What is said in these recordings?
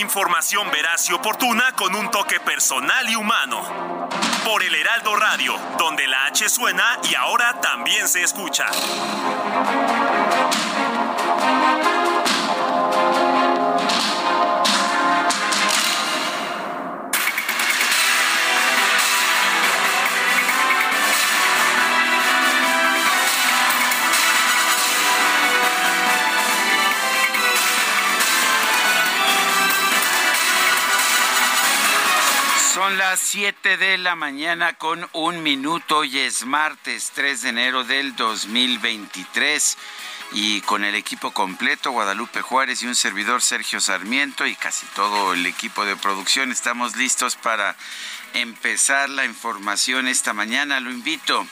Información veraz y oportuna con un toque personal y humano. Por el Heraldo Radio, donde la H suena y ahora también se escucha. Son las 7 de la mañana con un minuto. Hoy es martes 3 de enero del 2023 y con el equipo completo, Guadalupe Juárez y un servidor Sergio Sarmiento y casi todo el equipo de producción, estamos listos para empezar la información esta mañana. Lo invito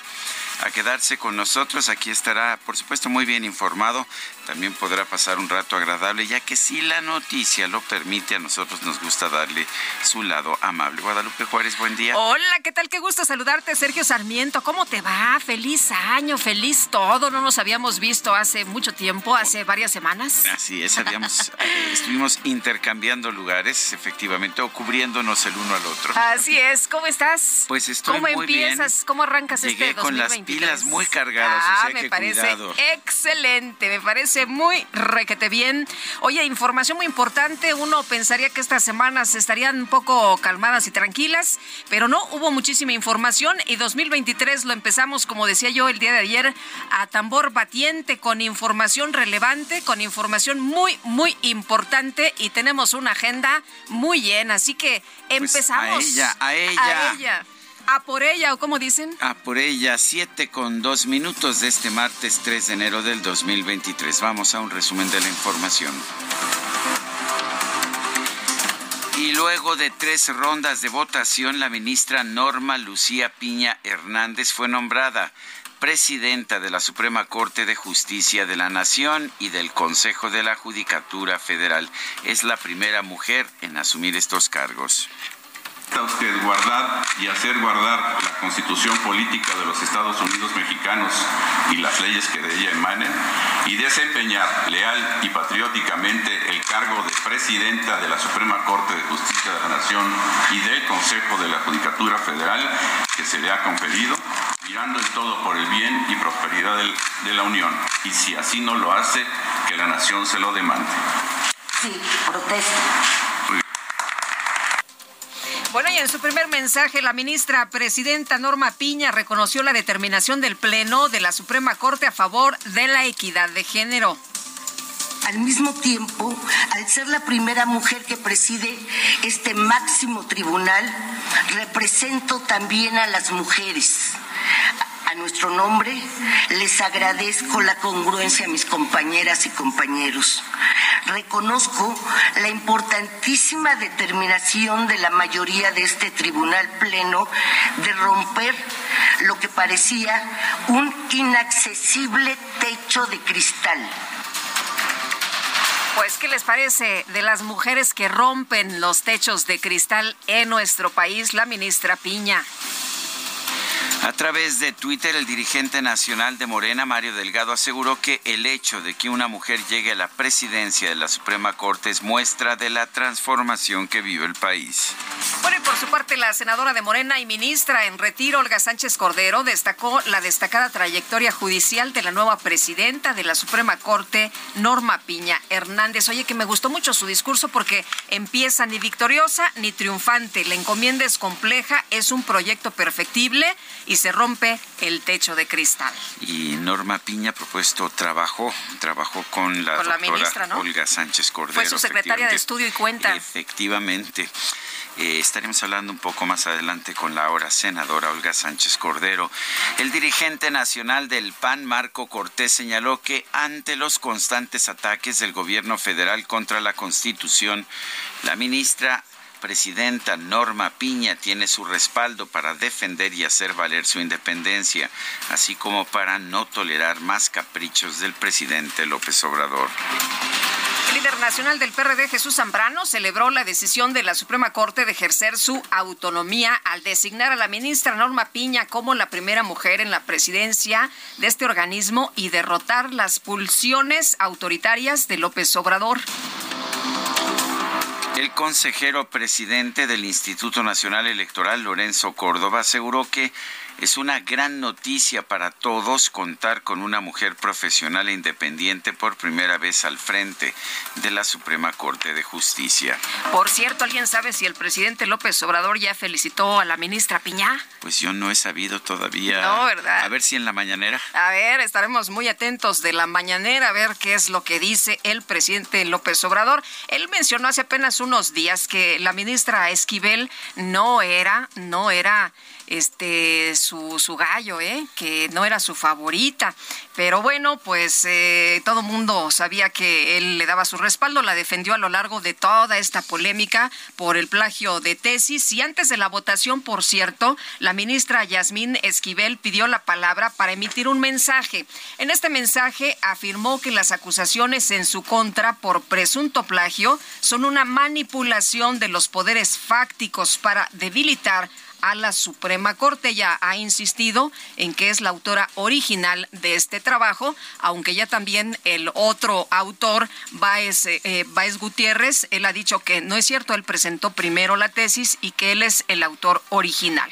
a quedarse con nosotros. Aquí estará, por supuesto, muy bien informado también podrá pasar un rato agradable, ya que si la noticia lo permite, a nosotros nos gusta darle su lado amable. Guadalupe Juárez, buen día. Hola, ¿qué tal? Qué gusto saludarte, Sergio Sarmiento. ¿Cómo te va? Feliz año, feliz todo. No nos habíamos visto hace mucho tiempo, hace varias semanas. Así es, habíamos, eh, estuvimos intercambiando lugares, efectivamente, o cubriéndonos el uno al otro. Así es, ¿cómo estás? Pues estoy ¿Cómo muy empiezas? bien. ¿Cómo arrancas Llegué este con 2023? las pilas muy cargadas, ah, o sea me que parece cuidado. excelente, me parece muy requete bien. Oye, información muy importante. Uno pensaría que estas semanas estarían un poco calmadas y tranquilas, pero no, hubo muchísima información y 2023 lo empezamos, como decía yo el día de ayer, a tambor batiente con información relevante, con información muy, muy importante y tenemos una agenda muy llena. Así que Pues, empezamos. a ella, a ella. A ella. A por ella, o como dicen. Ah, por ella, siete con dos minutos de este martes 3 de enero del 2023. Vamos a un resumen de la información. Y luego de tres rondas de votación, la ministra Norma Lucía Piña Hernández fue nombrada presidenta de la Suprema Corte de Justicia de la Nación y del Consejo de la Judicatura Federal. Es la primera mujer en asumir estos cargos. Usted guardar y hacer guardar la constitución política de los Estados Unidos mexicanos y las leyes que de ella emanen y desempeñar leal y patrióticamente el cargo de presidenta de la Suprema Corte de Justicia de la Nación y del Consejo de la Judicatura Federal que se le ha conferido, mirando en todo por el bien y prosperidad de la Unión. Y si así no lo hace, que la nación se lo demande. Sí, protesto. Bueno, y en su primer mensaje, la ministra presidenta Norma Piña reconoció la determinación del Pleno de la Suprema Corte a favor de la equidad de género. Al mismo tiempo, al ser la primera mujer que preside este máximo tribunal, represento también a las mujeres. A nuestro nombre les agradezco la congruencia a mis compañeras y compañeros. Reconozco la importantísima determinación de la mayoría de este tribunal pleno de romper lo que parecía un inaccesible techo de cristal. Pues, ¿qué les parece de las mujeres que rompen los techos de cristal en nuestro país? La ministra Piña. A través de Twitter, el dirigente nacional de Morena, Mario Delgado, aseguró que el hecho de que una mujer llegue a la presidencia de la Suprema Corte es muestra de la transformación que vive el país. Bueno, y por su parte, la senadora de Morena y ministra en retiro, Olga Sánchez Cordero, destacó la destacada trayectoria judicial de la nueva presidenta de la Suprema Corte, Norma Piña Hernández. Oye, que me gustó mucho su discurso porque empieza ni victoriosa ni triunfante. La encomienda es compleja, es un proyecto perfectible y se rompe el techo de cristal. Y Norma Piña, propuesto, trabajó, trabajó con la Con la ministra, ¿no? Olga Sánchez Cordero. Fue su secretaria de estudio y cuenta. Efectivamente. Eh, estaremos hablando un poco más adelante con la ahora senadora Olga Sánchez Cordero. El dirigente nacional del PAN, Marco Cortés, señaló que ante los constantes ataques del gobierno federal contra la Constitución, la ministra presidenta Norma Piña tiene su respaldo para defender y hacer valer su independencia, así como para no tolerar más caprichos del presidente López Obrador. El líder nacional del PRD, Jesús Zambrano, celebró la decisión de la Suprema Corte de ejercer su autonomía al designar a la ministra Norma Piña como la primera mujer en la presidencia de este organismo y derrotar las pulsiones autoritarias de López Obrador. El consejero presidente del Instituto Nacional Electoral, Lorenzo Córdoba, aseguró que es una gran noticia para todos contar con una mujer profesional e independiente por primera vez al frente de la Suprema Corte de Justicia. Por cierto, ¿alguien sabe si el presidente López Obrador ya felicitó a la ministra Piñá? Pues yo no he sabido todavía. No, ¿verdad? A ver si en la mañanera. A ver, estaremos muy atentos de la mañanera a ver qué es lo que dice el presidente López Obrador. Él mencionó hace apenas unos días que la ministra Esquivel no era, no era este su, su gallo, ¿eh? que no era su favorita. Pero bueno, pues eh, todo mundo sabía que él le daba su respaldo, la defendió a lo largo de toda esta polémica por el plagio de tesis. Y antes de la votación, por cierto, la ministra Yasmín Esquivel pidió la palabra para emitir un mensaje. En este mensaje afirmó que las acusaciones en su contra por presunto plagio son una manipulación de los poderes fácticos para debilitar a la Suprema Corte. Ya ha insistido en que es la autora original de este trabajo, aunque ya también el otro autor, Baez, eh, Gutiérrez, él ha dicho que no es cierto, él presentó primero la tesis y que él es el autor original.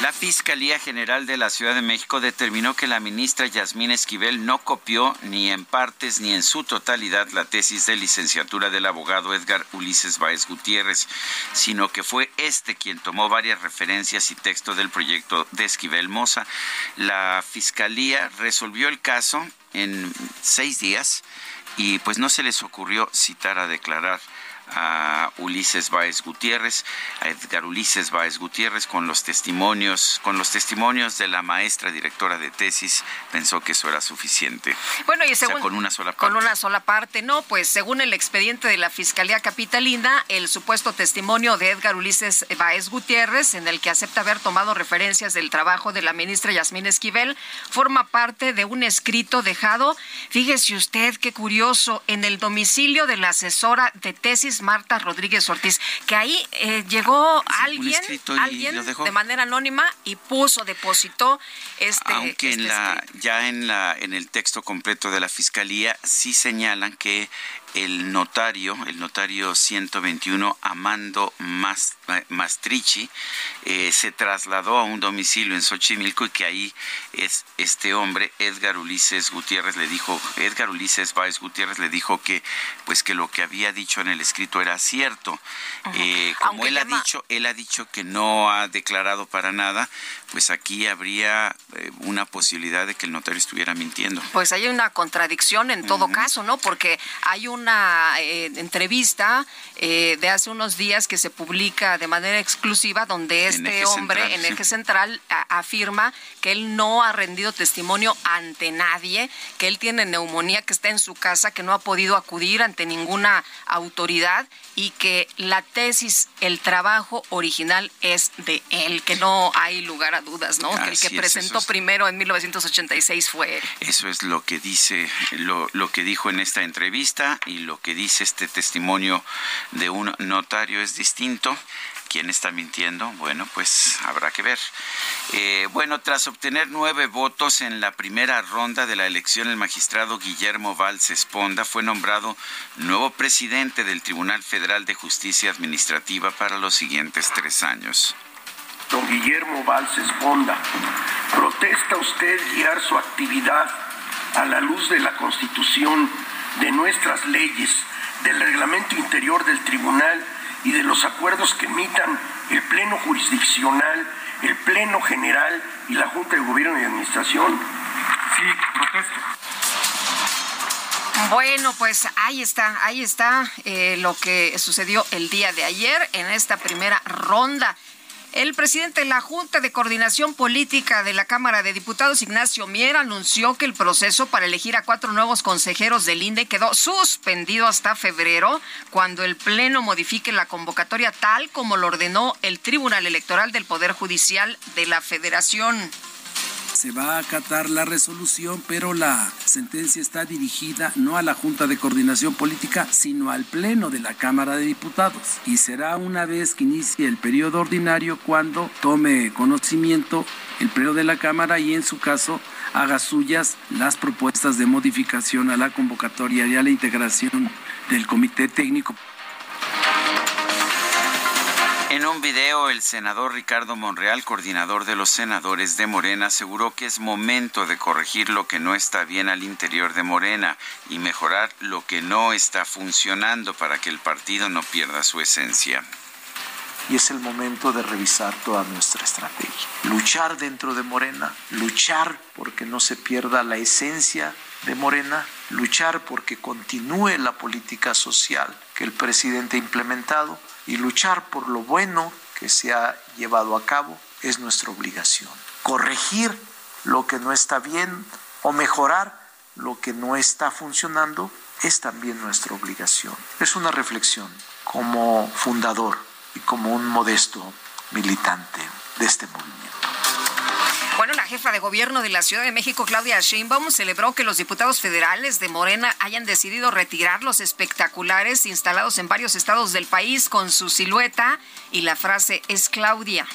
La Fiscalía General de la Ciudad de México determinó que la ministra Yasmín Esquivel no copió ni en partes ni en su totalidad la tesis de licenciatura del abogado Edgar Ulises Báez Gutiérrez, sino que fue este quien tomó varias referencias y texto del proyecto de Esquivel Moza. La Fiscalía resolvió el caso en seis días y pues no se les ocurrió citar a declarar a Ulises Báez Gutiérrez, a Edgar Ulises Báez Gutiérrez con los testimonios, con los testimonios de la maestra directora de tesis, pensó que eso era suficiente. Bueno, y según, con una sola parte. Con una sola parte, no, pues según el expediente de la Fiscalía Capitalina, el supuesto testimonio de Edgar Ulises Báez Gutiérrez, en el que acepta haber tomado referencias del trabajo de la ministra Yasmín Esquivel, forma parte de un escrito dejado, fíjese usted qué curioso, en el domicilio de la asesora de tesis Marta Rodríguez Ortiz, que ahí eh, llegó alguien, alguien de manera anónima y puso, depositó este. Aunque en este la, ya en la en el texto completo de la fiscalía sí señalan que el notario, el notario 121 Amando Mastrici, eh, se trasladó a un domicilio en Xochimilco y que ahí es este hombre, Edgar Ulises Gutiérrez, le dijo, Edgar Ulises Báez Gutiérrez le dijo que, pues que lo que había dicho en el escrito era cierto. Eh, como él ha dicho, él ha dicho que no ha declarado para nada, pues aquí habría eh, una posibilidad de que el notario estuviera mintiendo. Pues hay una contradicción en todo caso, ¿no? Porque hay una eh, entrevista eh, de hace unos días que se publica de manera exclusiva donde este hombre en Eje Central afirma que él no ha rendido testimonio ante nadie, que él tiene neumonía, que está en su casa, que no ha podido acudir ante ninguna autoridad y que la tesis, el trabajo original es de él, que no hay lugar a dudas, ¿no? que el que presentó primero en 1986 fue él. Eso es lo que dice, lo, lo que dijo en esta entrevista y lo que dice este testimonio de un notario es distinto. ¿Quién está mintiendo? Bueno, pues habrá que ver. Eh, bueno, tras obtener nueve votos en la primera ronda de la elección, el magistrado Guillermo Valls Esponda fue nombrado nuevo presidente del Tribunal Federal de Justicia Administrativa para los siguientes tres años. Don Guillermo Valls Esponda, ¿protesta usted guiar su actividad a la luz de la Constitución, de nuestras leyes, del reglamento interior del Tribunal? y de los acuerdos que emitan el Pleno Jurisdiccional, el Pleno General y la Junta de Gobierno y Administración? Sí, protesto. Bueno, pues ahí está, ahí está eh, lo que sucedió el día de ayer en esta primera ronda. El presidente de la Junta de Coordinación Política de la Cámara de Diputados, Ignacio Mier, anunció que el proceso para elegir a cuatro nuevos consejeros del INDE quedó suspendido hasta febrero, cuando el Pleno modifique la convocatoria tal como lo ordenó el Tribunal Electoral del Poder Judicial de la Federación se va a acatar la resolución, pero la sentencia está dirigida no a la Junta de Coordinación Política, sino al Pleno de la Cámara de Diputados. Y será una vez que inicie el periodo ordinario cuando tome conocimiento el Pleno de la Cámara y en su caso haga suyas las propuestas de modificación a la convocatoria y a la integración del Comité Técnico. En un video, el senador Ricardo Monreal, coordinador de los senadores de Morena, aseguró que es momento de corregir lo que no está bien al interior de Morena y mejorar lo que no está funcionando para que el partido no pierda su esencia. Y es el momento de revisar toda nuestra estrategia. Luchar dentro de Morena, luchar porque no se pierda la esencia de Morena, luchar porque continúe la política social que el presidente ha implementado y luchar por lo bueno que se ha llevado a cabo es nuestra obligación. Corregir lo que no está bien o mejorar lo que no está funcionando es también nuestra obligación. Es una reflexión como fundador y como un modesto militante de este movimiento. Bueno, la jefa de gobierno de la Ciudad de México, Claudia Sheinbaum, celebró que los diputados federales de Morena hayan decidido retirar los espectaculares instalados en varios estados del país con su silueta y la frase es Claudia.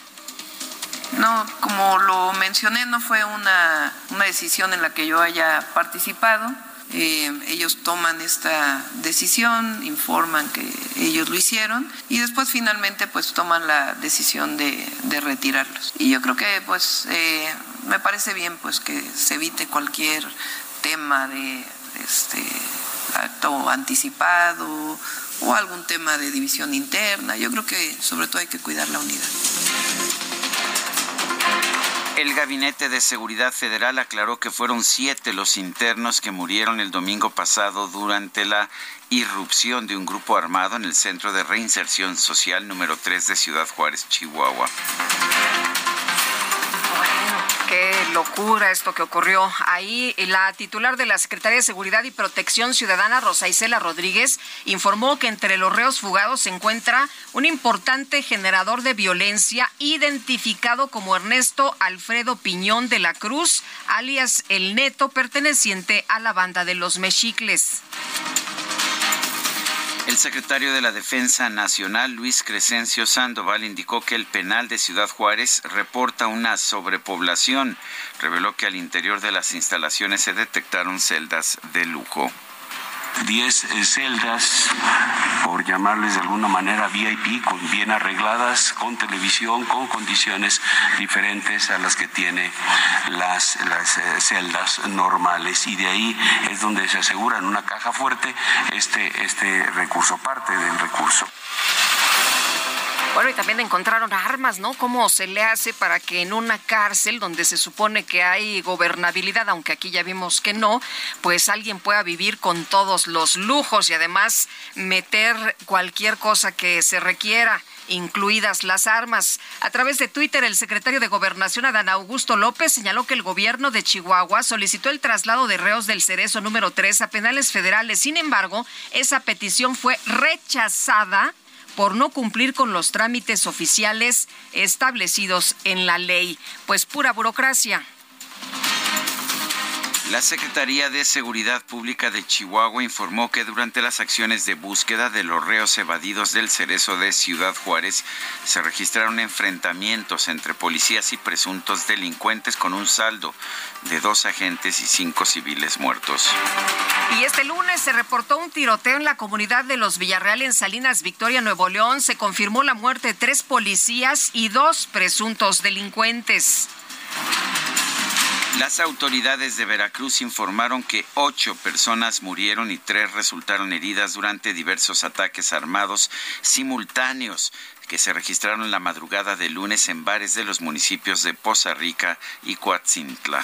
No, como lo mencioné, no fue una, una decisión en la que yo haya participado. Eh, ellos toman esta decisión, informan que ellos lo hicieron y después finalmente pues toman la decisión de, retirarlos. Y yo creo que pues eh, me parece bien pues que se evite cualquier tema de este acto anticipado o algún tema de división interna. Yo creo que sobre todo hay que cuidar la unidad. El Gabinete de Seguridad Federal aclaró que fueron siete los internos que murieron el domingo pasado durante la irrupción de un grupo armado en el Centro de Reinserción Social número 3 de Ciudad Juárez, Chihuahua qué locura esto que ocurrió ahí. La titular de la Secretaría de Seguridad y Protección Ciudadana, Rosa Isela Rodríguez, informó que entre los reos fugados se encuentra un importante generador de violencia identificado como Ernesto Alfredo Piñón de la Cruz, alias El Neto, perteneciente a la banda de los Mexicles. El secretario de la Defensa Nacional, Luis Crescencio Sandoval, indicó que el penal de Ciudad Juárez reporta una sobrepoblación. Reveló que al interior de las instalaciones se detectaron celdas de lujo. 10 eh, celdas, por llamarles de alguna manera VIP, con, bien arregladas, con televisión, con condiciones diferentes a las que tiene las, las eh, celdas normales. Y de ahí es donde se asegura en una caja fuerte este, este recurso, parte del recurso. Bueno, y también encontraron armas, ¿no? ¿Cómo se le hace para que en una cárcel donde se supone que hay gobernabilidad, aunque aquí ya vimos que no, pues alguien pueda vivir con todos los lujos y además meter cualquier cosa que se requiera? incluidas las armas. A través de Twitter, el secretario de Gobernación, Adán Augusto López, señaló que el gobierno de Chihuahua solicitó el traslado de reos del Cerezo número 3 a penales federales. Sin embargo, esa petición fue rechazada por no cumplir con los trámites oficiales establecidos en la ley. Pues pura burocracia. La Secretaría de Seguridad Pública de Chihuahua informó que durante las acciones de búsqueda de los reos evadidos del cerezo de Ciudad Juárez se registraron enfrentamientos entre policías y presuntos delincuentes con un saldo de dos agentes y cinco civiles muertos. Y este lunes se reportó un tiroteo en la comunidad de los Villarreal en Salinas, Victoria, Nuevo León. Se confirmó la muerte de tres policías y dos presuntos delincuentes. Las autoridades de Veracruz informaron que ocho personas murieron y tres resultaron heridas durante diversos ataques armados simultáneos que se registraron la madrugada de lunes en bares de los municipios de Poza Rica y Coatzintla.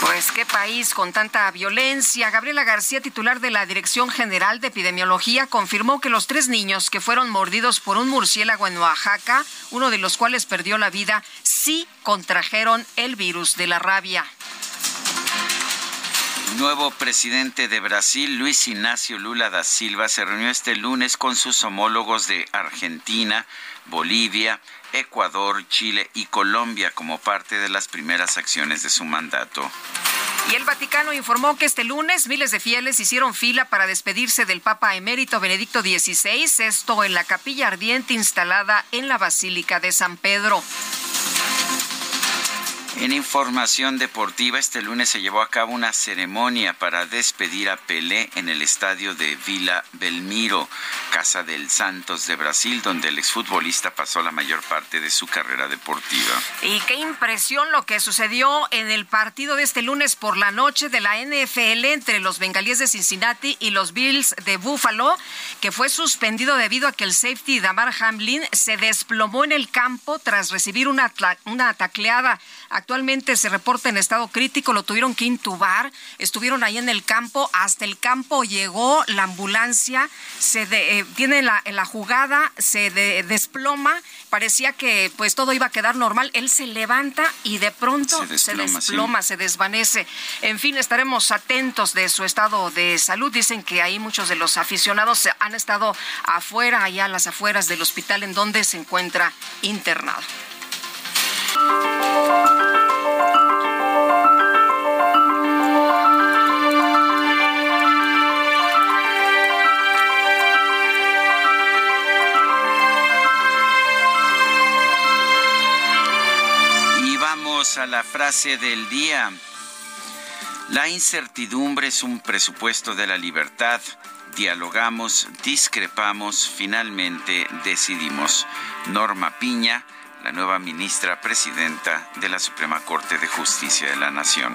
Pues qué país con tanta violencia. Gabriela García, titular de la Dirección General de Epidemiología, confirmó que los tres niños que fueron mordidos por un murciélago en Oaxaca, uno de los cuales perdió la vida, sí contrajeron el virus de la rabia. Nuevo presidente de Brasil, Luis Ignacio Lula da Silva, se reunió este lunes con sus homólogos de Argentina, Bolivia, Ecuador, Chile y Colombia como parte de las primeras acciones de su mandato. Y el Vaticano informó que este lunes miles de fieles hicieron fila para despedirse del Papa emérito Benedicto XVI, esto en la capilla ardiente instalada en la Basílica de San Pedro. En información deportiva, este lunes se llevó a cabo una ceremonia para despedir a Pelé en el estadio de Vila Belmiro, Casa del Santos de Brasil, donde el exfutbolista pasó la mayor parte de su carrera deportiva. Y qué impresión lo que sucedió en el partido de este lunes por la noche de la NFL entre los bengalíes de Cincinnati y los Bills de Buffalo, que fue suspendido debido a que el safety Damar Hamlin se desplomó en el campo tras recibir una, una tacleada. Actualmente se reporta en estado crítico, lo tuvieron que intubar, estuvieron ahí en el campo, hasta el campo llegó la ambulancia, se eh, tiene la, la, jugada, se desploma, parecía que pues todo iba a quedar normal, él se levanta y de pronto se desploma, se, desvanece. En fin, estaremos atentos de su estado de salud. Dicen que ahí muchos de los aficionados han estado afuera, allá a las afueras del hospital en donde se encuentra internado. A la frase del día. La incertidumbre es un presupuesto de la libertad. Dialogamos, discrepamos, finalmente decidimos. Norma Piña, la nueva ministra presidenta de la Suprema Corte de Justicia de la Nación.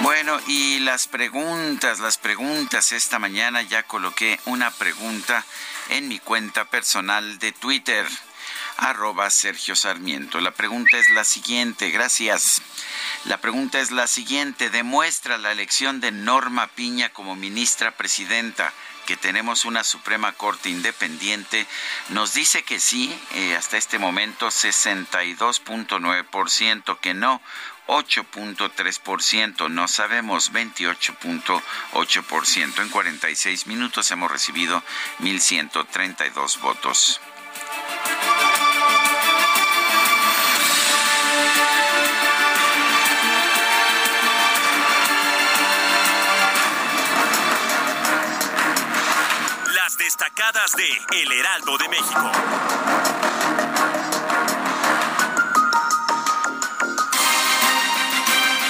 Bueno, y las preguntas, las preguntas, esta mañana ya coloqué una pregunta en mi cuenta personal de Twitter, arroba Sergio Sarmiento. La pregunta es la siguiente, gracias. La pregunta es la siguiente, ¿demuestra la elección de Norma Piña como ministra presidenta que tenemos una Suprema Corte independiente, nos dice que sí, eh, hasta este momento 62.9%, que no 8.3%, no sabemos 28.8%. En 46 minutos hemos recibido 1.132 votos. Destacadas de El Heraldo de México.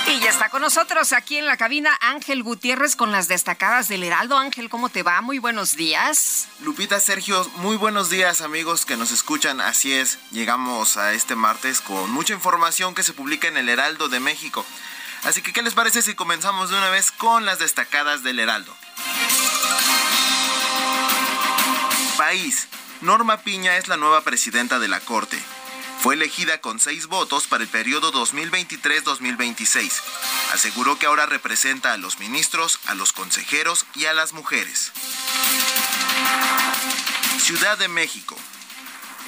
Y ya está con nosotros aquí en la cabina Ángel Gutiérrez con las destacadas del Heraldo. Ángel, ¿cómo te va? Muy buenos días. Lupita, Sergio, muy buenos días amigos que nos escuchan. Así es, llegamos a este martes con mucha información que se publica en el Heraldo de México. Así que, ¿qué les parece si comenzamos de una vez con las destacadas del Heraldo? País. Norma Piña es la nueva presidenta de la Corte. Fue elegida con seis votos para el periodo 2023-2026. Aseguró que ahora representa a los ministros, a los consejeros y a las mujeres. Ciudad de México.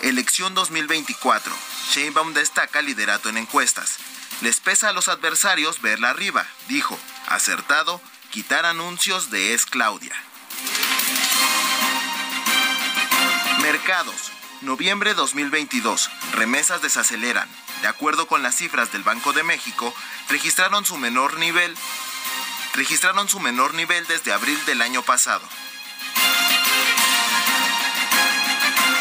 Elección 2024. Sheinbaum destaca liderato en encuestas. Les pesa a los adversarios verla arriba, dijo. Acertado, quitar anuncios de Es Claudia. Mercados. Noviembre 2022. Remesas desaceleran. De acuerdo con las cifras del Banco de México, registraron su menor nivel registraron su menor nivel desde abril del año pasado.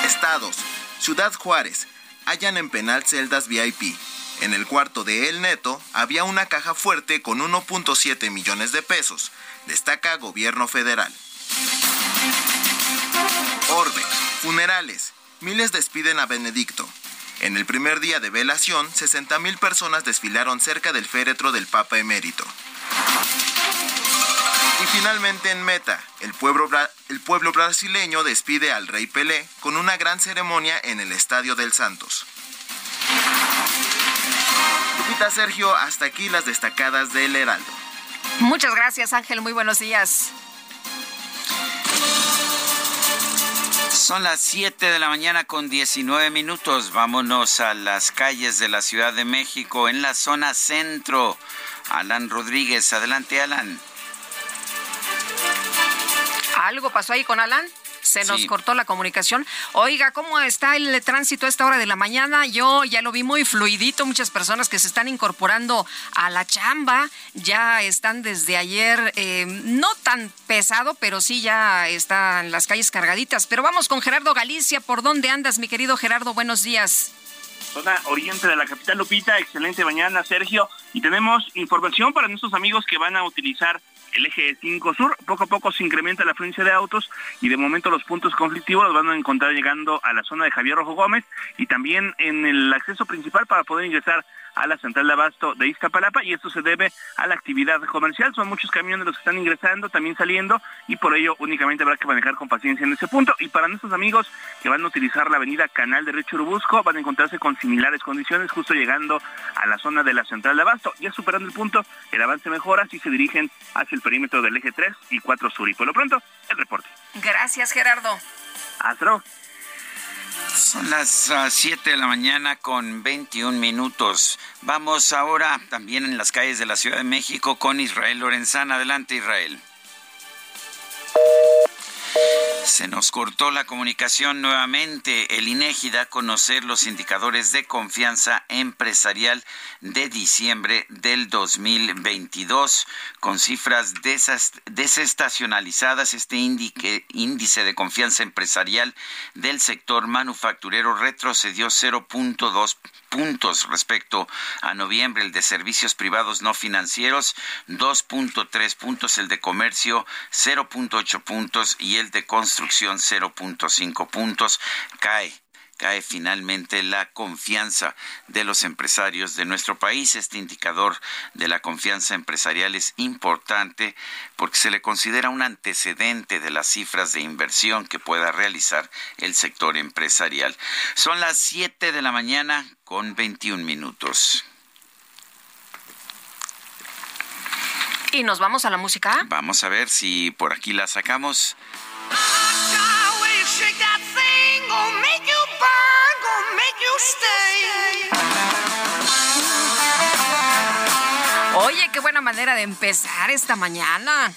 Estados. Ciudad Juárez. Hallan en penal celdas VIP. En el cuarto de El Neto había una caja fuerte con 1.7 millones de pesos. Destaca Gobierno Federal. Orbe. Funerales. Miles despiden a Benedicto. En el primer día de velación, 60.000 personas desfilaron cerca del féretro del Papa emérito. Y finalmente en Meta, el pueblo, el pueblo brasileño despide al rey Pelé con una gran ceremonia en el Estadio del Santos. Lupita Sergio, hasta aquí las destacadas del Heraldo. Muchas gracias Ángel, muy buenos días. Son las 7 de la mañana con 19 minutos. Vámonos a las calles de la Ciudad de México en la zona centro. Alan Rodríguez, adelante Alan. ¿Algo pasó ahí con Alan? Se nos cortó la comunicación. Oiga, ¿cómo está el tránsito a esta hora de la mañana? Yo ya lo vi muy fluidito, muchas personas que se están incorporando a la chamba, ya están desde ayer, eh, no tan pesado, pero sí ya están las calles cargaditas. Pero vamos con Gerardo Galicia, ¿por dónde andas, mi querido Gerardo? Buenos días zona oriente de la capital Lupita. Excelente mañana, Sergio. Y tenemos información para nuestros amigos que van a utilizar el eje 5 sur. Poco a poco se incrementa la afluencia de autos y de momento los puntos conflictivos los van a encontrar llegando a la zona de Javier Rojo Gómez y también en el acceso principal para poder ingresar a la central de abasto de Iztapalapa y esto se debe a la actividad comercial. Son muchos camiones los que están ingresando, también saliendo y por ello únicamente habrá que manejar con paciencia en ese punto. Y para nuestros amigos que van a utilizar la avenida Canal de Río Churubusco van a encontrarse con similares condiciones justo llegando a la zona de la central de abasto. Ya superando el punto, el avance mejora si se dirigen hacia el perímetro del eje 3 y 4 sur. Y por lo pronto, el reporte. Gracias, Gerardo. Hasta luego. Son las 7 ah, de la mañana con 21 minutos. Vamos ahora también en las calles de la Ciudad de México con Israel Lorenzana. Adelante, Israel. Se nos cortó la comunicación nuevamente. El INEGI da a conocer los indicadores de confianza empresarial de diciembre del 2022 con cifras desestacionalizadas. Este índice de confianza empresarial del sector manufacturero retrocedió 0.2 puntos respecto a noviembre, el de servicios privados no financieros 2.3 puntos, el de comercio 0.8 puntos y el de construcción 0.5 puntos. Cae cae finalmente la confianza de los empresarios de nuestro país. Este indicador de la confianza empresarial es importante porque se le considera un antecedente de las cifras de inversión que pueda realizar el sector empresarial. Son las 7 de la mañana con 21 minutos. ¿Y nos vamos a la música? Vamos a ver si por aquí la sacamos. Oye, qué buena manera de empezar esta mañana.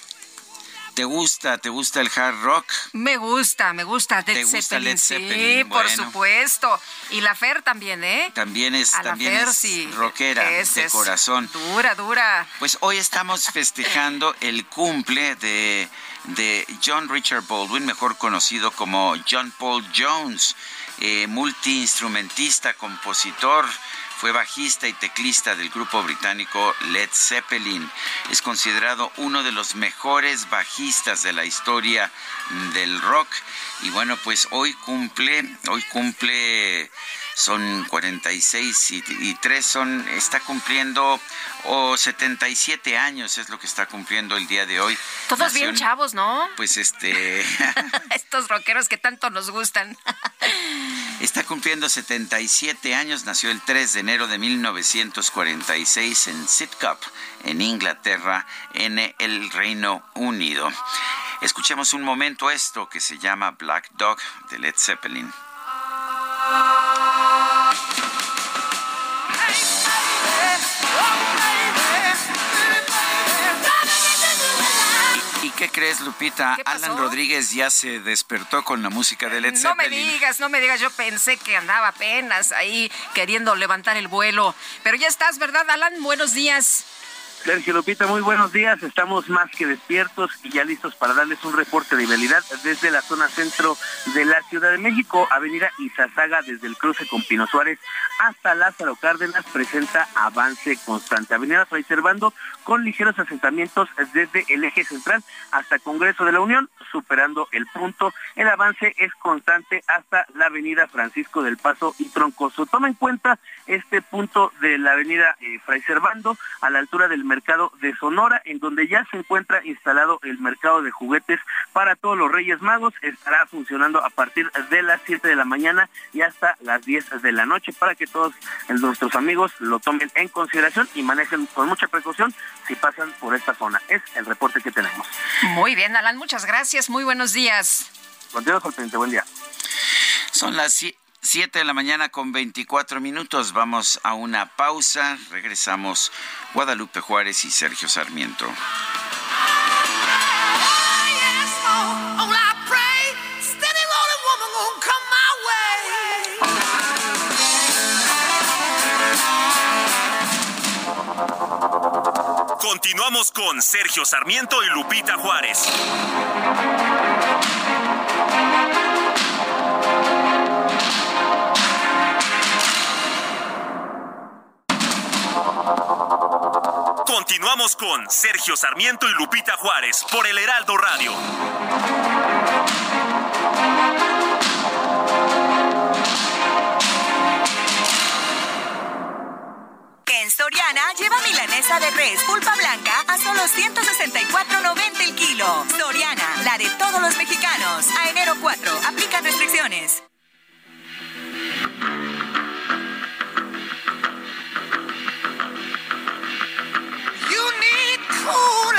¿Te gusta? ¿Te gusta el hard rock? Me gusta, me gusta. ¿Te gusta Led Zeppelin? Sí, por supuesto. Y la Fer también, ¿eh? También es, también es rockera de corazón. Dura, dura. Pues hoy estamos festejando el cumple de, de John Richard Baldwin, mejor conocido como John Paul Jones, eh, multiinstrumentista, compositor, fue bajista y teclista del grupo británico Led Zeppelin. Es considerado uno de los mejores bajistas de la historia del rock. Y bueno, pues hoy cumple, hoy cumple son 46 y, y 3 son, está cumpliendo o 77 años es lo que está cumpliendo el día de hoy. Todos bien chavos, ¿no? Pues este... Estos rockeros que tanto nos gustan. está cumpliendo 77 años, nació el 3 de enero de 1946 en Sidcup, en Inglaterra, en el Reino Unido. Escuchemos un momento esto que se llama Black Dog de Led Zeppelin. Qué crees, Lupita? Alan Rodríguez ya se despertó con la música de Led Zeppelin. No me digas, no me digas, yo pensé que andaba apenas ahí queriendo levantar el vuelo. Pero ya estás, ¿verdad, Alan? Buenos días. Sergio Lupita, muy buenos días. Estamos más que despiertos y ya listos para darles un reporte de vialidad desde la zona centro de la Ciudad de México. Avenida Izazaga, desde el cruce con Pino Suárez hasta Lázaro Cárdenas, presenta avance constante. Avenida Fray Servando, con ligeros asentamientos desde el eje central hasta Congreso de la Unión, superando el punto. El avance es constante hasta la Avenida Francisco del Paso y Troncoso. Toma en cuenta este punto de la Avenida eh, Fray Servando a la altura del mercado de Sonora, en donde ya se encuentra instalado el mercado de juguetes para todos los Reyes Magos. Estará funcionando a partir de las 7 de la mañana y hasta las 10 de la noche para que todos nuestros amigos lo tomen en consideración y manejen con mucha precaución si pasan por esta zona. Es el reporte que tenemos. Muy bien, Alan, muchas gracias. Muy buenos días. Continuamos al Buen día. Son las 7 de la mañana con 24 minutos. Vamos a una pausa. Regresamos Guadalupe Juárez y Sergio Sarmiento. Continuamos con Sergio Sarmiento y Lupita Juárez. Continuamos con Sergio Sarmiento y Lupita Juárez por el Heraldo Radio. En Soriana lleva milanesa de res pulpa blanca a solo 164.90 el kilo. Soriana, la de todos los mexicanos. A enero 4, aplica restricciones. cool.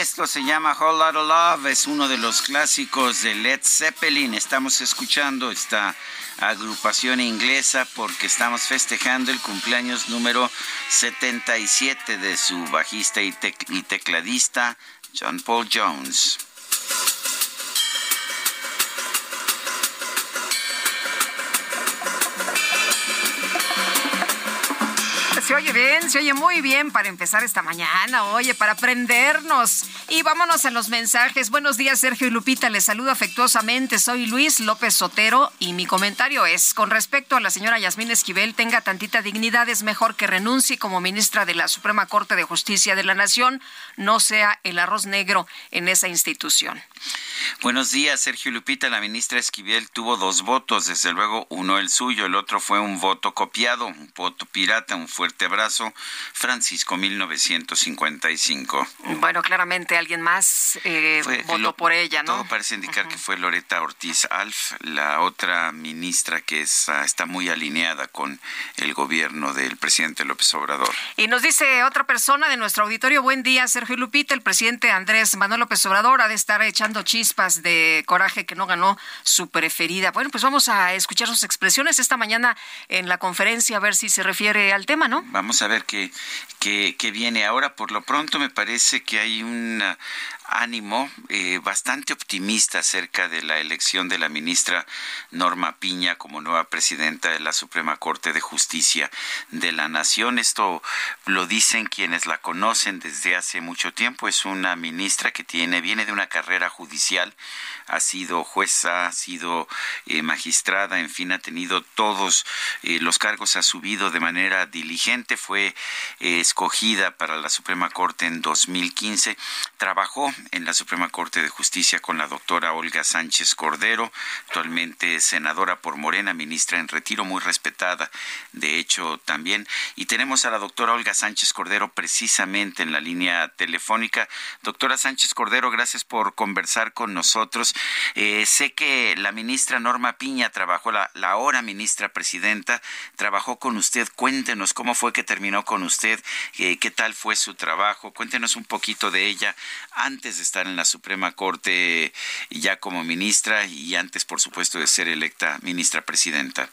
Esto se llama Whole Lotta Love, es uno de los clásicos de Led Zeppelin. Estamos escuchando esta agrupación inglesa porque estamos festejando el cumpleaños número 77 de su bajista y, y tecladista John Paul Jones. Se oye bien, se oye muy bien para empezar esta mañana, oye, para aprendernos. Y vámonos a los mensajes. Buenos días, Sergio y Lupita. Les saludo afectuosamente. Soy Luis López Sotero y mi comentario es, con respecto a la señora Yasmín Esquivel, tenga tantita dignidad, es mejor que renuncie como ministra de la Suprema Corte de Justicia de la Nación, no sea el arroz negro en esa institución. Buenos días, Sergio Lupita. La ministra Esquivel tuvo dos votos, desde luego uno el suyo, el otro fue un voto copiado, un voto pirata, un fuerte abrazo. Francisco 1955. Bueno, claramente alguien más eh, votó por ella, ¿no? Todo parece indicar que fue Loreta Ortiz Alf, la otra ministra que está muy alineada con el gobierno del presidente López Obrador. Y nos dice otra persona de nuestro auditorio, buen día, Sergio Lupita, el presidente Andrés Manuel López Obrador ha de estar echando chispas de coraje que no ganó su preferida. Bueno, pues vamos a escuchar sus expresiones esta mañana en la conferencia, a ver si se refiere al tema, ¿no? Vamos a ver qué, qué, qué viene ahora. Por lo pronto me parece que hay un ánimo eh, bastante optimista acerca de la elección de la ministra Norma Piña como nueva presidenta de la Suprema Corte de Justicia de la Nación. Esto lo dicen quienes la conocen desde hace mucho tiempo. Es una ministra que tiene, viene de una carrera judicial, ha sido jueza, ha sido eh, magistrada, en fin, ha tenido todos eh, los cargos, ha subido de manera diligente, fue escogida para la Suprema Corte en 2015, trabajó en la Suprema Corte de Justicia con la doctora Olga Sánchez Cordero, actualmente senadora por Morena, ministra en retiro, muy respetada, de hecho también. Y tenemos a la doctora Olga Sánchez Cordero precisamente en la línea telefónica. Doctora Sánchez Cordero, gracias por conversar con nosotros. Eh, sé que la ministra Norma Piña trabajó, la, la ahora ministra presidenta, trabajó con usted. Cuéntenos cómo fue que terminó con usted? Eh, ¿Qué tal fue su trabajo? Cuéntenos un poquito de ella antes de estar en la Suprema Corte ya como ministra y antes, por supuesto, de ser electa ministra presidenta.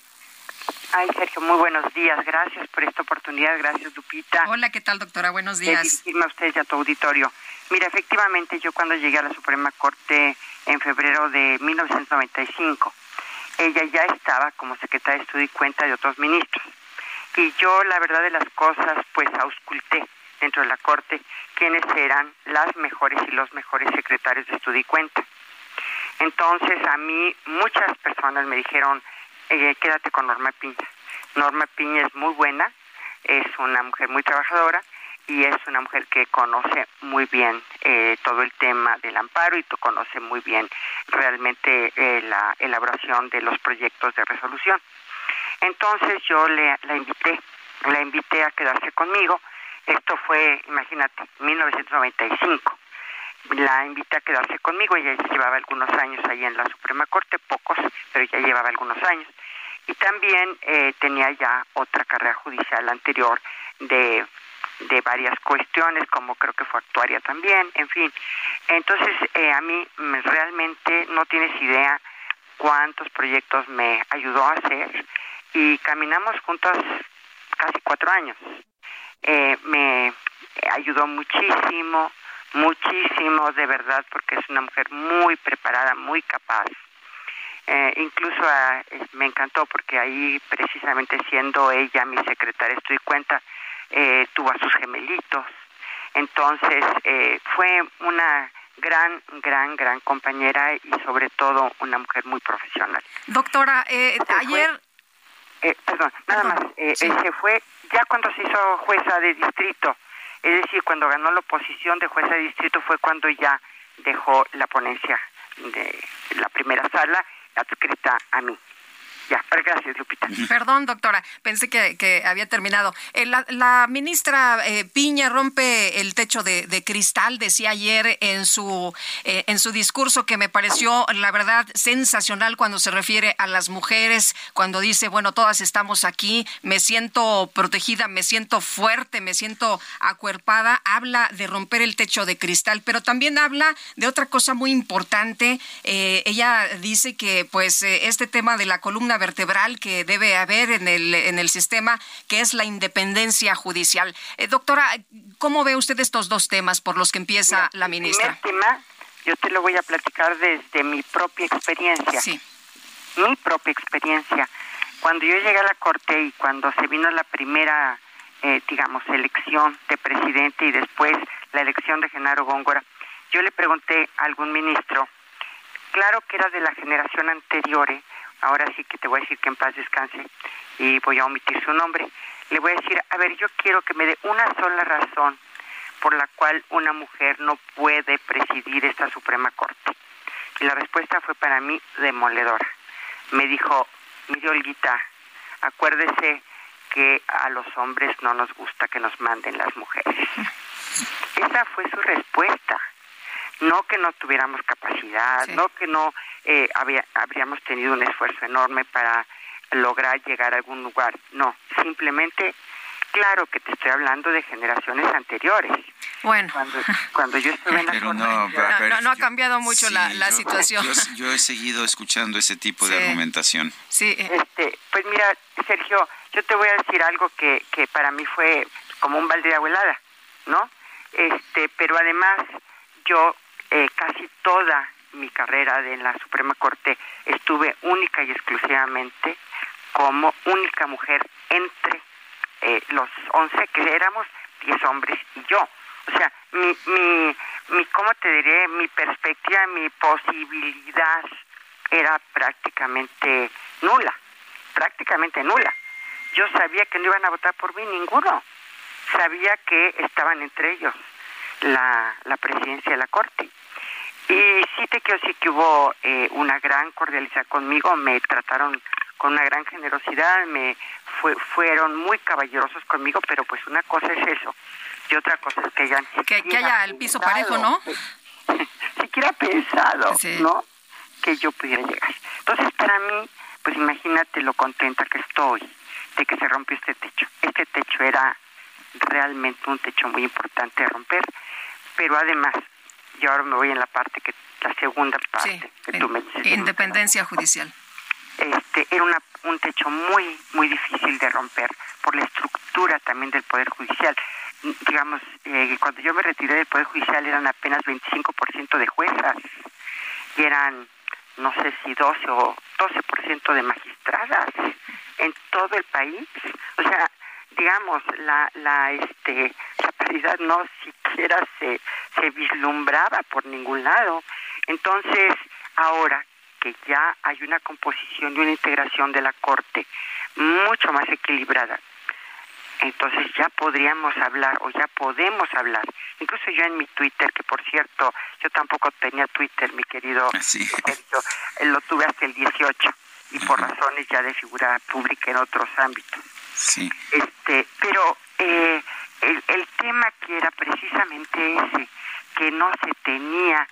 Ay, Sergio, muy buenos días. Gracias por esta oportunidad. Gracias, Lupita. Hola, ¿qué tal, doctora? Buenos días. De dirigirme a ustedes y a tu auditorio. Mira, efectivamente, yo cuando llegué a la Suprema Corte en febrero de 1995, ella ya estaba como secretaria de Estudio y Cuenta de otros ministros. Y yo, la verdad de las cosas, pues ausculté dentro de la Corte quiénes eran las mejores y los mejores secretarios de Estudio y Cuenta. Entonces, a mí muchas personas me dijeron, eh, quédate con Norma Piña. Norma Piña es muy buena, es una mujer muy trabajadora y es una mujer que conoce muy bien eh, todo el tema del amparo y conoce muy bien realmente eh, la elaboración de los proyectos de resolución. Entonces yo le, la invité, la invité a quedarse conmigo. Esto fue, imagínate, 1995. La invité a quedarse conmigo, ella ya llevaba algunos años ahí en la Suprema Corte, pocos, pero ya llevaba algunos años. Y también eh, tenía ya otra carrera judicial anterior de de varias cuestiones, como creo que fue actuaria también, en fin. Entonces, eh, a mí realmente no tienes idea cuántos proyectos me ayudó a hacer y caminamos juntos casi cuatro años. Eh, me ayudó muchísimo, muchísimo de verdad, porque es una mujer muy preparada, muy capaz. Eh, incluso ah, me encantó porque ahí precisamente siendo ella mi secretaria estoy cuenta eh, tuvo a sus gemelitos. Entonces, eh, fue una gran, gran, gran compañera y sobre todo una mujer muy profesional. Doctora, eh, ayer... perdón, nada más, se fue ya cuando se hizo jueza de distrito, es decir, cuando ganó la oposición de jueza de distrito fue cuando ya dejó la ponencia de la primera sala adscrita a mí. Ya, gracias, Lupita. Perdón, doctora, pensé que, había terminado. Eh, la, ministra eh, Piña rompe el techo de, cristal, decía ayer en su, eh, en su discurso que me pareció, la verdad, sensacional cuando se refiere a las mujeres, cuando dice, bueno, todas estamos aquí, me siento protegida, me siento fuerte, me siento acuerpada. Habla de romper el techo de cristal, pero también habla de otra cosa muy importante. ella dice que, pues, este tema de la columna vertebral que debe haber en el, en el sistema, que es la independencia judicial. Eh, doctora, ¿cómo ve usted estos dos temas por los que empieza la ministra? El tema, yo te lo voy a platicar desde mi propia experiencia. Sí. Mi propia experiencia. Cuando yo llegué a la Corte y cuando se vino la primera, eh, digamos, elección de presidente y después la elección de Genaro Góngora, yo le pregunté a algún ministro, claro que era de la generación anterior, ¿eh? Ahora sí que te voy a decir que en paz descanse y voy a omitir su nombre, le voy a decir, a ver, yo quiero que me dé una sola razón por la cual una mujer no puede presidir esta Suprema Corte. Y la respuesta fue para mí demoledora. Me dijo, mire Olguita, acuérdese que a los hombres no nos gusta que nos manden las mujeres. Esa fue su respuesta. No que no tuviéramos capacidad, no que no eh, habríamos tenido un esfuerzo enorme para lograr llegar a algún lugar. No, simplemente, claro que te estoy hablando de generaciones anteriores. Bueno, cuando, yo estuve en la pero no, no, ha cambiado mucho la, la situación. Yo, he seguido escuchando ese tipo de argumentación. Sí. Este, pues mira, Sergio, yo te voy a decir algo que, que para mí fue como un balde de abuelada, ¿no? Este, pero además yo eh, casi toda mi carrera en la Suprema Corte estuve única y exclusivamente como única mujer entre eh, los 11 que éramos 10 hombres y yo. O sea, mi, mi, mi, ¿cómo te diré? Mi perspectiva, mi posibilidad era prácticamente nula, prácticamente nula. Yo sabía que no iban a votar por mí ninguno. Sabía que estaban entre ellos la, la presidencia de la Corte. Y sí te quiero decir que hubo eh, una gran cordialidad conmigo, me trataron con una gran generosidad, me fueron muy caballerosos conmigo, pero pues una cosa es eso y otra cosa es que hayan que, que haya el piso parejo, ¿no? siquiera pensado, ¿no? Que yo pudiera llegar. Entonces para mí, pues imagínate lo contenta que estoy de que se rompió este techo. Este techo era realmente un techo muy importante de romper, pero además, yo ahora me voy en la parte que la segunda parte que tú me dices. Independencia judicial. Este, era una, un techo muy, muy difícil de romper por la estructura también del Poder Judicial. Digamos, eh, cuando yo me retiré del Poder Judicial eran apenas 25% de juezas y eran, no sé si 12 o 12% de magistradas en todo el país. O sea, digamos, la, la, este, la paridad no siquiera se, se vislumbraba por ningún lado. Entonces, ahora que ya hay una composición y una integración de la Corte mucho más equilibrada, entonces ya podríamos hablar o ya podemos hablar. Incluso yo en mi Twitter, que por cierto, yo tampoco tenía Twitter, mi querido sí. lo tuve hasta el 18 y por razones ya de figura pública en otros ámbitos. Sí. Este, pero eh, el, el tema que era precisamente ese, que no se tenía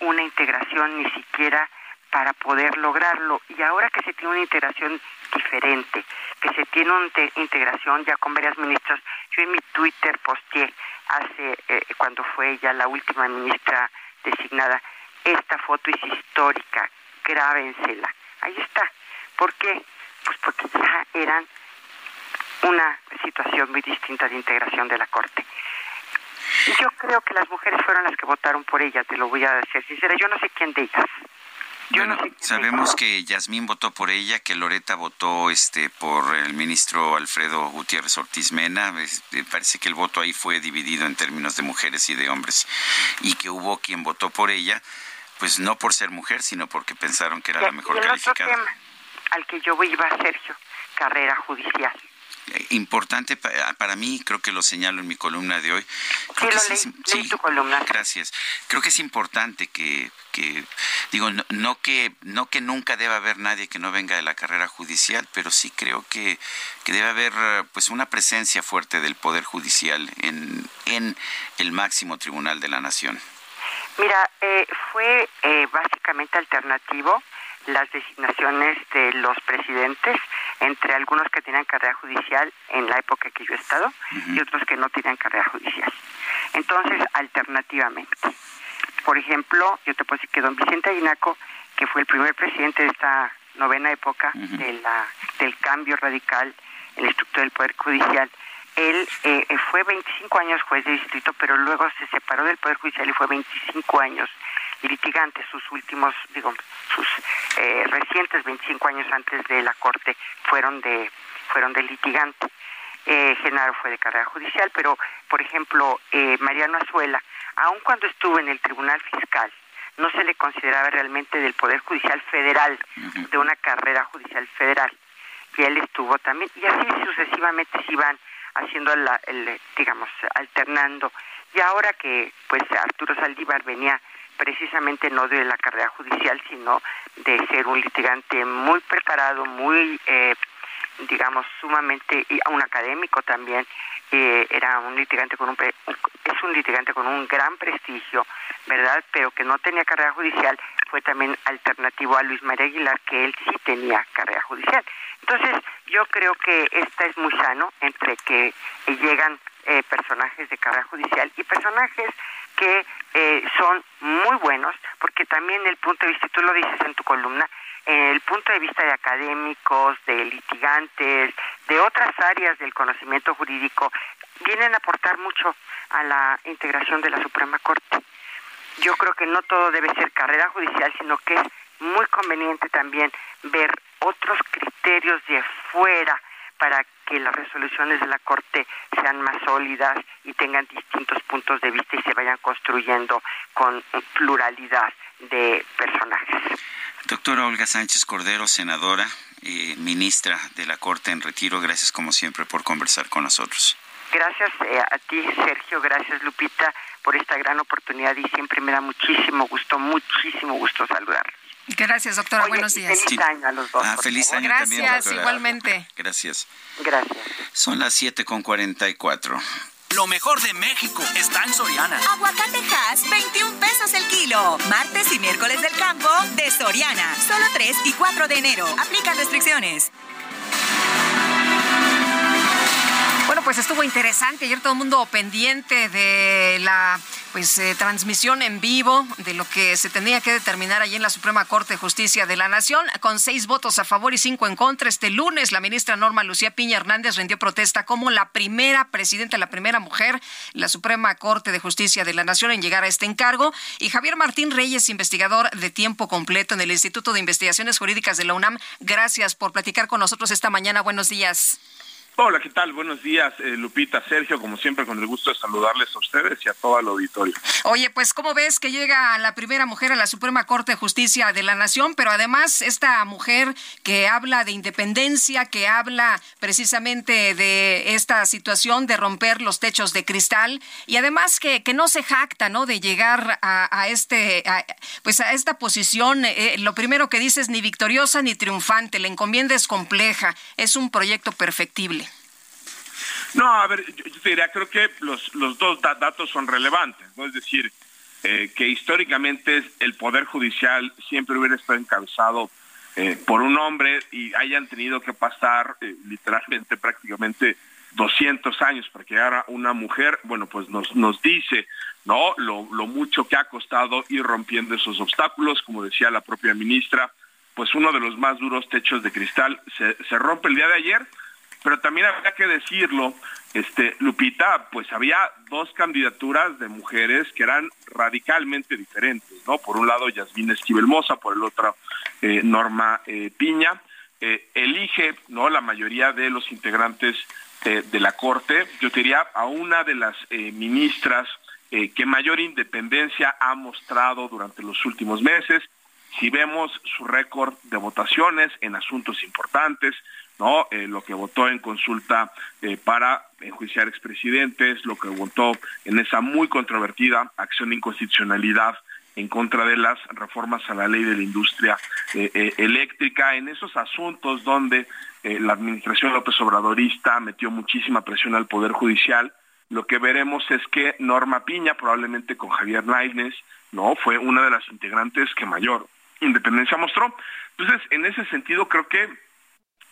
una integración ni siquiera para poder lograrlo. Y ahora que se tiene una integración diferente, que se tiene una integración ya con varias ministras, yo en mi Twitter posteé hace, eh, cuando fue ella la última ministra designada, esta foto es histórica, grábensela. Ahí está. ¿Por qué? Pues porque ya eran una situación muy distinta de integración de la Corte. Yo creo que las mujeres fueron las que votaron por ella, te lo voy a decir sincera. Yo no sé quién de ellas. Yo bueno, sabemos que Yasmín votó por ella, que Loreta votó este por el ministro Alfredo Gutiérrez Ortiz Mena. Me parece que el voto ahí fue dividido en términos de mujeres y de hombres. Y que hubo quien votó por ella, pues no por ser mujer, sino porque pensaron que era la mejor calificada. Otro tema al que yo iba, Sergio, carrera judicial importante para mí, creo que lo señalo en mi columna de hoy. Creo que es, sí, tu columna. Gracias. Creo que es importante que, que digo, no, que no que nunca deba haber nadie que no venga de la carrera judicial, pero sí creo que, que debe haber pues una presencia fuerte del poder judicial en, en el máximo tribunal de la nación. Mira, eh, fue eh, básicamente alternativo las designaciones de los presidentes entre algunos que tenían carrera judicial en la época que yo he estado y otros que no tenían carrera judicial. Entonces, alternativamente. Por ejemplo, yo te puedo decir que don Vicente Aguinaco, que fue el primer presidente de esta novena época de la, del cambio radical en la estructura del Poder Judicial, él eh, fue 25 años juez de distrito, pero luego se separó del Poder Judicial y fue 25 años litigante, sus últimos, digo, sus eh, recientes 25 años antes de la Corte fueron de, fueron de litigante. Eh, Genaro fue de carrera judicial, pero, por ejemplo, eh, Mariano Azuela, aun cuando estuvo en el Tribunal Fiscal, no se le consideraba realmente del Poder Judicial Federal, de una carrera judicial federal. Y él estuvo también, y así sucesivamente se iban haciendo, la, el, digamos, alternando. Y ahora que, pues, Arturo Saldívar venía precisamente no de la carrera judicial, sino de ser un litigante muy preparado, muy, eh, digamos, sumamente, y un académico también, eh, era un litigante con un, es un litigante con un gran prestigio, ¿verdad? Pero que no tenía carrera judicial, fue también alternativo a Luis María Aguilar, que él sí tenía carrera judicial. Entonces, yo creo que esta es muy sano entre que llegan eh, personajes de carrera judicial y personajes que eh, son muy buenos, porque también el punto de vista, tú lo dices en tu columna, el punto de vista de académicos, de litigantes, de otras áreas del conocimiento jurídico, vienen a aportar mucho a la integración de la Suprema Corte. Yo creo que no todo debe ser carrera judicial, sino que es muy conveniente también ver otros criterios de fuera para que las resoluciones de la Corte sean más sólidas y tengan distintos puntos de vista y se vayan construyendo con pluralidad de personajes. Doctora Olga Sánchez Cordero, senadora y ministra de la Corte en retiro, gracias como siempre por conversar con nosotros. Gracias eh, a ti, Sergio, gracias Lupita por esta gran oportunidad y siempre me da muchísimo gusto, muchísimo gusto saludar. Gracias, doctora. Buenos días. Feliz año a los dos. Ah, feliz año Gracias, también, doctora. igualmente. Gracias. Gracias. Son las 7 con 44. Lo mejor de México está en Soriana. Aguacate Hass, 21 pesos el kilo. Martes y miércoles del campo de Soriana. Solo 3 y 4 de enero. Aplican restricciones. pues estuvo interesante. Ayer todo el mundo pendiente de la pues eh, transmisión en vivo de lo que se tenía que determinar allí en la Suprema Corte de Justicia de la Nación, con seis votos a favor y cinco en contra. Este lunes la ministra Norma Lucía Piña Hernández rindió protesta como la primera presidenta, la primera mujer, la Suprema Corte de Justicia de la Nación en llegar a este encargo. Y Javier Martín Reyes, investigador de tiempo completo en el Instituto de Investigaciones Jurídicas de la UNAM, gracias por platicar con nosotros esta mañana. Buenos días. Hola, ¿qué tal? Buenos días, eh, Lupita, Sergio, como siempre, con el gusto de saludarles a ustedes y a todo el auditorio. Oye, pues, ¿cómo ves que llega la primera mujer a la Suprema Corte de Justicia de la Nación? Pero además, esta mujer que habla de independencia, que habla precisamente de esta situación de romper los techos de cristal y además que, que no se jacta, ¿no? De llegar a, este, pues, a esta posición. Eh, lo primero que dice es ni victoriosa ni triunfante. La encomienda es compleja. Es un proyecto perfectible. No, a ver, yo, te diría, creo que los, los dos datos son relevantes, ¿no? Es decir, eh, que históricamente el Poder Judicial siempre hubiera estado encabezado eh, por un hombre y hayan tenido que pasar eh, literalmente prácticamente 200 años para que llegara una mujer, bueno, pues nos, nos dice, ¿no? Lo, lo mucho que ha costado ir rompiendo esos obstáculos, como decía la propia ministra, pues uno de los más duros techos de cristal se, se rompe el día de ayer, pero también habría que decirlo, este, Lupita, pues había dos candidaturas de mujeres que eran radicalmente diferentes, ¿no? Por un lado Yasmín Esquivel Moza, por el otro eh, Norma eh, Piña. Eh, elige, ¿no? La mayoría de los integrantes de la Corte, yo diría a una de las ministras que mayor independencia ha mostrado durante los últimos meses. Si vemos su récord de votaciones en asuntos importantes, ¿no? Eh, lo que votó en consulta eh, para enjuiciar expresidentes, lo que votó en esa muy controvertida acción de inconstitucionalidad en contra de las reformas a la ley de la industria eh, eléctrica, en esos asuntos donde la administración López Obradorista metió muchísima presión al Poder Judicial, lo que veremos es que Norma Piña, probablemente con Javier Lainez, ¿no? fue una de las integrantes que mayor independencia mostró. Entonces, en ese sentido, creo que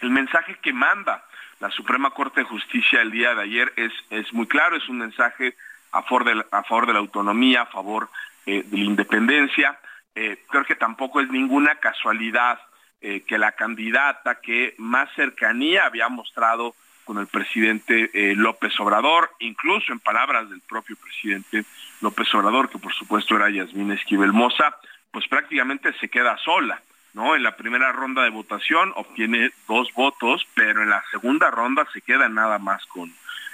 el mensaje que manda la Suprema Corte de Justicia el día de ayer es, es muy claro, es un mensaje a favor de, a favor de la autonomía, a favor eh, de la independencia. Eh, creo que tampoco es ninguna casualidad eh, que la candidata que más cercanía había mostrado con el presidente López Obrador, incluso en palabras del propio presidente López Obrador, que por supuesto era Yasmín Esquivel Moza, pues prácticamente se queda sola. ¿No? En la primera ronda de votación obtiene dos votos, pero en la segunda ronda se queda nada más con,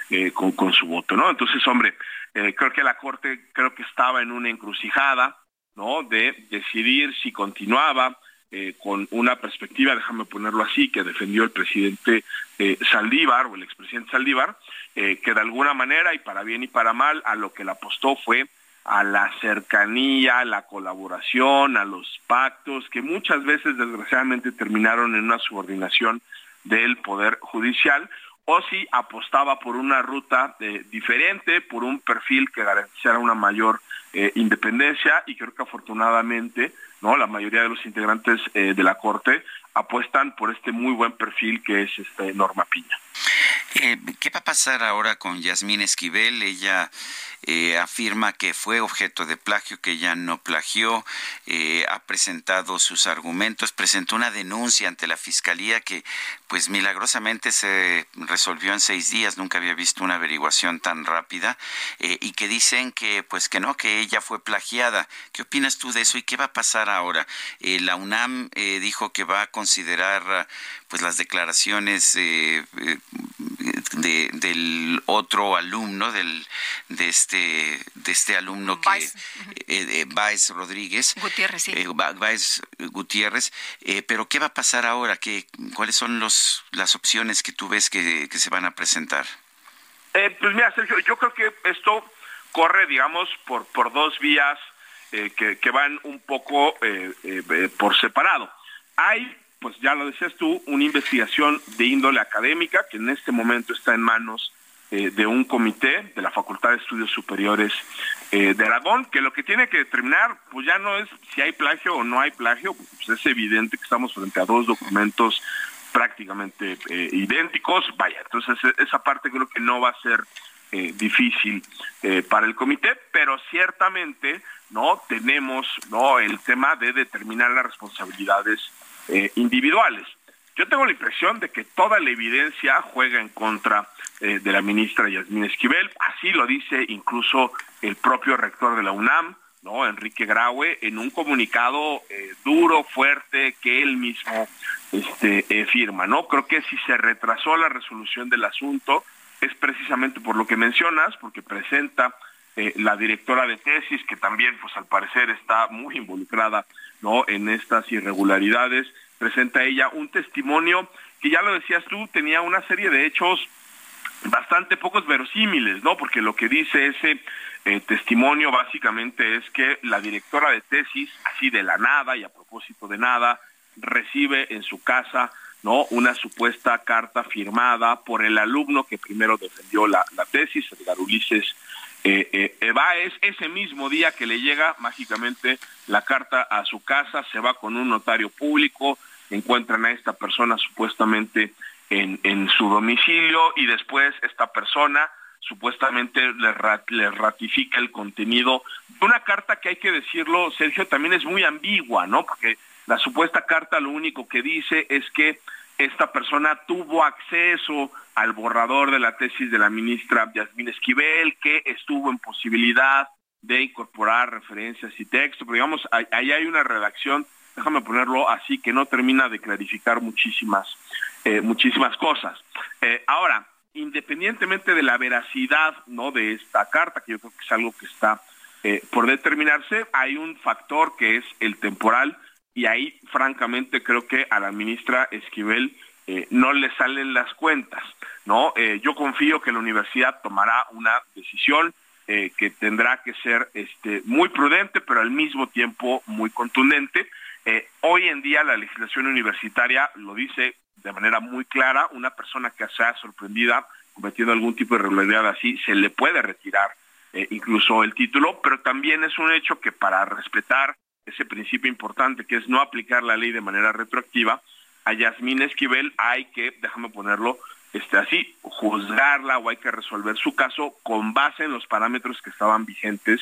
eh, con, su voto, ¿no? Entonces, hombre, eh, creo que la Corte creo que estaba en una encrucijada, ¿no? De decidir si continuaba eh, con una perspectiva, déjame ponerlo así, que defendió el presidente Saldívar o el expresidente Saldívar, que de alguna manera, y para bien y para mal, a lo que le apostó fue a la cercanía, a la colaboración, a los pactos, que muchas veces desgraciadamente terminaron en una subordinación del Poder Judicial, o si apostaba por una ruta eh, diferente, por un perfil que garantizara una mayor eh, independencia, y creo que afortunadamente no la mayoría de los integrantes eh, de la Corte apuestan por este muy buen perfil que es este Norma Piña. ¿Qué va a pasar ahora con Yasmín Esquivel? Ella eh, afirma que fue objeto de plagio, que ella no plagió, eh, ha presentado sus argumentos, presentó una denuncia ante la fiscalía que pues milagrosamente se resolvió en seis días, nunca había visto una averiguación tan rápida, eh, y que dicen que pues que no, que ella fue plagiada. ¿Qué opinas tú de eso y qué va a pasar ahora? la UNAM dijo que va a considerar pues las declaraciones de, del otro alumno, del, de, este, de este alumno que Baez, eh, eh Rodríguez. Gutiérrez, sí. Eh, Gutiérrez. Eh, pero ¿qué va a pasar ahora? ¿Qué, ¿Cuáles son los, las opciones que tú ves que, que se van a presentar? pues mira, Sergio, yo creo que esto corre, digamos, por, por dos vías que, que, van un poco por separado. Hay pues ya lo decías tú, una investigación de índole académica que en este momento está en manos eh, de un comité de la Facultad de Estudios Superiores eh, de Aragón, que lo que tiene que determinar, pues ya no es si hay plagio o no hay plagio, pues es evidente que estamos frente a dos documentos prácticamente eh, idénticos. Vaya, entonces e, esa parte creo que no va a ser difícil para el comité, pero ciertamente no tenemos no el tema de determinar las responsabilidades individuales. Yo tengo la impresión de que toda la evidencia juega en contra de la ministra Yasmín Esquivel, así lo dice incluso el propio rector de la UNAM, ¿no? Enrique Graue, en un comunicado eh, duro, fuerte, que él mismo este, eh, firma, ¿no? Creo que si se retrasó la resolución del asunto es precisamente por lo que mencionas, porque presenta eh, la directora de tesis, que también, pues al parecer está muy involucrada, ¿no? En estas irregularidades, presenta ella un testimonio que ya lo decías tú, tenía una serie de hechos bastante pocos verosímiles, ¿no? Porque lo que dice ese eh, testimonio básicamente es que la directora de tesis, así de la nada y a propósito de nada, recibe en su casa no una supuesta carta firmada por el alumno que primero defendió la, tesis, Edgar Ulises eh, eh, Evaes. Ese mismo día que le llega mágicamente la carta a su casa, se va con un notario público, encuentran a esta persona supuestamente en, en su domicilio y después esta persona supuestamente le, ratifica el contenido de una carta que hay que decirlo, Sergio, también es muy ambigua, ¿no? Porque la supuesta carta lo único que dice es que esta persona tuvo acceso al borrador de la tesis de la ministra Yasmín Esquivel, que estuvo en posibilidad de incorporar referencias y texto, pero digamos, ahí hay una redacción, déjame ponerlo así, que no termina de clarificar muchísimas, eh, muchísimas cosas. Eh, ahora, independientemente de la veracidad no de esta carta, que yo creo que es algo que está eh, por determinarse, hay un factor que es el temporal y ahí francamente creo que a la ministra Esquivel eh, no le salen las cuentas, ¿no? Eh, yo confío que la universidad tomará una decisión que tendrá que ser este, muy prudente, pero al mismo tiempo muy contundente. hoy en día la legislación universitaria lo dice de manera muy clara, una persona que sea sorprendida cometiendo algún tipo de irregularidad así, se le puede retirar eh, incluso el título, pero también es un hecho que para respetar ese principio importante que es no aplicar la ley de manera retroactiva, a Yasmín Esquivel hay que, déjame ponerlo este, así, juzgarla o hay que resolver su caso con base en los parámetros que estaban vigentes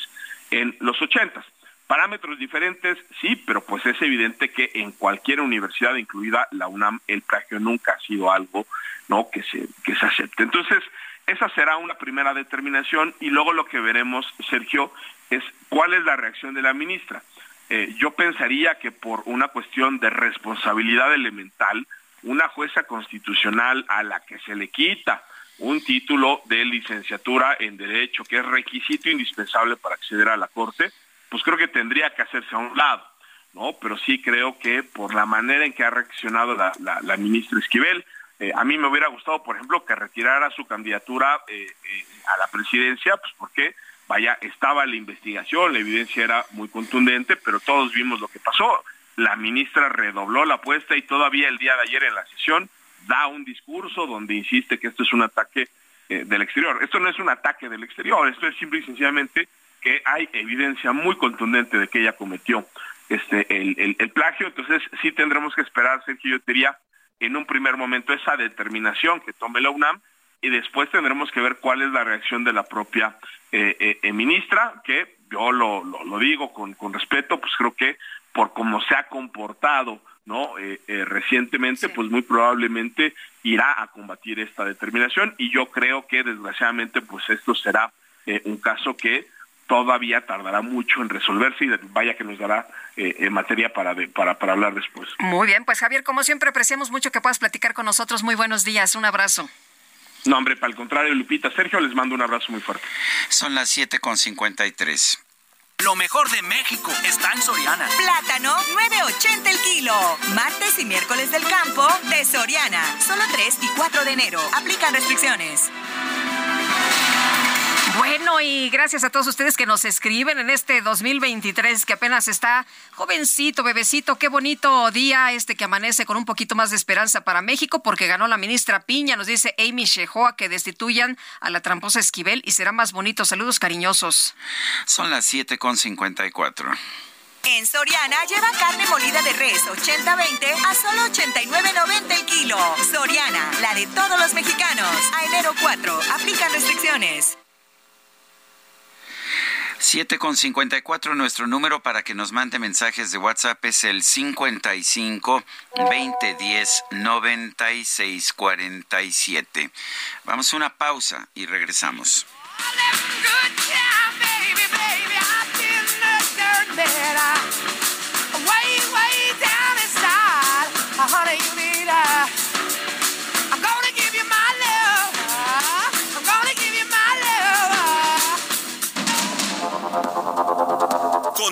en los ochentas. Parámetros diferentes, sí, pero pues es evidente que en cualquier universidad, incluida la UNAM, el plagio nunca ha sido algo no que se, que se acepte. Entonces, esa será una primera determinación y luego lo que veremos, Sergio, es cuál es la reacción de la ministra. Eh, yo pensaría que por una cuestión de responsabilidad elemental, una jueza constitucional a la que se le quita un título de licenciatura en Derecho, que es requisito indispensable para acceder a la Corte, pues creo que tendría que hacerse a un lado, ¿no? Pero sí creo que por la manera en que ha reaccionado la, ministra Esquivel, eh, a mí me hubiera gustado, por ejemplo, que retirara su candidatura eh, a la presidencia, pues porque, vaya, estaba la investigación, la evidencia era muy contundente, pero todos vimos lo que pasó. La ministra redobló la apuesta y todavía el día de ayer en la sesión da un discurso donde insiste que esto es un ataque del exterior. Esto no es un ataque del exterior, esto es simple y sencillamente que hay evidencia muy contundente de que ella cometió este el, el, plagio, entonces sí tendremos que esperar, Sergio, yo diría, en un primer momento esa determinación que tome la UNAM y después tendremos que ver cuál es la reacción de la propia eh, eh, ministra, que yo lo, lo, digo con, con, respeto, pues creo que por cómo se ha comportado no eh, recientemente, pues muy probablemente irá a combatir esta determinación y yo creo que desgraciadamente pues esto será un caso que todavía tardará mucho en resolverse y vaya que nos dará eh, materia para, para, para hablar después. Muy bien, pues Javier, como siempre apreciamos mucho que puedas platicar con nosotros. Muy buenos días, un abrazo. No, hombre, para el contrario, Lupita, Sergio, les mando un abrazo muy fuerte. Son las 7.53. Lo mejor de México está en Soriana. Plátano, 9.80 el kilo. Martes y miércoles del campo de Soriana. Solo 3 y 4 de enero. Aplican restricciones. Bueno, y gracias a todos ustedes que nos escriben en este 2023 que apenas está jovencito, bebecito. Qué bonito día este que amanece con un poquito más de esperanza para México porque ganó la ministra Piña. Nos dice Amy Shehoa que destituyan a la tramposa Esquivel y será más bonito. Saludos cariñosos. Son las 7 con 54. En Soriana lleva carne molida de res 80-20 a solo 89.90 el kilo. Soriana, la de todos los mexicanos. A enero 4, aplican restricciones. 7 con 54, nuestro número para que nos mande mensajes de WhatsApp es el 55 2010 96 47. Vamos a una pausa y regresamos.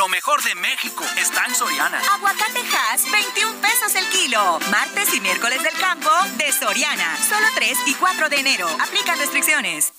Lo mejor de México está en Soriana. Aguacate Hass, 21 pesos el kilo. Martes y miércoles del campo de Soriana. Solo 3 y 4 de enero. Aplican restricciones.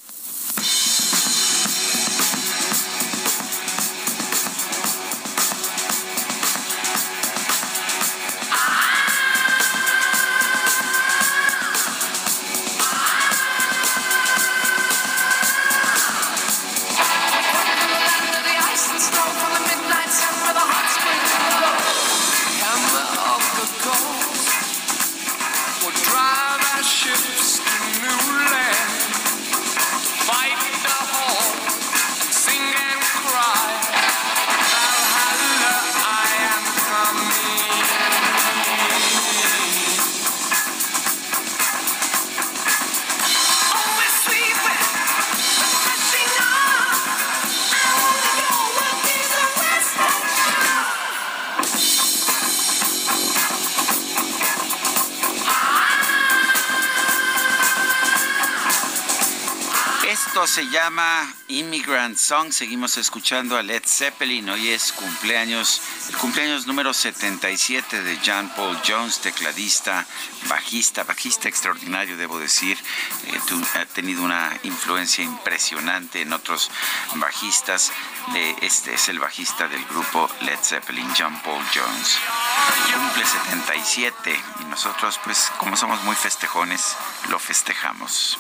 Se llama Immigrant Song. Seguimos escuchando a Led Zeppelin. Hoy es cumpleaños, el cumpleaños número 77 de John Paul Jones, tecladista, bajista, bajista extraordinario, debo decir. Eh, ha tenido una influencia impresionante en otros bajistas. este es el bajista del grupo Led Zeppelin, John Paul Jones. Cumple 77 y nosotros, pues, como somos muy festejones, lo festejamos.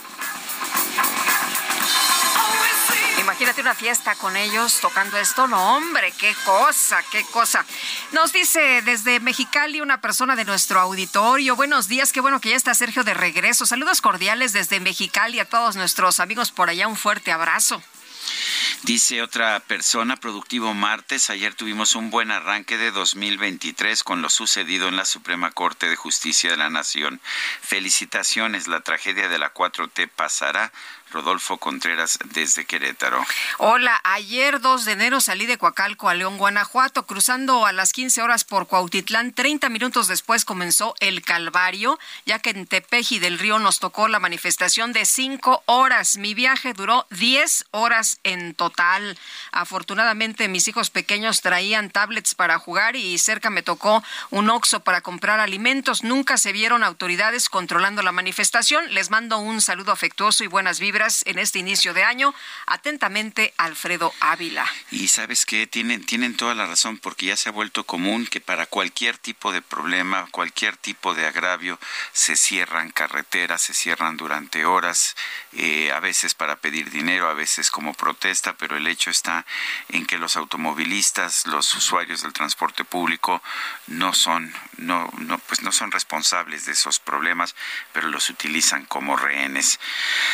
Imagínate una fiesta con ellos tocando esto. No, hombre, qué cosa, qué cosa. Nos dice desde Mexicali una persona de nuestro auditorio. Buenos días, qué bueno que ya está Sergio de regreso. Saludos cordiales desde Mexicali a todos nuestros amigos por allá. Un fuerte abrazo. Dice otra persona, productivo martes, ayer tuvimos un buen arranque de 2023 con lo sucedido en la Suprema Corte de Justicia de la Nación. Felicitaciones, la tragedia de la 4T pasará. Rodolfo Contreras desde Querétaro. Hola, ayer 2 de enero salí de Coacalco a León, Guanajuato, cruzando a las 15 horas por Cuautitlán. 30 minutos después comenzó el Calvario, ya que en Tepeji del Río nos tocó la manifestación de 5 horas. Mi viaje duró 10 horas en total. Afortunadamente mis hijos pequeños traían tablets para jugar y cerca me tocó un oxo para comprar alimentos. Nunca se vieron autoridades controlando la manifestación. Les mando un saludo afectuoso y buenas vibras en este inicio de año. Atentamente, Alfredo Ávila. Y sabes que tienen, tienen toda la razón, porque ya se ha vuelto común que para cualquier tipo de problema, cualquier tipo de agravio, se cierran carreteras, se cierran durante horas, eh, a veces para pedir dinero, a veces como protesta, pero el hecho está en que los automovilistas, los usuarios del transporte público, no son, no, no, pues no son responsables de esos problemas, pero los utilizan como rehenes.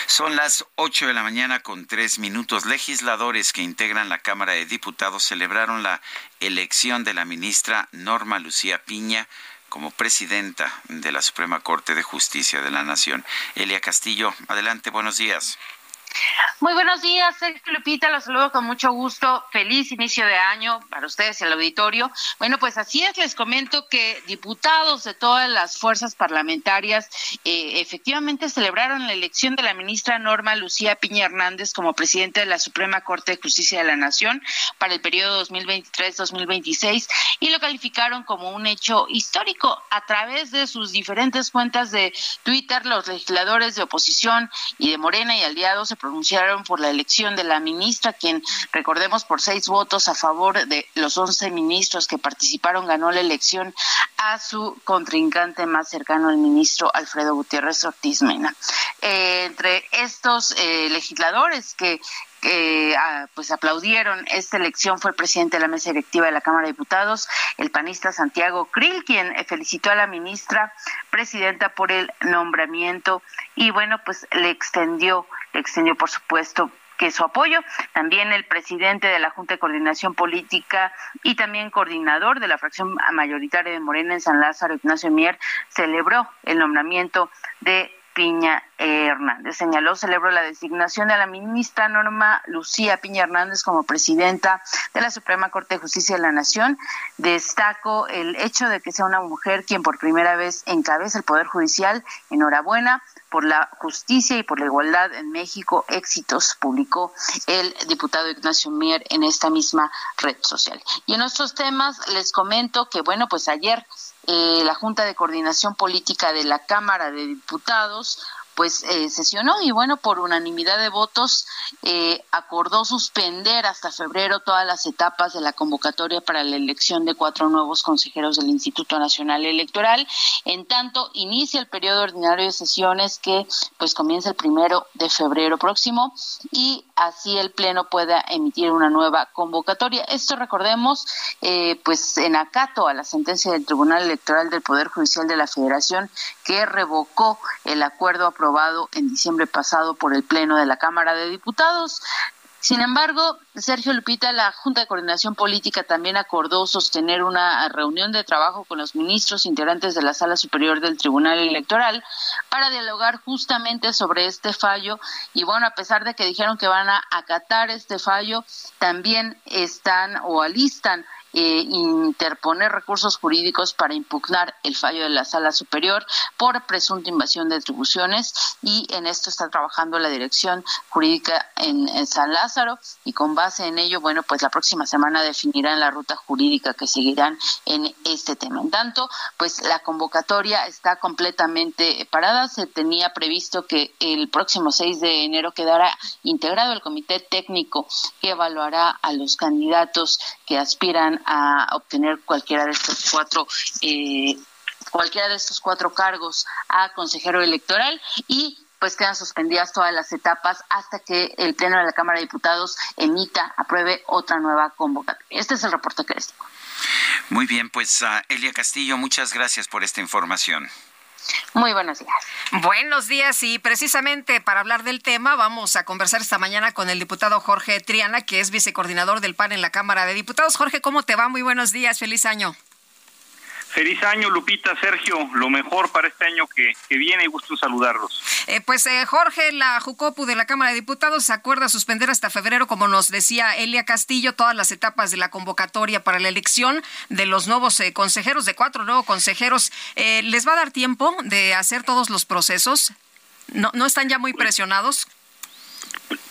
Son las 8 de la mañana con tres minutos. Legisladores que integran la Cámara de Diputados celebraron la elección de la ministra Norma Lucía Piña como presidenta de la Suprema Corte de Justicia de la Nación. Elia Castillo, adelante, buenos días. Muy buenos días, Sergio Lupita, los saludo con mucho gusto. Feliz inicio de año para ustedes y el auditorio. Bueno, pues así es, les comento que diputados de todas las fuerzas parlamentarias eh, efectivamente celebraron la elección de la ministra Norma Lucía Piña Hernández como presidente de la Suprema Corte de Justicia de la Nación para el periodo 2023-2026 y lo calificaron como un hecho histórico. A través de sus diferentes cuentas de Twitter, los legisladores de oposición y de Morena y aliados se pronunciaron por la elección de la ministra, quien, recordemos, por seis votos a favor de los once ministros que participaron, ganó la elección a su contrincante más cercano, el ministro Alfredo Gutiérrez Ortiz Mena. Eh, entre estos eh, legisladores que pues aplaudieron esta elección fue el presidente de la mesa directiva de la Cámara de Diputados, el panista Santiago Krill, quien felicitó a la ministra presidenta por el nombramiento y bueno, pues le extendió extendió, por supuesto, que su apoyo. También el presidente de la Junta de Coordinación Política y también coordinador de la fracción mayoritaria de Morena en San Lázaro, Ignacio Mier, celebró el nombramiento de Piña Hernández. Señaló, celebró la designación de la ministra Norma Lucía Piña Hernández como presidenta de la Suprema Corte de Justicia de la Nación. Destaco el hecho de que sea una mujer quien por primera vez encabeza el Poder Judicial. Enhorabuena por la justicia y por la igualdad en México, éxitos, publicó el diputado Ignacio Mier en esta misma red social. Y en otros temas les comento que, bueno, pues ayer eh, la Junta de Coordinación Política de la Cámara de Diputados pues eh, sesionó y bueno, por unanimidad de votos eh, acordó suspender hasta febrero todas las etapas de la convocatoria para la elección de cuatro nuevos consejeros del Instituto Nacional Electoral. En tanto, inicia el periodo ordinario de sesiones que pues comienza el primero de febrero próximo y así el Pleno pueda emitir una nueva convocatoria. Esto recordemos, eh, pues en acato a la sentencia del Tribunal Electoral del Poder Judicial de la Federación que revocó el acuerdo aprobado en diciembre pasado por el Pleno de la Cámara de Diputados. Sin embargo, Sergio Lupita, la Junta de Coordinación Política también acordó sostener una reunión de trabajo con los ministros integrantes de la Sala Superior del Tribunal Electoral para dialogar justamente sobre este fallo. Y bueno, a pesar de que dijeron que van a acatar este fallo, también están o alistan eh, interponer recursos jurídicos para impugnar el fallo de la sala superior por presunta invasión de atribuciones y en esto está trabajando la dirección jurídica en, San Lázaro y con base en ello, bueno, pues la próxima semana definirán la ruta jurídica que seguirán en este tema. En tanto, pues la convocatoria está completamente parada. Se tenía previsto que el próximo 6 de enero quedara integrado el comité técnico que evaluará a los candidatos que aspiran a obtener cualquiera de estos cuatro eh, cualquiera de estos cuatro cargos a consejero electoral y pues quedan suspendidas todas las etapas hasta que el Pleno de la Cámara de Diputados emita, apruebe otra nueva convocatoria. Este es el reporte que les tengo. Muy bien, pues uh, Elia Castillo, muchas gracias por esta información. Muy buenos días. Buenos días y precisamente para hablar del tema vamos a conversar esta mañana con el diputado Jorge Triana, que es vicecoordinador del PAN en la Cámara de Diputados. Jorge, ¿cómo te va? Muy buenos días, feliz año. Feliz año, Lupita, Sergio. Lo mejor para este año que, viene y gusto saludarlos. Eh, pues eh, Jorge, la Jucopu de la Cámara de Diputados se acuerda suspender hasta febrero, como nos decía Elia Castillo, todas las etapas de la convocatoria para la elección de los nuevos eh, consejeros, de cuatro nuevos consejeros. ¿Les va a dar tiempo de hacer todos los procesos? ¿No, no están ya muy presionados?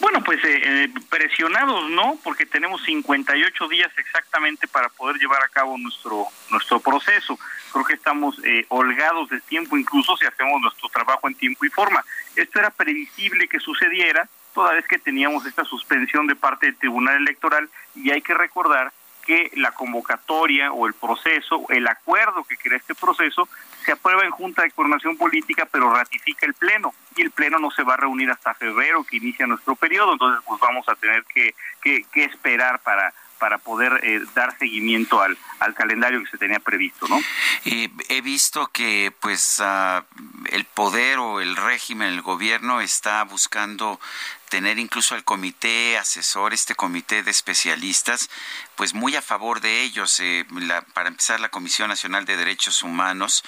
Bueno, pues eh, eh, presionados no, porque tenemos 58 días exactamente para poder llevar a cabo nuestro nuestro proceso. Creo que estamos eh, holgados de tiempo, incluso si hacemos nuestro trabajo en tiempo y forma. Esto era previsible que sucediera, toda vez que teníamos esta suspensión de parte del Tribunal Electoral, y hay que recordar que la convocatoria o el proceso, el acuerdo que crea este proceso, se aprueba en Junta de Coordinación Política, pero ratifica el Pleno, y el Pleno no se va a reunir hasta febrero, que inicia nuestro periodo, entonces pues vamos a tener que, que, esperar para para poder eh, dar seguimiento al, al calendario que se tenía previsto, ¿no? he visto que pues ah, el poder o el régimen, el gobierno está buscando tener incluso al comité asesor, este comité de especialistas, pues muy a favor de ellos. Eh, para empezar, la Comisión Nacional de Derechos Humanos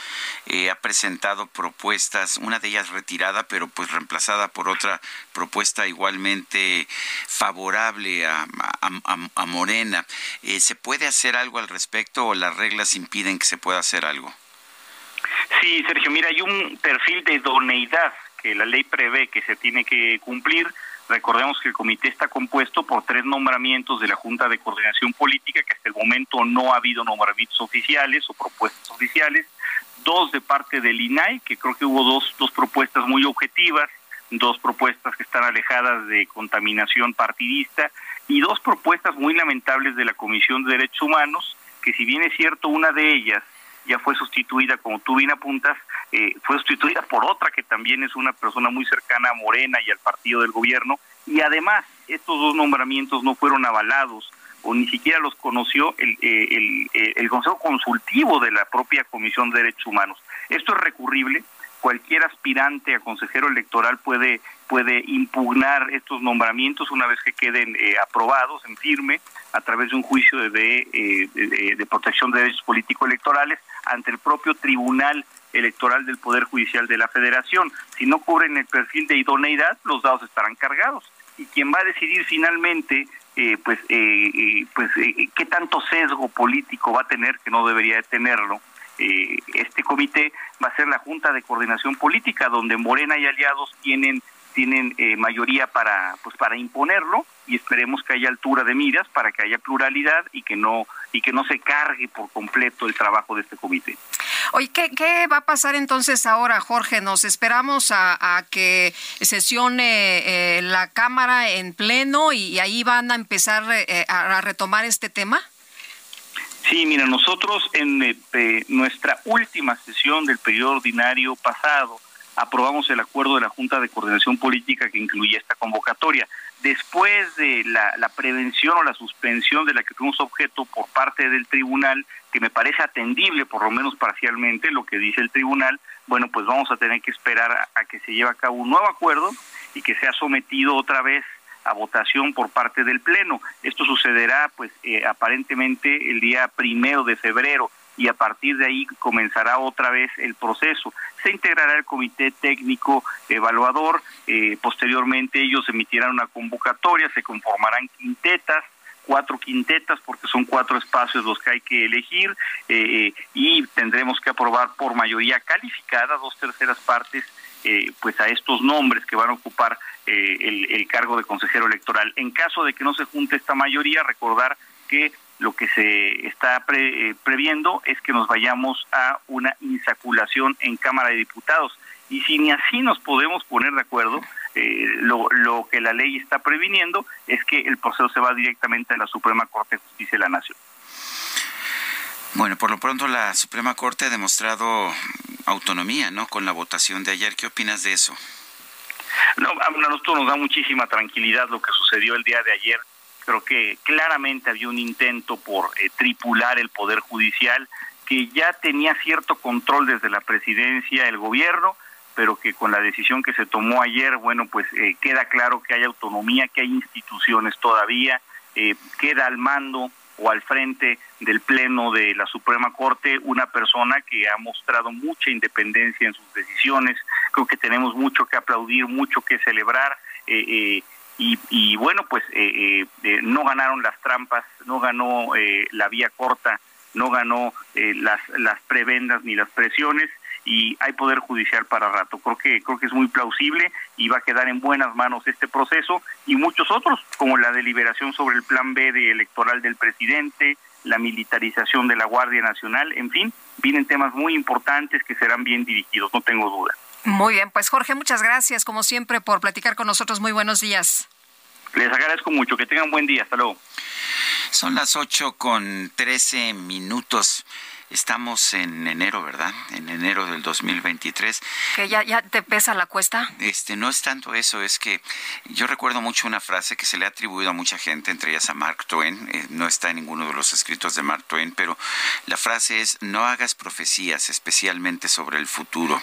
eh, ha presentado propuestas, una de ellas retirada, pero pues reemplazada por otra propuesta igualmente favorable a, a Morena. Eh, ¿Se puede hacer algo al respecto o las reglas impiden que se pueda hacer algo? Sí, Sergio, mira, hay un perfil de idoneidad que la ley prevé que se tiene que cumplir. Recordemos que el comité está compuesto por tres nombramientos de la Junta de Coordinación Política, que hasta el momento no ha habido nombramientos oficiales o propuestas oficiales, dos de parte del INAI, que creo que hubo dos, dos propuestas muy objetivas, dos propuestas que están alejadas de contaminación partidista y dos propuestas muy lamentables de la Comisión de Derechos Humanos, que si bien es cierto una de ellas ya fue sustituida, como tú bien apuntas, eh, fue sustituida por otra que también es una persona muy cercana a Morena y al partido del gobierno, y además estos dos nombramientos no fueron avalados o ni siquiera los conoció el, eh, el, eh, el Consejo Consultivo de la propia Comisión de Derechos Humanos. Esto es recurrible, cualquier aspirante a consejero electoral puede puede impugnar estos nombramientos una vez que queden eh, aprobados en firme a través de un juicio de, de, de, protección de derechos políticos electorales ante el propio Tribunal Electoral del Poder Judicial de la Federación. Si no cubren el perfil de idoneidad, los dados estarán cargados. Y quien va a decidir finalmente eh, pues, eh, pues qué tanto sesgo político va a tener, que no debería de tenerlo, este comité va a ser la Junta de Coordinación Política, donde Morena y aliados tienen tienen eh, mayoría para pues para imponerlo y esperemos que haya altura de miras para que haya pluralidad y que no y que no se cargue por completo el trabajo de este comité. Oye, ¿qué, qué va a pasar entonces ahora, Jorge? ¿Nos esperamos a, que sesione eh, la Cámara en pleno y, ahí van a empezar eh, a retomar este tema? Sí, mira, nosotros en nuestra última sesión del periodo ordinario pasado, aprobamos el acuerdo de la Junta de Coordinación Política que incluía esta convocatoria. Después de la, prevención o la suspensión de la que fuimos objeto por parte del tribunal, que me parece atendible, por lo menos parcialmente, lo que dice el tribunal, bueno, pues vamos a tener que esperar a, que se lleve a cabo un nuevo acuerdo y que sea sometido otra vez a votación por parte del Pleno. Esto sucederá, pues, eh, aparentemente el día primero de febrero y a partir de ahí comenzará otra vez el proceso. Se integrará el comité técnico evaluador, eh, posteriormente ellos emitirán una convocatoria, se conformarán quintetas, cuatro quintetas porque son cuatro espacios los que hay que elegir eh, y tendremos que aprobar por mayoría calificada dos terceras partes eh, pues a estos nombres que van a ocupar el, el, cargo de consejero electoral. En caso de que no se junte esta mayoría, recordar que lo que se está eh, previendo es que nos vayamos a una insaculación en Cámara de Diputados. Y si ni así nos podemos poner de acuerdo, eh, lo, lo que la ley está previniendo es que el proceso se va directamente a la Suprema Corte de Justicia de la Nación. Bueno, por lo pronto la Suprema Corte ha demostrado autonomía, ¿no? Con la votación de ayer. ¿Qué opinas de eso? No, a nosotros nos da muchísima tranquilidad lo que sucedió el día de ayer creo que claramente había un intento por eh, tripular el Poder Judicial, que ya tenía cierto control desde la presidencia, el gobierno, pero que con la decisión que se tomó ayer, bueno, pues eh, queda claro que hay autonomía, que hay instituciones todavía, eh, queda al mando o al frente del Pleno de la Suprema Corte una persona que ha mostrado mucha independencia en sus decisiones. Creo que tenemos mucho que aplaudir, mucho que celebrar. Eh, y, bueno, pues eh, eh, eh, no ganaron las trampas, no ganó la vía corta, no ganó las, las prebendas ni las presiones y hay poder judicial para rato. Creo que creo que es muy plausible y va a quedar en buenas manos este proceso y muchos otros, como la deliberación sobre el plan B de electoral del presidente, la militarización de la Guardia Nacional, en fin, vienen temas muy importantes que serán bien dirigidos, no tengo duda. Muy bien, pues Jorge, muchas gracias como siempre por platicar con nosotros. Muy buenos días. Les agradezco mucho, que tengan buen día, hasta luego. Son las 8 con 13 minutos. Estamos en enero, ¿verdad? En enero del 2023. ¿Que ya, ya te pesa la cuesta? Este, no es tanto eso, es que yo recuerdo mucho una frase que se le ha atribuido a mucha gente, entre ellas a Mark Twain, eh, no está en ninguno de los escritos de Mark Twain, pero la frase es, no hagas profecías, especialmente sobre el futuro.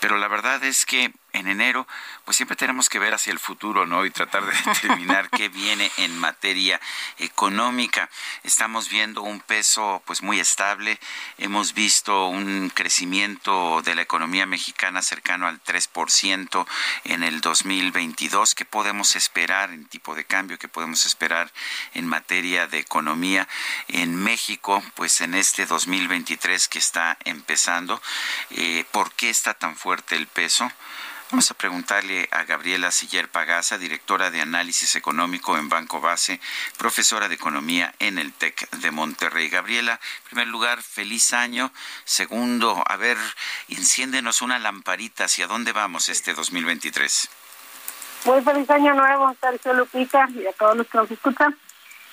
Pero la verdad es que en enero, pues siempre tenemos que ver hacia el futuro, ¿no? Y tratar de determinar qué viene en materia económica. Estamos viendo un peso pues muy estable, hemos visto un crecimiento de la economía mexicana cercano al 3% en el 2022. ¿Qué podemos esperar en tipo de cambio? ¿Qué podemos esperar en materia de economía en México? Pues en este 2023 que está empezando, eh, ¿por qué está tan fuerte el peso? Vamos a preguntarle a Gabriela Siller Pagaza, directora de análisis económico en Banco Base, profesora de economía en el TEC de Monterrey. Gabriela, en primer lugar, feliz año. Segundo, a ver, enciéndenos una lamparita. ¿Hacia dónde vamos este 2023? Muy feliz año nuevo, Sergio Lupita, y a todos los que nos escuchan.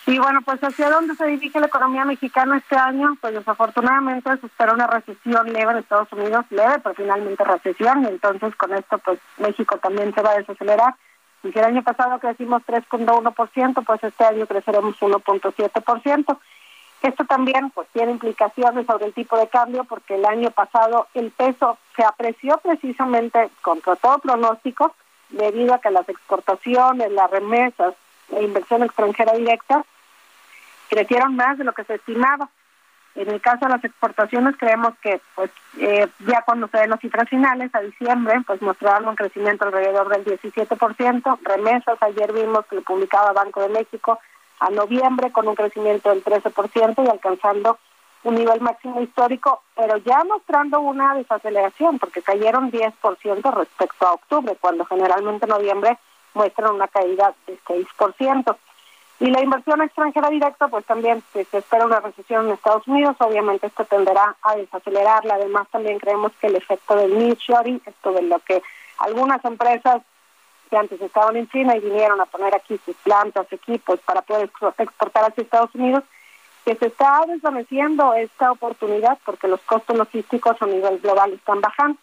Y bueno, pues hacia dónde se dirige la economía mexicana este año, pues desafortunadamente se espera una recesión leve en Estados Unidos, leve, pero finalmente recesión, y entonces con esto pues México también se va a desacelerar. Y si el año pasado crecimos 3.1%, pues este año creceremos 1.7%. Esto también pues tiene implicaciones sobre el tipo de cambio porque el año pasado el peso se apreció precisamente contra todo pronóstico debido a que las exportaciones, las remesas, la inversión extranjera directa crecieron más de lo que se estimaba. En el caso de las exportaciones creemos que pues eh, ya cuando se den las cifras finales a diciembre pues mostraron un crecimiento alrededor del 17%, remesas ayer vimos que lo publicaba Banco de México a noviembre con un crecimiento del 13% y alcanzando un nivel máximo histórico, pero ya mostrando una desaceleración porque cayeron 10% respecto a octubre, cuando generalmente noviembre muestran una caída de 6%. Y la inversión extranjera directa, pues también se espera una recesión en Estados Unidos, obviamente esto tenderá a desacelerarla. Además, también creemos que el efecto del nearshoring, esto de lo que algunas empresas que antes estaban en China y vinieron a poner aquí sus plantas, equipos para poder exportar hacia Estados Unidos, que se está desvaneciendo esta oportunidad porque los costos logísticos a nivel global están bajando.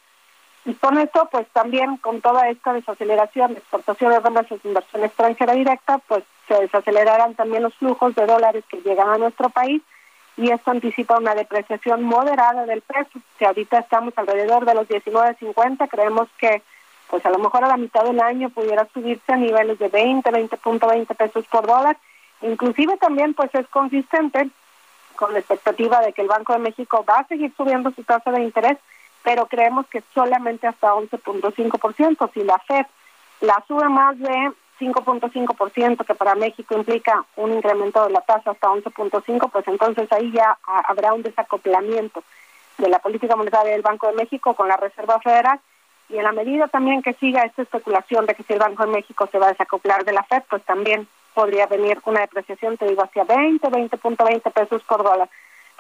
Y con esto, pues también con toda esta desaceleración de exportaciones, remesas, inversión extranjera directa, pues se desacelerarán también los flujos de dólares que llegan a nuestro país y esto anticipa una depreciación moderada del peso. Si ahorita estamos alrededor de los 19.50, creemos que pues a lo mejor a la mitad del año pudiera subirse a niveles de 20, 20.20 pesos por dólar. Inclusive también pues es consistente con la expectativa de que el Banco de México va a seguir subiendo su tasa de interés pero creemos que solamente hasta 11.5%. Si la FED la sube más de 5.5%, que para México implica un incremento de la tasa hasta 11.5%, pues entonces ahí ya habrá un desacoplamiento de la política monetaria del Banco de México con la Reserva Federal. Y en la medida también que siga esta especulación de que si el Banco de México se va a desacoplar de la FED, pues también podría venir una depreciación, te digo, hacia 20, 20.20 pesos por dólar.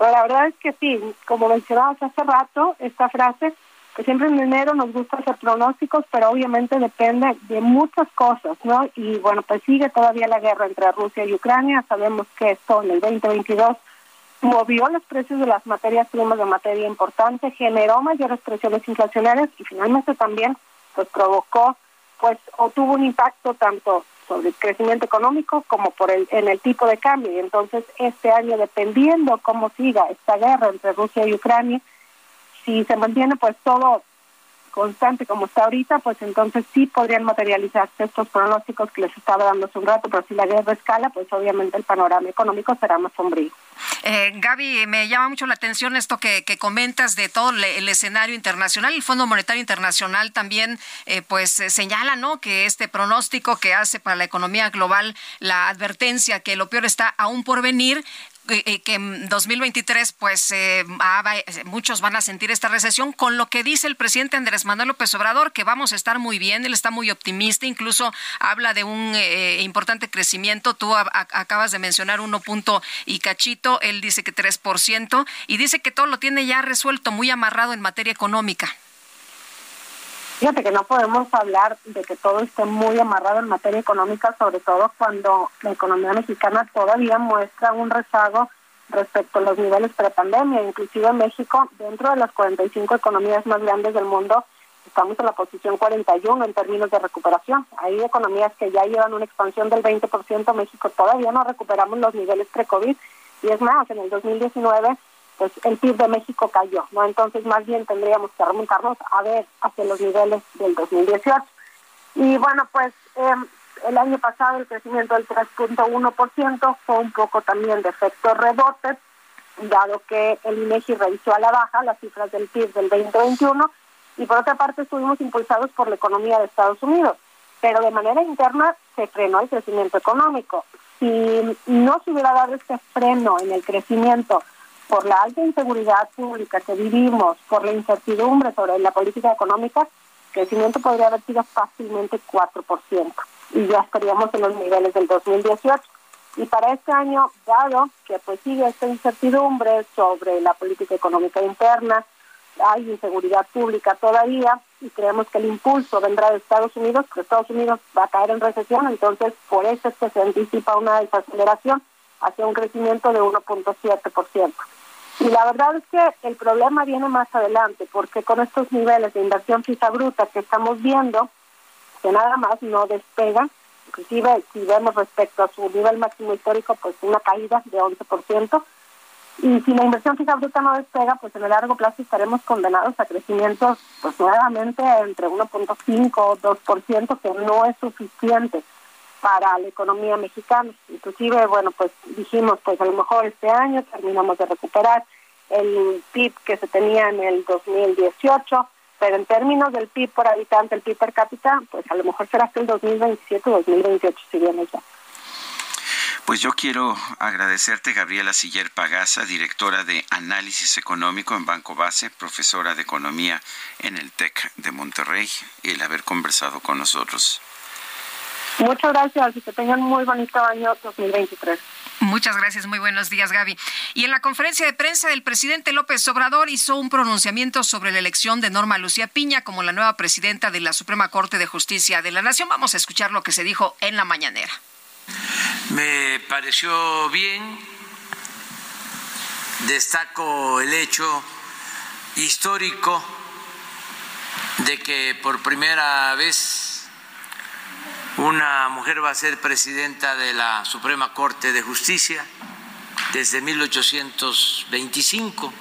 Pero la verdad es que sí, como mencionabas hace rato, esta frase, que siempre en enero nos gusta hacer pronósticos, pero obviamente depende de muchas cosas, ¿no? Y bueno, pues sigue todavía la guerra entre Rusia y Ucrania. Sabemos que esto en el 2022 movió los precios de las materias primas de materia importante, generó mayores presiones inflacionarias y finalmente también pues provocó pues o tuvo un impacto tanto sobre el crecimiento económico como por el en el tipo de cambio. Y entonces este año dependiendo cómo siga esta guerra entre Rusia y Ucrania si se mantiene pues todo constante como está ahorita, pues entonces sí podrían materializarse estos pronósticos que les estaba dando hace un rato, pero si la guerra escala, pues obviamente el panorama económico será más sombrío. Eh, Gaby, me llama mucho la atención esto que, comentas de todo el, escenario internacional. El Fondo Monetario Internacional también eh, pues señala ¿no? que este pronóstico que hace para la economía global, la advertencia que lo peor está aún por venir, eh, eh, que en 2023 pues eh, muchos van a sentir esta recesión con lo que dice el presidente Andrés Manuel López Obrador que vamos a estar muy bien, él está muy optimista, incluso habla de un importante crecimiento, tú acabas de mencionar uno punto y cachito, él dice que 3% y dice que todo lo tiene ya resuelto, muy amarrado en materia económica. Fíjate que no podemos hablar de que todo esté muy amarrado en materia económica, sobre todo cuando la economía mexicana todavía muestra un rezago respecto a los niveles prepandemia. Inclusive México, dentro de las 45 economías más grandes del mundo, estamos en la posición 41 en términos de recuperación. Hay economías que ya llevan una expansión del 20%, México todavía no recuperamos los niveles pre-COVID y es más, en el 2019 pues el PIB de México cayó, ¿no? Entonces más bien tendríamos que remontarnos a ver hacia los niveles del 2018. Y bueno, pues eh, el año pasado el crecimiento del 3.1% fue un poco también de efecto rebote, dado que el INEGI revisó a la baja las cifras del PIB del 2021 y por otra parte estuvimos impulsados por la economía de Estados Unidos, pero de manera interna se frenó el crecimiento económico. Si no se hubiera dado este freno en el crecimiento por la alta inseguridad pública que vivimos, por la incertidumbre sobre la política económica, el crecimiento podría haber sido fácilmente 4% y ya estaríamos en los niveles del 2018. Y para este año, dado que pues sigue esta incertidumbre sobre la política económica interna, hay inseguridad pública todavía y creemos que el impulso vendrá de Estados Unidos, que Estados Unidos va a caer en recesión, entonces por eso es que se anticipa una desaceleración hacia un crecimiento de 1.7%. Y la verdad es que el problema viene más adelante, porque con estos niveles de inversión fija bruta que estamos viendo, que nada más no despega, inclusive si vemos respecto a su nivel máximo histórico, pues una caída de 11%, y si la inversión fija bruta no despega, pues en el largo plazo estaremos condenados a crecimientos, pues nuevamente entre 1.5 o 2%, que no es suficiente para la economía mexicana. Inclusive, bueno, pues dijimos, pues a lo mejor este año terminamos de recuperar el PIB que se tenía en el 2018, pero en términos del PIB por habitante, el PIB per cápita, pues a lo mejor será hasta el 2027 o 2028, si bien ya. Pues yo quiero agradecerte, Gabriela Siller Pagasa, directora de Análisis Económico en Banco Base, profesora de Economía en el TEC de Monterrey, el haber conversado con nosotros. Muchas gracias y que tengan muy bonito año 2023. Muchas gracias, muy buenos días, Gaby. Y en la conferencia de prensa, el presidente López Obrador hizo un pronunciamiento sobre la elección de Norma Lucía Piña como la nueva presidenta de la Suprema Corte de Justicia de la Nación. Vamos a escuchar lo que se dijo en la mañanera. Me pareció bien, destaco el hecho histórico de que por primera vez una mujer va a ser presidenta de la Suprema Corte de Justicia desde 1825,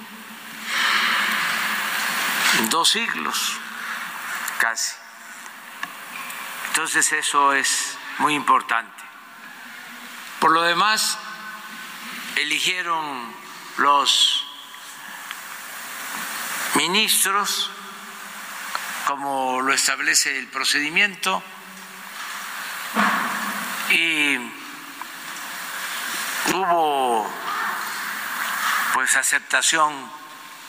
dos siglos casi. Entonces eso es muy importante. Por lo demás, eligieron los ministros, como lo establece el procedimiento, y hubo pues aceptación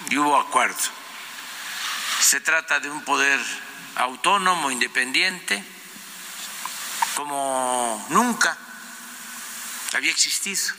y hubo acuerdo. Se trata de un poder autónomo, independiente, como nunca había existido.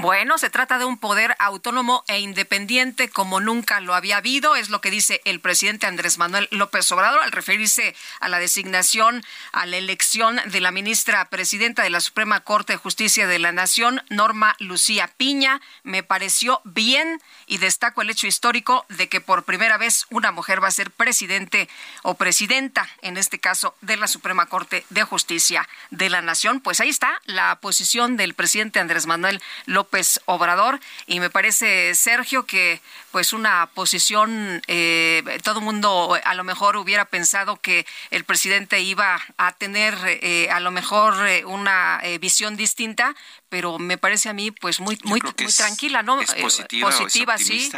Bueno, se trata de un poder autónomo e independiente como nunca lo había habido, es lo que dice el presidente Andrés Manuel López Obrador al referirse a la designación, a la elección de la ministra presidenta de la Suprema Corte de Justicia de la Nación, Norma Lucía Piña. Me pareció bien y destaco el hecho histórico de que por primera vez una mujer va a ser presidente o presidenta, en este caso, de la Suprema Corte de Justicia de la Nación. Pues ahí está la posición del presidente Andrés Manuel López López Obrador y me parece Sergio que pues una posición eh, todo el mundo a lo mejor hubiera pensado que el presidente iba a tener eh, a lo mejor eh, una visión distinta pero me parece a mí pues muy muy, muy tranquila, ¿no? Es positiva, sí.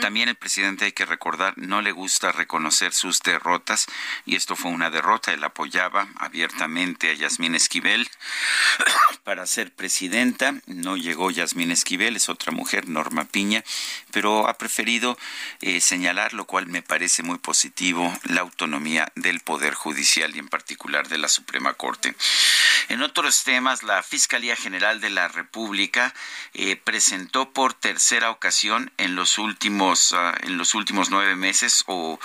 También el presidente hay que recordar no le gusta reconocer sus derrotas y esto fue una derrota. Él apoyaba abiertamente a Yasmín Esquivel para ser presidenta. No llegó Yasmín Esquivel, es otra mujer, Norma Piña, pero ha preferido eh, señalar, lo cual me parece muy positivo, la autonomía del Poder Judicial y en particular de la Suprema Corte. En otros temas, la Fiscalía General de la República eh, presentó por tercera ocasión en los últimos ah, en los últimos nueve meses o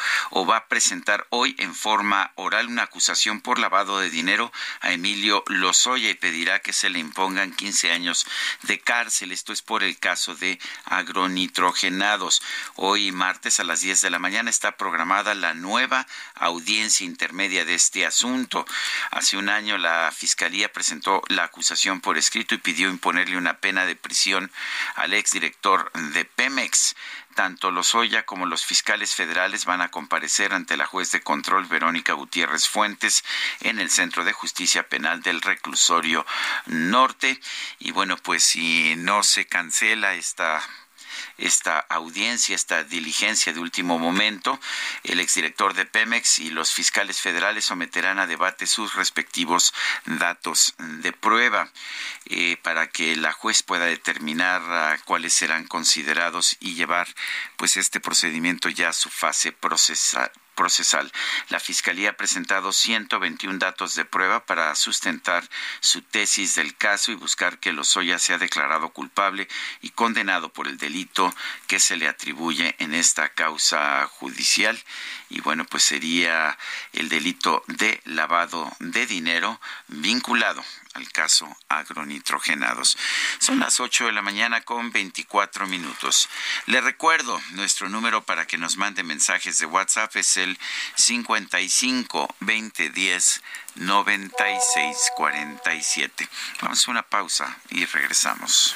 va a presentar hoy en forma oral una acusación por lavado de dinero a Emilio Lozoya y pedirá que se le impongan 15 años de cárcel. Esto es por el caso de agronitrogenados. Hoy martes a las 10 de la mañana está programada la nueva audiencia intermedia de este asunto. Hace un año la Fiscalía presentó la acusación por escrito y pidió imponerle una pena de prisión al exdirector de Pemex. Tanto Lozoya como los fiscales federales van a comparecer ante la juez de control Verónica Gutiérrez Fuentes en el Centro de Justicia Penal del Reclusorio Norte. Y bueno, pues si no se cancela esta esta audiencia, esta diligencia de último momento. El exdirector de Pemex y los fiscales federales someterán a debate sus respectivos datos de prueba eh, para que la juez pueda determinar ah, cuáles serán considerados y llevar pues este procedimiento ya a su fase procesal procesal. La Fiscalía ha presentado 121 datos de prueba para sustentar su tesis del caso y buscar que Lozoya sea declarado culpable y condenado por el delito que se le atribuye en esta causa judicial. Y bueno, pues sería el delito de lavado de dinero vinculado al caso agronitrogenados. Son las 8 de la mañana con 24 minutos. Le recuerdo, nuestro número para que nos mande mensajes de WhatsApp es el 55 20 10 96 47. Vamos a una pausa y regresamos.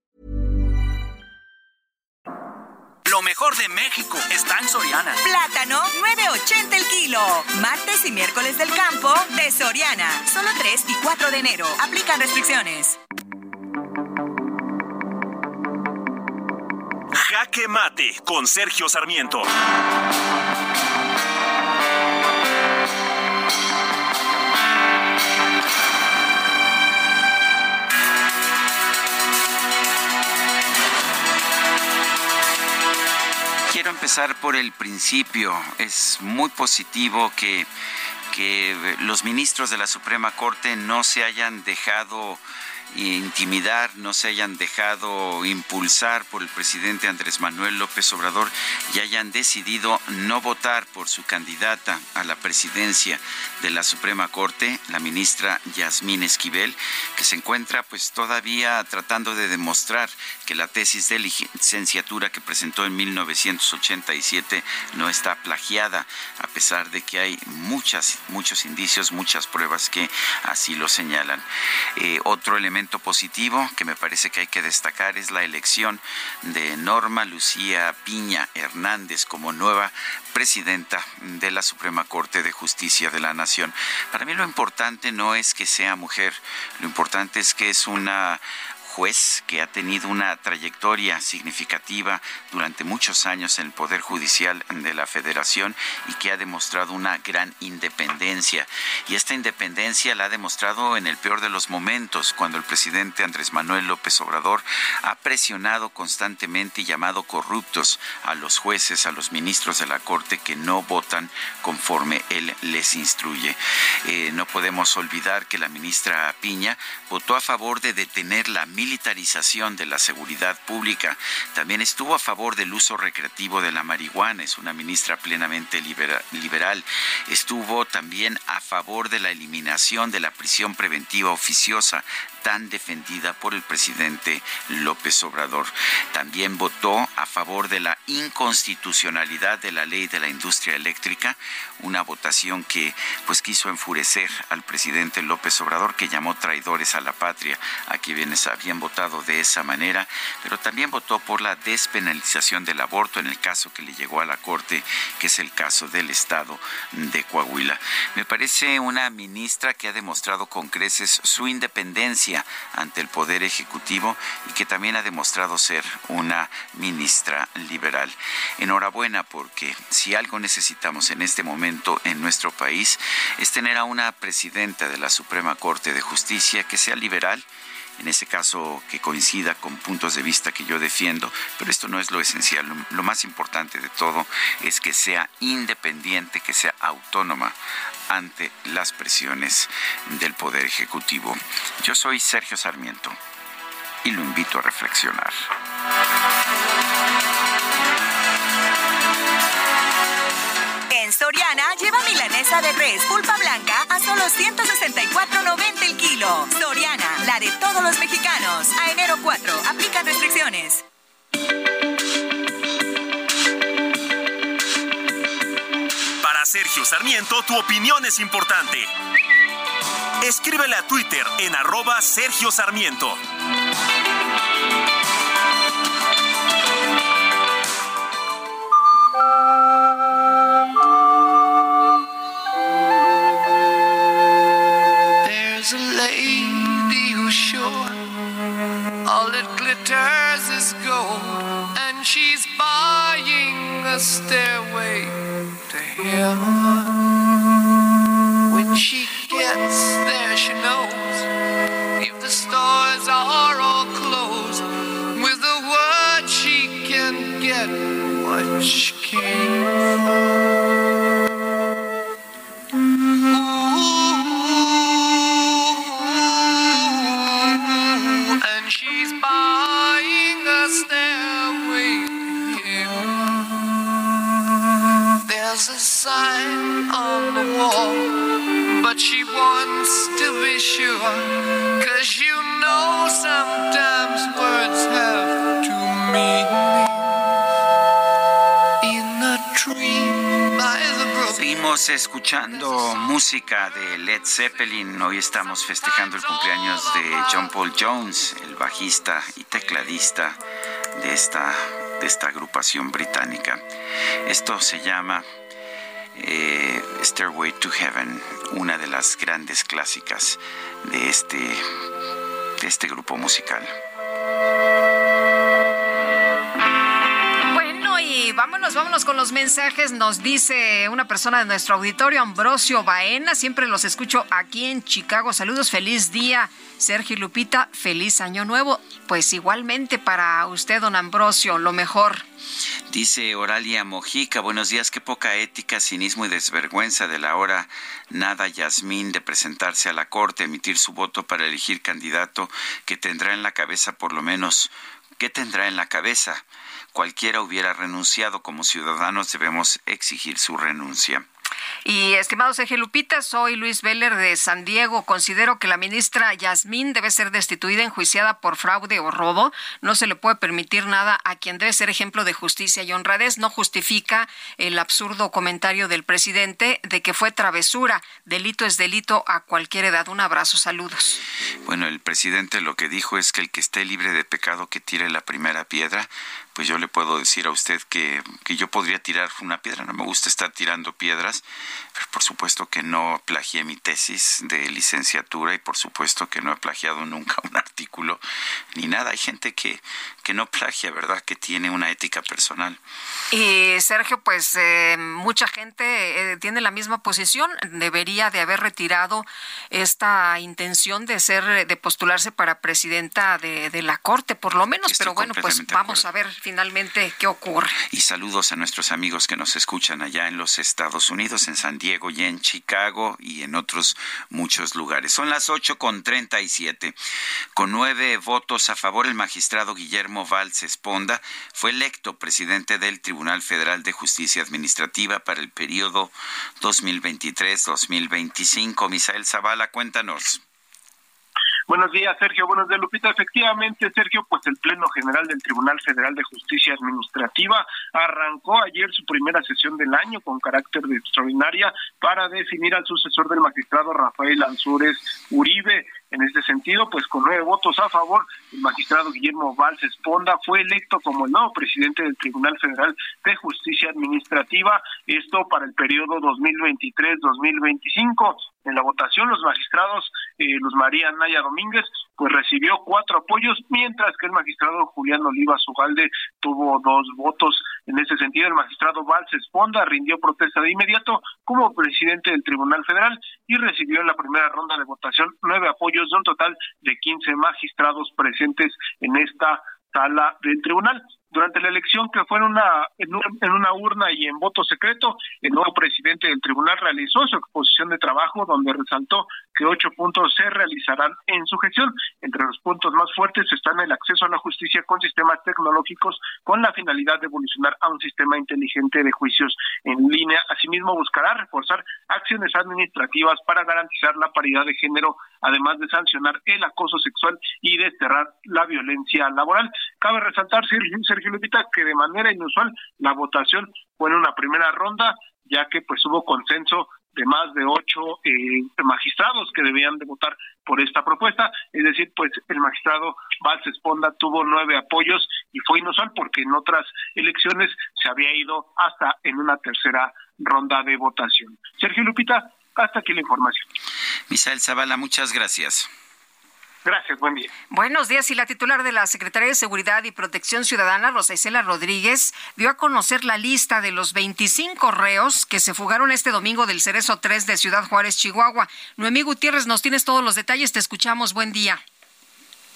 mejor de México está en Soriana. Plátano, 9.80 el kilo. Martes y miércoles del campo de Soriana. Solo 3 y 4 de enero. Aplican restricciones. Jaque Mate con Sergio Sarmiento. Empezar por el principio. Es muy positivo que, que los ministros de la Suprema Corte no se hayan dejado intimidar, no se hayan dejado impulsar por el presidente Andrés Manuel López Obrador y hayan decidido no votar por su candidata a la presidencia de la Suprema Corte, la ministra Yasmín Esquivel, que se encuentra pues todavía tratando de demostrar que la tesis de licenciatura que presentó en 1987 no está plagiada, a pesar de que hay muchas, muchos indicios, muchas pruebas que así lo señalan. Eh, otro elemento positivo que me parece que hay que destacar es la elección de Norma Lucía Piña Hernández como nueva presidenta de la Suprema Corte de Justicia de la Nación. Para mí lo importante no es que sea mujer, lo importante es que es una juez que ha tenido una trayectoria significativa durante muchos años en el Poder Judicial de la Federación y que ha demostrado una gran independencia. Y esta independencia la ha demostrado en el peor de los momentos, cuando el presidente Andrés Manuel López Obrador ha presionado constantemente y llamado corruptos a los jueces, a los ministros de la Corte que no votan conforme él les instruye. Eh, no podemos olvidar que la ministra Piña votó a favor de detener la militarización de la seguridad pública. También estuvo a favor del uso recreativo de la marihuana, es una ministra plenamente liberal. Estuvo también a favor de la eliminación de la prisión preventiva oficiosa tan defendida por el presidente López Obrador. También votó a favor de la inconstitucionalidad de la ley de la industria eléctrica, una votación que pues quiso enfurecer al presidente López Obrador que llamó traidores a la patria a quienes habían votado de esa manera, pero también votó por la despenalización del aborto en el caso que le llegó a la Corte, que es el caso del estado de Coahuila. Me parece una ministra que ha demostrado con creces su independencia ante el poder ejecutivo y que también ha demostrado ser una ministra liberal. Enhorabuena porque si algo necesitamos en este momento en nuestro país es tener a una presidenta de la Suprema Corte de Justicia que sea liberal, en ese caso que coincida con puntos de vista que yo defiendo, pero esto no es lo esencial. Lo, más importante de todo es que sea independiente, que sea autónoma ante las presiones del Poder Ejecutivo. Yo soy Sergio Sarmiento y lo invito a reflexionar. Soriana lleva de res pulpa blanca a solo 164.90 el kilo. Soriana, la de todos los mexicanos. A enero 4, aplica restricciones. Para Sergio Sarmiento, tu opinión es importante. Escríbele a Twitter en arroba Sergio Sarmiento. Glitters is gold, and she's buying a stairway to heaven. When she gets there, she knows if the stores are all closed, with a word she can get what she came Seguimos escuchando música de Led Zeppelin. Hoy estamos festejando el cumpleaños de John Paul Jones, el bajista y tecladista de esta, de esta agrupación británica. Esto se llama eh, Stairway to Heaven, una de las grandes clásicas de este, de este grupo musical. Vámonos, vámonos con los mensajes. Nos dice una persona de nuestro auditorio, Ambrosio Baena. Siempre los escucho aquí en Chicago. Saludos, feliz día. Sergio Lupita, feliz año nuevo. Pues igualmente para usted, don Ambrosio, lo mejor. Dice Oralia Mojica, buenos días, qué poca ética, cinismo y desvergüenza de la hora nada Yasmín de presentarse a la Corte, emitir su voto para elegir candidato que tendrá en la cabeza por lo menos, ¿qué tendrá en la cabeza? Cualquiera hubiera renunciado, como ciudadanos debemos exigir su renuncia. Y estimados Sergio Lupita, soy Luis Veller de San Diego. Considero que la ministra Yasmín debe ser destituida, enjuiciada por fraude o robo. No se le puede permitir nada a quien debe ser ejemplo de justicia y honradez. No justifica el absurdo comentario del presidente de que fue travesura. Delito es delito a cualquier edad. Un abrazo, saludos. Bueno, el presidente lo que dijo es que el que esté libre de pecado que tire la primera piedra pues yo le puedo decir a usted que, que yo podría tirar una piedra. No me gusta estar tirando piedras, pero por supuesto que no plagié mi tesis de licenciatura y por supuesto que no he plagiado nunca un artículo ni nada. Hay gente que, que no plagia, ¿verdad? Que tiene una ética personal. Y Sergio, pues eh, mucha gente eh, tiene la misma posición. Debería de haber retirado esta intención de ser, de postularse para presidenta de, de la Corte, por lo menos. Pero bueno, pues vamos a ver finalmente qué ocurre. Y saludos a nuestros amigos que nos escuchan allá en los Estados Unidos, en San Diego y en Chicago y en otros muchos lugares. Son las ocho con treinta y siete. Con nueve votos a favor, el magistrado Guillermo Valls Esponda fue electo presidente del Tribunal Federal de Justicia Administrativa para el periodo 2023-2025. Misael Zavala, cuéntanos. Buenos días, Sergio. Buenos días, Lupita. Efectivamente, Sergio, pues el Pleno General del Tribunal Federal de Justicia Administrativa arrancó ayer su primera sesión del año con carácter de extraordinaria para definir al sucesor del magistrado Rafael Ansúrez Uribe. En este sentido, pues con nueve votos a favor, el magistrado Guillermo Valls Esponda fue electo como el nuevo presidente del Tribunal Federal de Justicia Administrativa, esto para el periodo 2023-2025. En la votación, los magistrados eh, Luz María Naya Domínguez pues recibió cuatro apoyos, mientras que el magistrado Julián Oliva Ugalde tuvo dos votos. En ese sentido, el magistrado Valls Esponda rindió protesta de inmediato como presidente del Tribunal Federal y recibió en la primera ronda de votación nueve apoyos de un total de quince magistrados presentes en esta sala del tribunal durante la elección que fue en una, en una urna y en voto secreto, el nuevo presidente del tribunal realizó su exposición de trabajo donde resaltó que ocho puntos se realizarán en su gestión. Entre los puntos más fuertes están el acceso a la justicia con sistemas tecnológicos con la finalidad de evolucionar a un sistema inteligente de juicios en línea. Asimismo, buscará reforzar acciones administrativas para garantizar la paridad de género, además de sancionar el acoso sexual y desterrar la violencia laboral. Cabe resaltar, Sergio, que de manera inusual la votación fue en una primera ronda, ya que pues hubo consenso de más de ocho eh, magistrados que debían de votar por esta propuesta, es decir, pues el magistrado Valls Esponda tuvo nueve apoyos y fue inusual porque en otras elecciones se había ido hasta en una tercera ronda de votación. Sergio Lupita, hasta aquí la información. Misael Zavala, muchas gracias. Gracias, buen día. Buenos días. Y la titular de la Secretaría de Seguridad y Protección Ciudadana, Rosa Isela Rodríguez, dio a conocer la lista de los 25 reos que se fugaron este domingo del Cerezo 3 de Ciudad Juárez, Chihuahua. Noemí Gutiérrez, nos tienes todos los detalles. Te escuchamos. Buen día.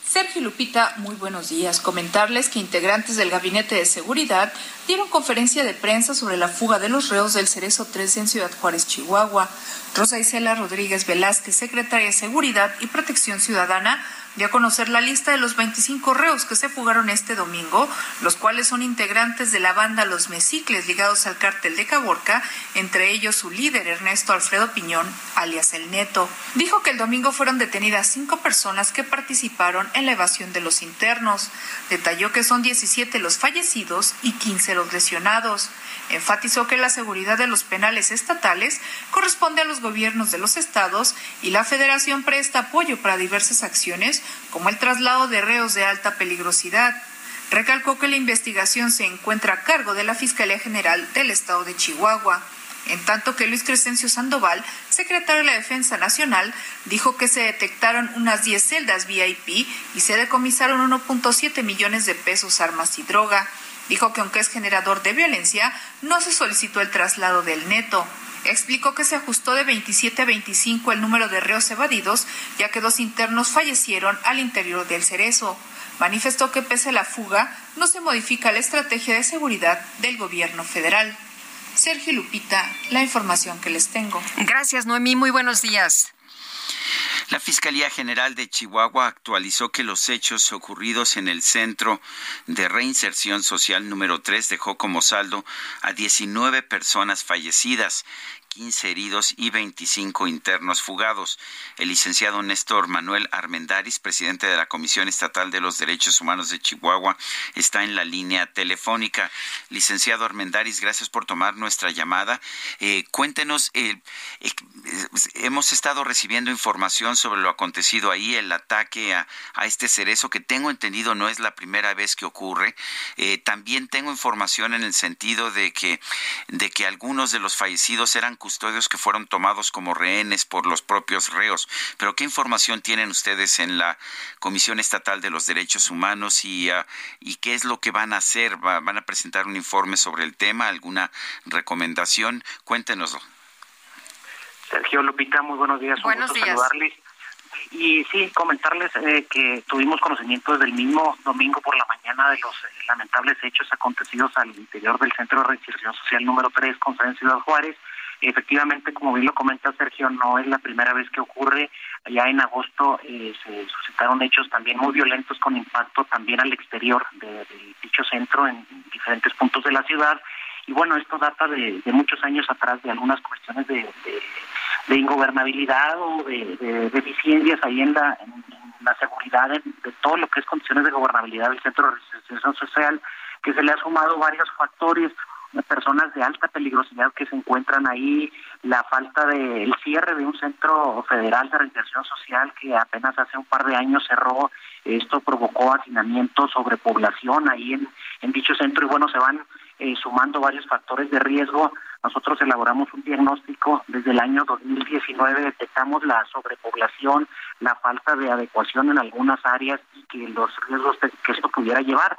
Sergio Lupita, muy buenos días. Comentarles que integrantes del Gabinete de Seguridad dieron conferencia de prensa sobre la fuga de los reos del Cerezo 3 en Ciudad Juárez, Chihuahua. Rosa Isela Rodríguez Velázquez, secretaria de Seguridad y Protección Ciudadana, dio conocer la lista de los 25 reos que se fugaron este domingo, los cuales son integrantes de la banda Los Mesicles ligados al cártel de Caborca, entre ellos su líder Ernesto Alfredo Piñón, alias El Neto. Dijo que el domingo fueron detenidas cinco personas que participaron en la evasión de los internos. Detalló que son 17 los fallecidos y 15 los lesionados. Enfatizó que la seguridad de los penales estatales corresponde a los gobiernos de los estados y la federación presta apoyo para diversas acciones como el traslado de reos de alta peligrosidad. Recalcó que la investigación se encuentra a cargo de la Fiscalía General del Estado de Chihuahua. En tanto que Luis Crescencio Sandoval, secretario de la Defensa Nacional, dijo que se detectaron unas 10 celdas VIP y se decomisaron 1.7 millones de pesos, armas y droga. Dijo que aunque es generador de violencia, no se solicitó el traslado del neto. Explicó que se ajustó de 27 a 25 el número de reos evadidos, ya que dos internos fallecieron al interior del cerezo. Manifestó que pese a la fuga, no se modifica la estrategia de seguridad del gobierno federal. Sergio Lupita, la información que les tengo. Gracias, Noemí. Muy buenos días. La Fiscalía General de Chihuahua actualizó que los hechos ocurridos en el Centro de Reinserción Social número 3 dejó como saldo a 19 personas fallecidas 15 heridos y 25 internos fugados. El licenciado Néstor Manuel Armendaris, presidente de la Comisión Estatal de los Derechos Humanos de Chihuahua, está en la línea telefónica. Licenciado Armendaris, gracias por tomar nuestra llamada. Eh, cuéntenos, eh, eh, hemos estado recibiendo información sobre lo acontecido ahí, el ataque a, este cerezo que tengo entendido no es la primera vez que ocurre. también tengo información en el sentido de que de que algunos de los fallecidos eran custodios que fueron tomados como rehenes por los propios reos. Pero ¿qué información tienen ustedes en la Comisión Estatal de los Derechos Humanos y, uh, y qué es lo que van a hacer? ¿Van a presentar un informe sobre el tema? ¿Alguna recomendación? Cuéntenoslo. Sergio Lupita, muy buenos días. Buenos Un días. Saludarles. Y sí, comentarles eh, que tuvimos conocimiento desde el mismo domingo por la mañana de los eh, lamentables hechos acontecidos al interior del Centro de Reinserción Social número 3 con sede en Ciudad Juárez. Efectivamente, como bien lo comenta Sergio, no es la primera vez que ocurre. Ya en agosto eh, se suscitaron hechos también muy violentos con impacto también al exterior de, dicho centro en diferentes puntos de la ciudad. Y bueno, esto data de, muchos años atrás de algunas cuestiones de, de ingobernabilidad o de, de, deficiencias ahí en la, en, en la seguridad de, todo lo que es condiciones de gobernabilidad del Centro de Resistencia Social, que se le ha sumado varios factores, personas de alta peligrosidad que se encuentran ahí, la falta del el cierre de un centro federal de reinserción social que apenas hace un par de años cerró, esto provocó hacinamiento, sobrepoblación ahí en, en dicho centro y bueno, se van eh, sumando varios factores de riesgo nosotros elaboramos un diagnóstico desde el año 2019, detectamos la sobrepoblación, la falta de adecuación en algunas áreas y que los riesgos que esto pudiera llevar.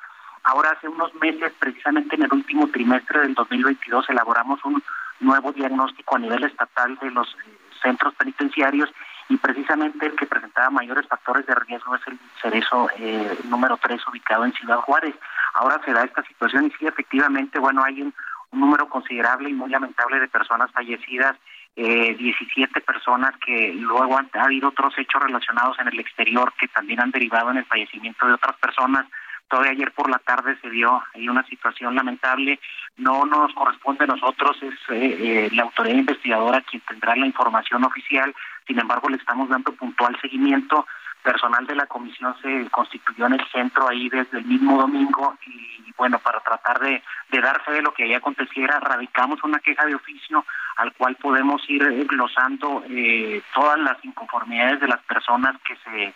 Ahora, hace unos meses, precisamente en el último trimestre del 2022, elaboramos un nuevo diagnóstico a nivel estatal de los centros penitenciarios y precisamente el que presentaba mayores factores de riesgo es el cerezo eh, número 3 ubicado en Ciudad Juárez. Ahora se da esta situación y sí, efectivamente, bueno, hay un número considerable y muy lamentable de personas fallecidas, eh, 17 personas que luego han, ha habido otros hechos relacionados en el exterior que también han derivado en el fallecimiento de otras personas. Todavía ayer por la tarde se dio ahí una situación lamentable. No nos corresponde a nosotros, es eh, eh, la autoridad investigadora quien tendrá la información oficial. Sin embargo, le estamos dando puntual seguimiento personal de la comisión se constituyó en el centro ahí desde el mismo domingo y bueno, para tratar de, de dar fe de lo que ahí aconteciera, radicamos una queja de oficio al cual podemos ir glosando eh, todas las inconformidades de las personas que se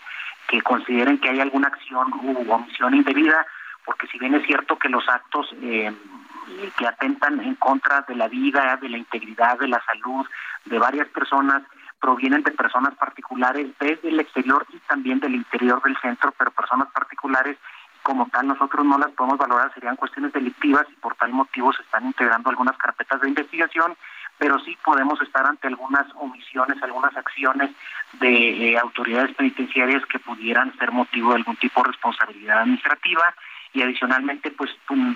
que consideren que hay alguna acción u omisión indebida, porque si bien es cierto que los actos eh, que atentan en contra de la vida, de la integridad, de la salud de varias personas, provienen de personas particulares desde el exterior y también del interior del centro, pero personas particulares como tal nosotros no las podemos valorar, serían cuestiones delictivas y por tal motivo se están integrando algunas carpetas de investigación, pero sí podemos estar ante algunas omisiones, algunas acciones de eh, autoridades penitenciarias que pudieran ser motivo de algún tipo de responsabilidad administrativa. Y adicionalmente pues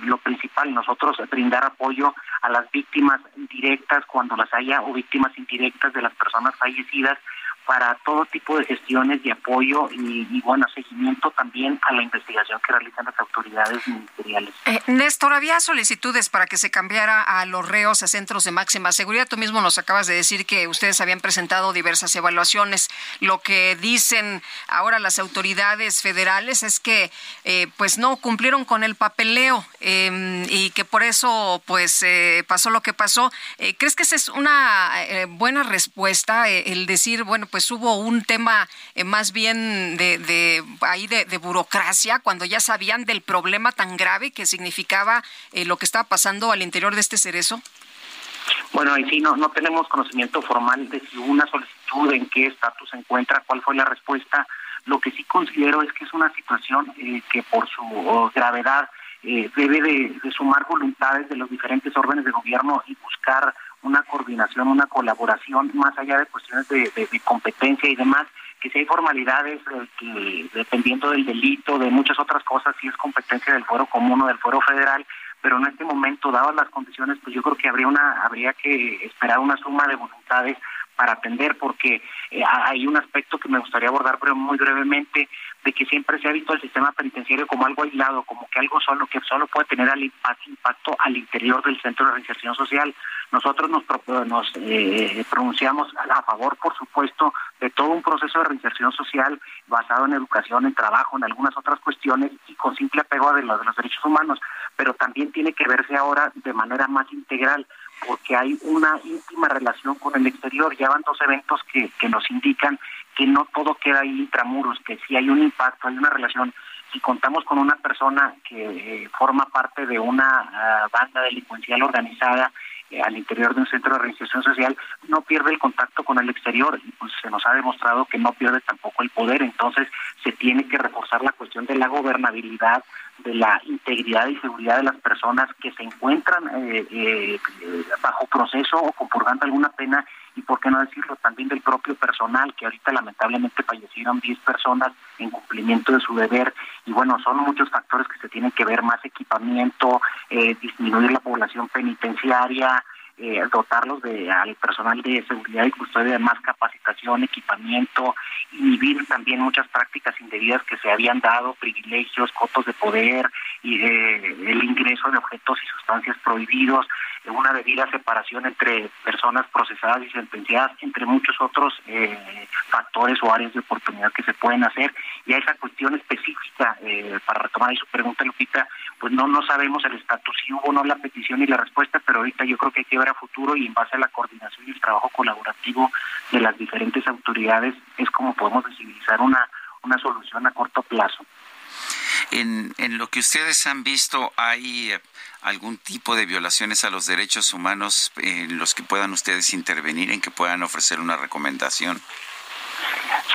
lo principal nosotros brindar apoyo a las víctimas directas cuando las haya o víctimas indirectas de las personas fallecidas para todo tipo de gestiones de apoyo y, y, bueno, seguimiento también a la investigación que realizan las autoridades ministeriales. Eh, Néstor, había solicitudes para que se cambiara a los reos a centros de máxima seguridad. Tú mismo nos acabas de decir que ustedes habían presentado diversas evaluaciones. Lo que dicen ahora las autoridades federales es que eh, pues no cumplieron con el papeleo eh, y que por eso pues eh, pasó lo que pasó. Eh, ¿Crees que esa es una eh, buena respuesta el decir, bueno, pues hubo un tema eh, más bien de, de ahí de, burocracia cuando ya sabían del problema tan grave que significaba eh, lo que estaba pasando al interior de este cerezo? Bueno, ahí sí no, no tenemos conocimiento formal de si una solicitud, en qué estatus se encuentra, cuál fue la respuesta. Lo que sí considero es que es una situación eh, que por su gravedad eh, debe de, sumar voluntades de los diferentes órdenes de gobierno y buscar una coordinación, una colaboración, más allá de cuestiones de competencia y demás, que si hay formalidades eh, que dependiendo del delito, de muchas otras cosas, si es competencia del fuero común o del fuero federal, pero en este momento, dadas las condiciones, pues yo creo que habría una habría que esperar una suma de voluntades para atender, porque eh, hay un aspecto que me gustaría abordar pero muy brevemente, de que siempre se ha visto el sistema penitenciario como algo aislado, como que algo solo que solo puede tener al impacto, al interior del centro de reinserción social. Nosotros nos, nos eh, pronunciamos a favor, por supuesto, de todo un proceso de reinserción social basado en educación, en trabajo, en algunas otras cuestiones y con simple apego a de los, de los derechos humanos, pero también tiene que verse ahora de manera más integral porque hay una íntima relación con el exterior. Ya van dos eventos que, nos indican que no todo queda ahí intramuros, que si hay un impacto, hay una relación. Si contamos con una persona que eh, forma parte de una ah, banda delincuencial organizada eh, al interior de un centro de reinserción social, no pierde el contacto con el exterior pues se nos ha demostrado que no pierde tampoco el poder. Entonces se tiene que reforzar la cuestión de la gobernabilidad, de la integridad y seguridad de las personas que se encuentran eh, eh, bajo proceso o compurgando alguna pena y por qué no decirlo también del propio personal que ahorita lamentablemente fallecieron 10 personas en cumplimiento de su deber. Y bueno son muchos factores que se tienen que ver más equipamiento eh, disminuir la población penitenciaria eh, dotarlos de al personal de seguridad y custodia de más capacitación, equipamiento, inhibir también muchas prácticas indebidas que se habían dado, privilegios, cotos de poder y eh, el ingreso de objetos y sustancias prohibidos, una debida separación entre personas procesadas y sentenciadas, entre muchos otros eh, factores o áreas de oportunidad que se pueden hacer. Y a esa cuestión específica, eh, para retomar ahí su pregunta, Lupita, pues no no sabemos el estatus, si hubo o no la petición y la respuesta, pero ahorita yo creo que hay que ver a futuro y en base a la coordinación y el trabajo colaborativo de las diferentes autoridades es como podemos visibilizar una, una solución a corto plazo. En, en lo que ustedes han visto, ¿hay algún tipo de violaciones a los derechos humanos en los que puedan ustedes intervenir, en que puedan ofrecer una recomendación?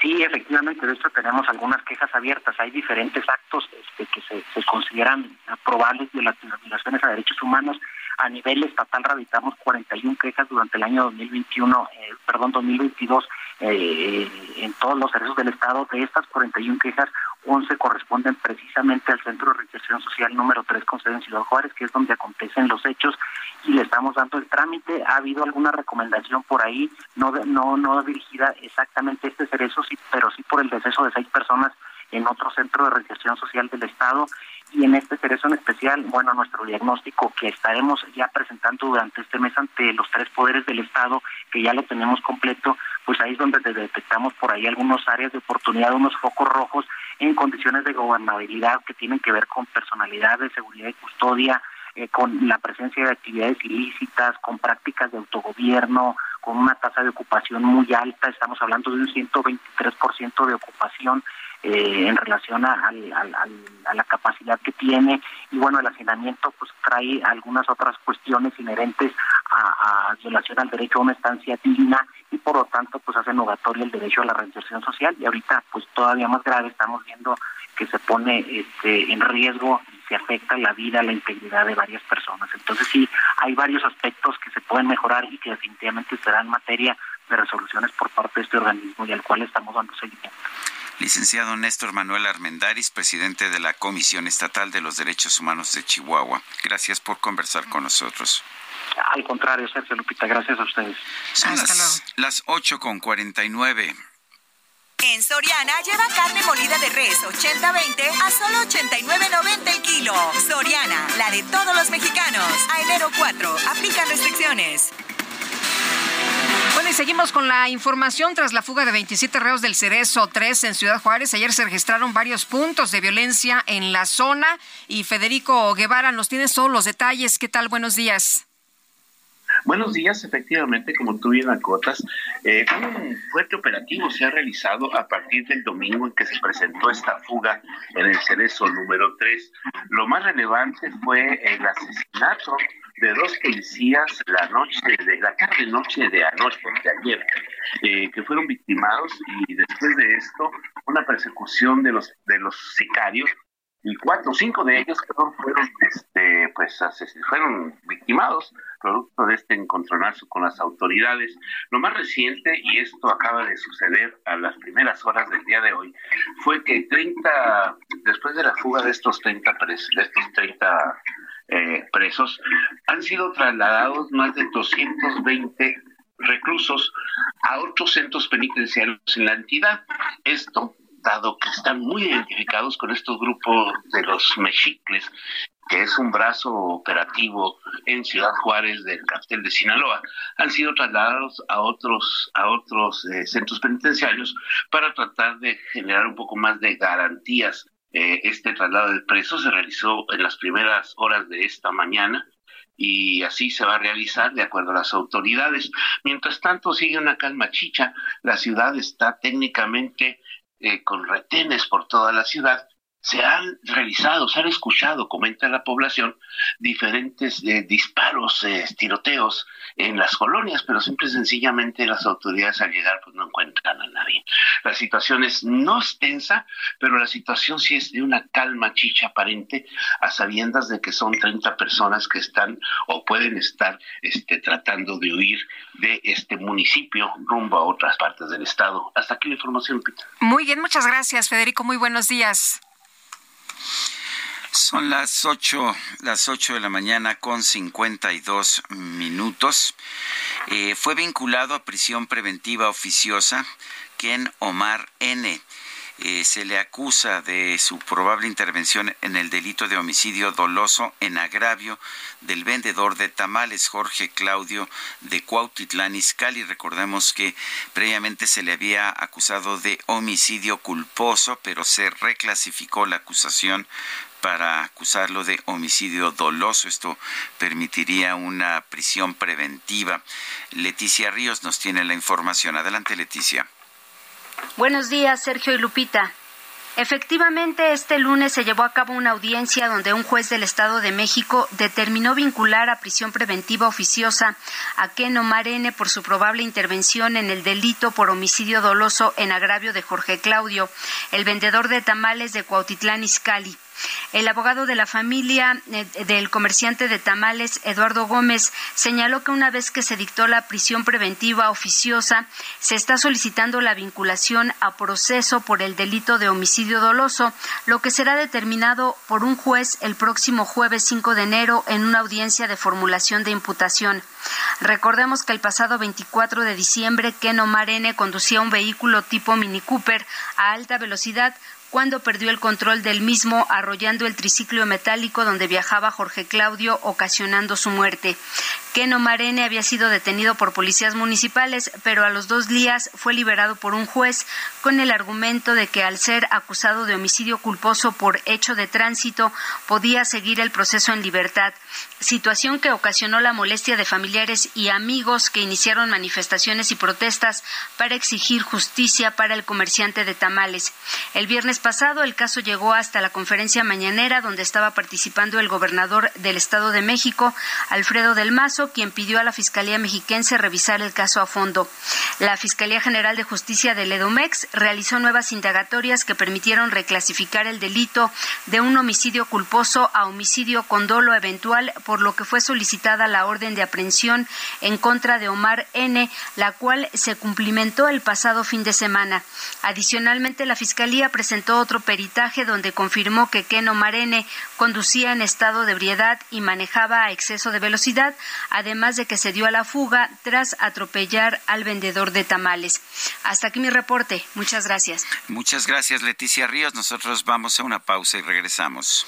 Sí, efectivamente, de hecho tenemos algunas quejas abiertas. Hay diferentes actos este, que se, se consideran probables violaciones a derechos humanos. A nivel estatal radicamos 41 quejas durante el año 2021, eh, perdón, 2022 eh, en todos los servicios del Estado. De estas 41 quejas, 11 corresponden precisamente al Centro de Reinserción Social número 3 con sede en Ciudad Juárez, que es donde acontecen los hechos y le estamos dando el trámite. Ha habido alguna recomendación por ahí, no no no dirigida exactamente a este cerezo, pero sí por el deceso de seis personas en otro centro de reinserción social del Estado y en este cerezo en especial, bueno, nuestro diagnóstico que estaremos ya presentando durante este mes ante los tres poderes del Estado, que ya lo tenemos completo, pues ahí es donde detectamos por ahí algunas áreas de oportunidad, unos focos rojos en condiciones de gobernabilidad que tienen que ver con personalidad de seguridad y custodia, eh, con la presencia de actividades ilícitas, con prácticas de autogobierno, con una tasa de ocupación muy alta, estamos hablando de un 123% de ocupación eh, en relación a, la capacidad que tiene y bueno el hacinamiento pues trae algunas otras cuestiones inherentes a, violación al derecho a una estancia digna y por lo tanto pues hace negatorio el derecho a la reinserción social y ahorita pues todavía más grave estamos viendo que se pone este en riesgo y se afecta la vida, la integridad de varias personas. Entonces sí, hay varios aspectos que se pueden mejorar y que definitivamente serán materia de resoluciones por parte de este organismo y al cual estamos dando seguimiento. Licenciado Néstor Manuel Armendaris, presidente de la Comisión Estatal de los Derechos Humanos de Chihuahua. Gracias por conversar con nosotros. Al contrario, Sergio Lupita, gracias a ustedes. Son las, las 8 con 49. En Soriana lleva carne molida de res 80-20 a solo 89.90 el kilo. Soriana, la de todos los mexicanos. A enero 4, aplica restricciones. Seguimos con la información. Tras la fuga de 27 reos del Cerezo 3 en Ciudad Juárez, ayer se registraron varios puntos de violencia en la zona. Y Federico Guevara nos tiene todos los detalles. ¿Qué tal? Buenos días. Buenos días, efectivamente, como tú bien acotas, eh, un fuerte operativo se ha realizado a partir del domingo en que se presentó esta fuga en el Cerezo número 3. Lo más relevante fue el asesinato de dos policías la noche de la tarde noche de anoche de ayer eh, que fueron victimados y después de esto una persecución de los de los sicarios y cuatro o cinco de ellos fueron este pues fueron victimados producto de este encontronazo con las autoridades lo más reciente y esto acaba de suceder a las primeras horas del día de hoy fue que 30 después de la fuga de estos 30 de estos 30 eh, presos, han sido trasladados más de 220 reclusos a otros centros penitenciarios en la entidad. Esto dado que están muy identificados con estos grupos de los mexicles, que es un brazo operativo en Ciudad Juárez del cartel de Sinaloa, han sido trasladados a otros a otros eh, centros penitenciarios para tratar de generar un poco más de garantías. Eh, este traslado de presos se realizó en las primeras horas de esta mañana y así se va a realizar de acuerdo a las autoridades. Mientras tanto, sigue una calma chicha. La ciudad está técnicamente eh, con retenes por toda la ciudad se han realizado, se han escuchado, comenta la población, diferentes eh, disparos, eh, tiroteos en las colonias, pero simple y sencillamente las autoridades al llegar pues no encuentran a nadie. La situación es no es tensa, pero la situación sí es de una calma chicha aparente, a sabiendas de que son 30 personas que están o pueden estar este, tratando de huir de este municipio rumbo a otras partes del estado. Hasta aquí la información, Peter. Muy bien, muchas gracias, Federico. Muy buenos días. Son las ocho, las ocho de la mañana con 52 minutos. Eh, fue vinculado a prisión preventiva oficiosa Ken Omar N. Eh, se le acusa de su probable intervención en el delito de homicidio doloso en agravio del vendedor de tamales Jorge Claudio de Cuautitlán Izcalli. Recordemos que previamente se le había acusado de homicidio culposo, pero se reclasificó la acusación para acusarlo de homicidio doloso. Esto permitiría una prisión preventiva. Leticia Ríos nos tiene la información. Adelante, Leticia. Buenos días, Sergio y Lupita. Efectivamente, este lunes se llevó a cabo una audiencia donde un juez del Estado de México determinó vincular a prisión preventiva oficiosa a Ken Omar N. por su probable intervención en el delito por homicidio doloso en agravio de Jorge Claudio, el vendedor de tamales de Cuautitlán Izcalli. El abogado de la familia eh, del comerciante de tamales, Eduardo Gómez, señaló que una vez que se dictó la prisión preventiva oficiosa, se está solicitando la vinculación a proceso por el delito de homicidio doloso, lo que será determinado por un juez el próximo jueves 5 de enero en una audiencia de formulación de imputación. Recordemos que el pasado 24 de diciembre, Ken Omar N. conducía un vehículo tipo Mini Cooper a alta velocidad cuando perdió el control del mismo arrollando el triciclo metálico donde viajaba Jorge Claudio, ocasionando su muerte. Keno Marene había sido detenido por policías municipales, pero a los dos días fue liberado por un juez con el argumento de que al ser acusado de homicidio culposo por hecho de tránsito podía seguir el proceso en libertad, situación que ocasionó la molestia de familiares y amigos que iniciaron manifestaciones y protestas para exigir justicia para el comerciante de tamales. El viernes pasado el caso llegó hasta la conferencia mañanera donde estaba participando el gobernador del Estado de México, Alfredo del Mazo, quien pidió a la Fiscalía Mexiquense revisar el caso a fondo. La Fiscalía General de Justicia del Edomex realizó nuevas indagatorias que permitieron reclasificar el delito de un homicidio culposo a homicidio con dolo eventual, por lo que fue solicitada la orden de aprehensión en contra de Omar N., la cual se cumplimentó el pasado fin de semana. Adicionalmente, la Fiscalía presentó otro peritaje donde confirmó que Ken Omar N. conducía en estado de ebriedad y manejaba a exceso de velocidad, además de que se dio a la fuga tras atropellar al vendedor de tamales. Hasta aquí mi reporte. Muchas gracias. Muchas gracias, Leticia Ríos. Nosotros vamos a una pausa y regresamos.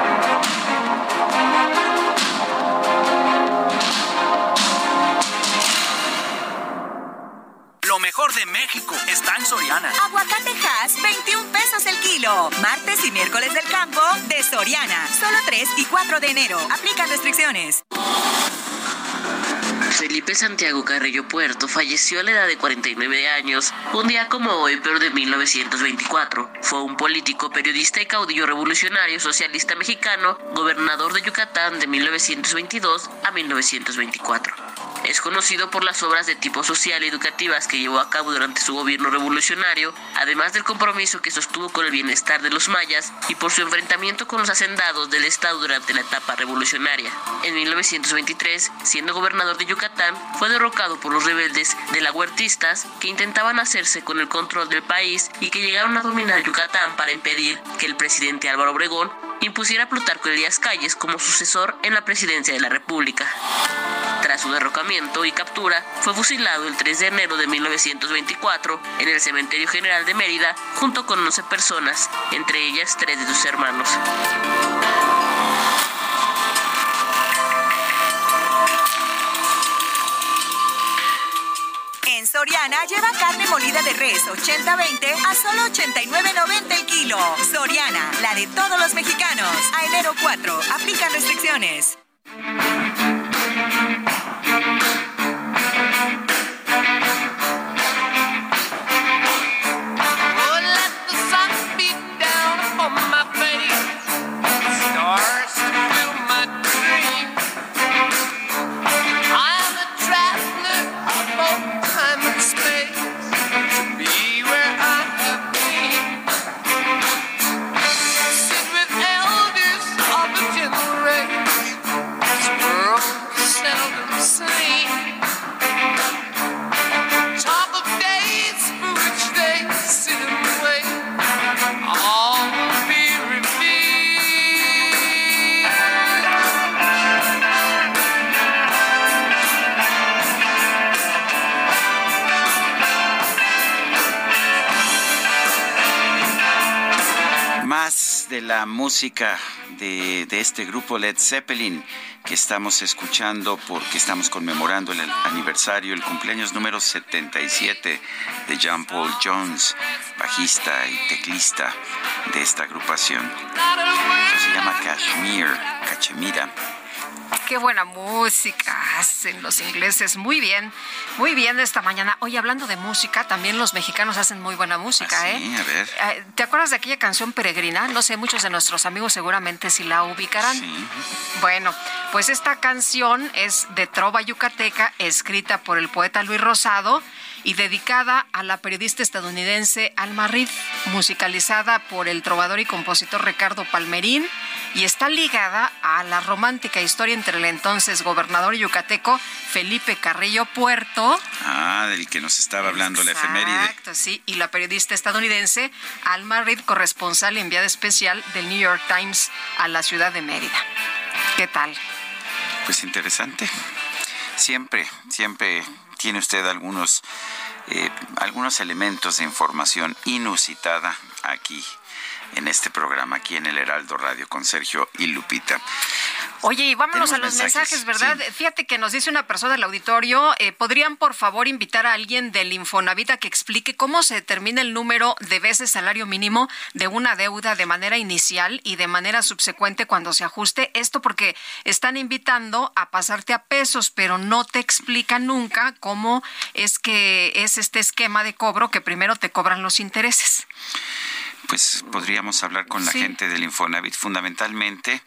Mejor de México está en Soriana. Aguacate Hass, 21 pesos el kilo. Martes y miércoles del campo de Soriana. Solo 3 y 4 de enero. Aplican restricciones. Felipe Santiago Carrillo Puerto falleció a la edad de 49 años, un día como hoy, pero de 1924. Fue un político, periodista y caudillo revolucionario socialista mexicano, gobernador de Yucatán de 1922 a 1924. Es conocido por las obras de tipo social y educativas que llevó a cabo durante su gobierno revolucionario, además del compromiso que sostuvo con el bienestar de los mayas y por su enfrentamiento con los hacendados del Estado durante la etapa revolucionaria. En 1923, siendo gobernador de Yucatán, fue derrocado por los rebeldes de la huertistas que intentaban hacerse con el control del país y que llegaron a dominar Yucatán para impedir que el presidente Álvaro Obregón impusiera a Plutarco Elías Calles como sucesor en la presidencia de la República. Tras su derrocamiento y captura, fue fusilado el 3 de enero de 1924 en el Cementerio General de Mérida junto con 11 personas, entre ellas tres de sus hermanos. En Soriana lleva carne molida de res 80-20 a solo 89.90 el kilo. Soriana, la de todos los mexicanos. A enero 4, aplica restricciones. De la música de, de este grupo Led Zeppelin que estamos escuchando porque estamos conmemorando el aniversario, el cumpleaños número 77 de John Paul Jones, bajista y teclista de esta agrupación. Esto se llama Kashmir, Cachemira. Qué buena música hacen los ingleses. Muy bien, muy bien esta mañana. Hoy hablando de música, también los mexicanos hacen muy buena música, ¿eh? Sí, a ver. Eh, ¿Te acuerdas de aquella canción peregrina? No sé, muchos de nuestros amigos seguramente si la ubicarán. Bueno, pues esta canción es de trova yucateca, escrita por el poeta Luis Rosado y dedicada a la periodista estadounidense Alma Reed, musicalizada por el trovador y compositor Ricardo Palmerín y está ligada a la romántica historia entre el entonces gobernador yucateco Felipe Carrillo Puerto Ah, del que nos estaba hablando la efeméride. Exacto, sí. Y la periodista estadounidense Alma Reed, corresponsal y enviada especial del New York Times a la ciudad de Mérida. ¿Qué tal? Pues interesante. Siempre, siempre tiene usted algunos, eh, algunos elementos de información inusitada aquí en este programa, aquí en el Heraldo Radio con Sergio y Lupita. Oye, y vámonos a los mensajes, mensajes, ¿verdad? Fíjate que nos dice una persona del auditorio, eh, ¿podrían por favor invitar a alguien del Infonavit a que explique cómo se determina el número de veces salario mínimo de una deuda de manera inicial y de manera subsecuente cuando se ajuste? Esto porque están invitando a pasarte a pesos, pero no te explican nunca cómo es que es este esquema de cobro que primero te cobran los intereses. Pues podríamos hablar con la Sí. gente del Infonavit. Fundamentalmente,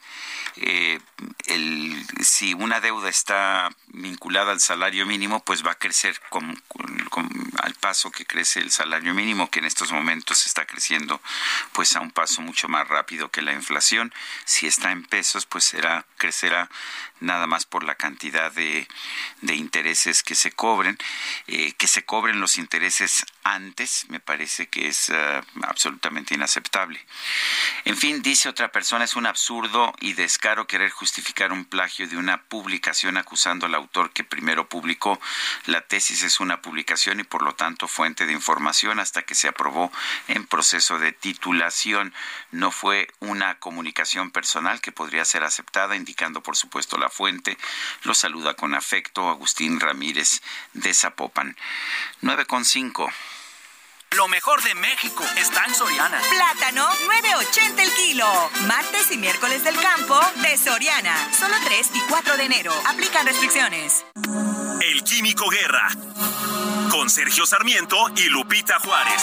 eh, el, si una deuda está vinculada al salario mínimo, pues va a crecer con- con- con- al paso que crece el salario mínimo, que en estos momentos está creciendo pues a un paso mucho más rápido que la inflación. Si está en pesos, pues será crecerá nada más por la cantidad de, de intereses que se cobren, eh, que se cobren los intereses antes, me parece que es ah, absolutamente inaceptable. En fin, dice otra persona, es un absurdo y descaro querer justificar un plagio de una publicación acusando al autor que primero publicó. La tesis es una publicación y por lo tanto fuente de información hasta que se aprobó en proceso de titulación. No fue una comunicación personal que podría ser aceptada, indicando por supuesto la fuente. Lo saluda con afecto Agustín Ramírez de Zapopan. 9,5. Lo mejor de México está en Soriana. Plátano, 9.80 el kilo. Martes y miércoles del campo de Soriana. Solo 3 y 4 de enero. Aplican restricciones. El Químico Guerra. Con Sergio Sarmiento y Lupita Juárez.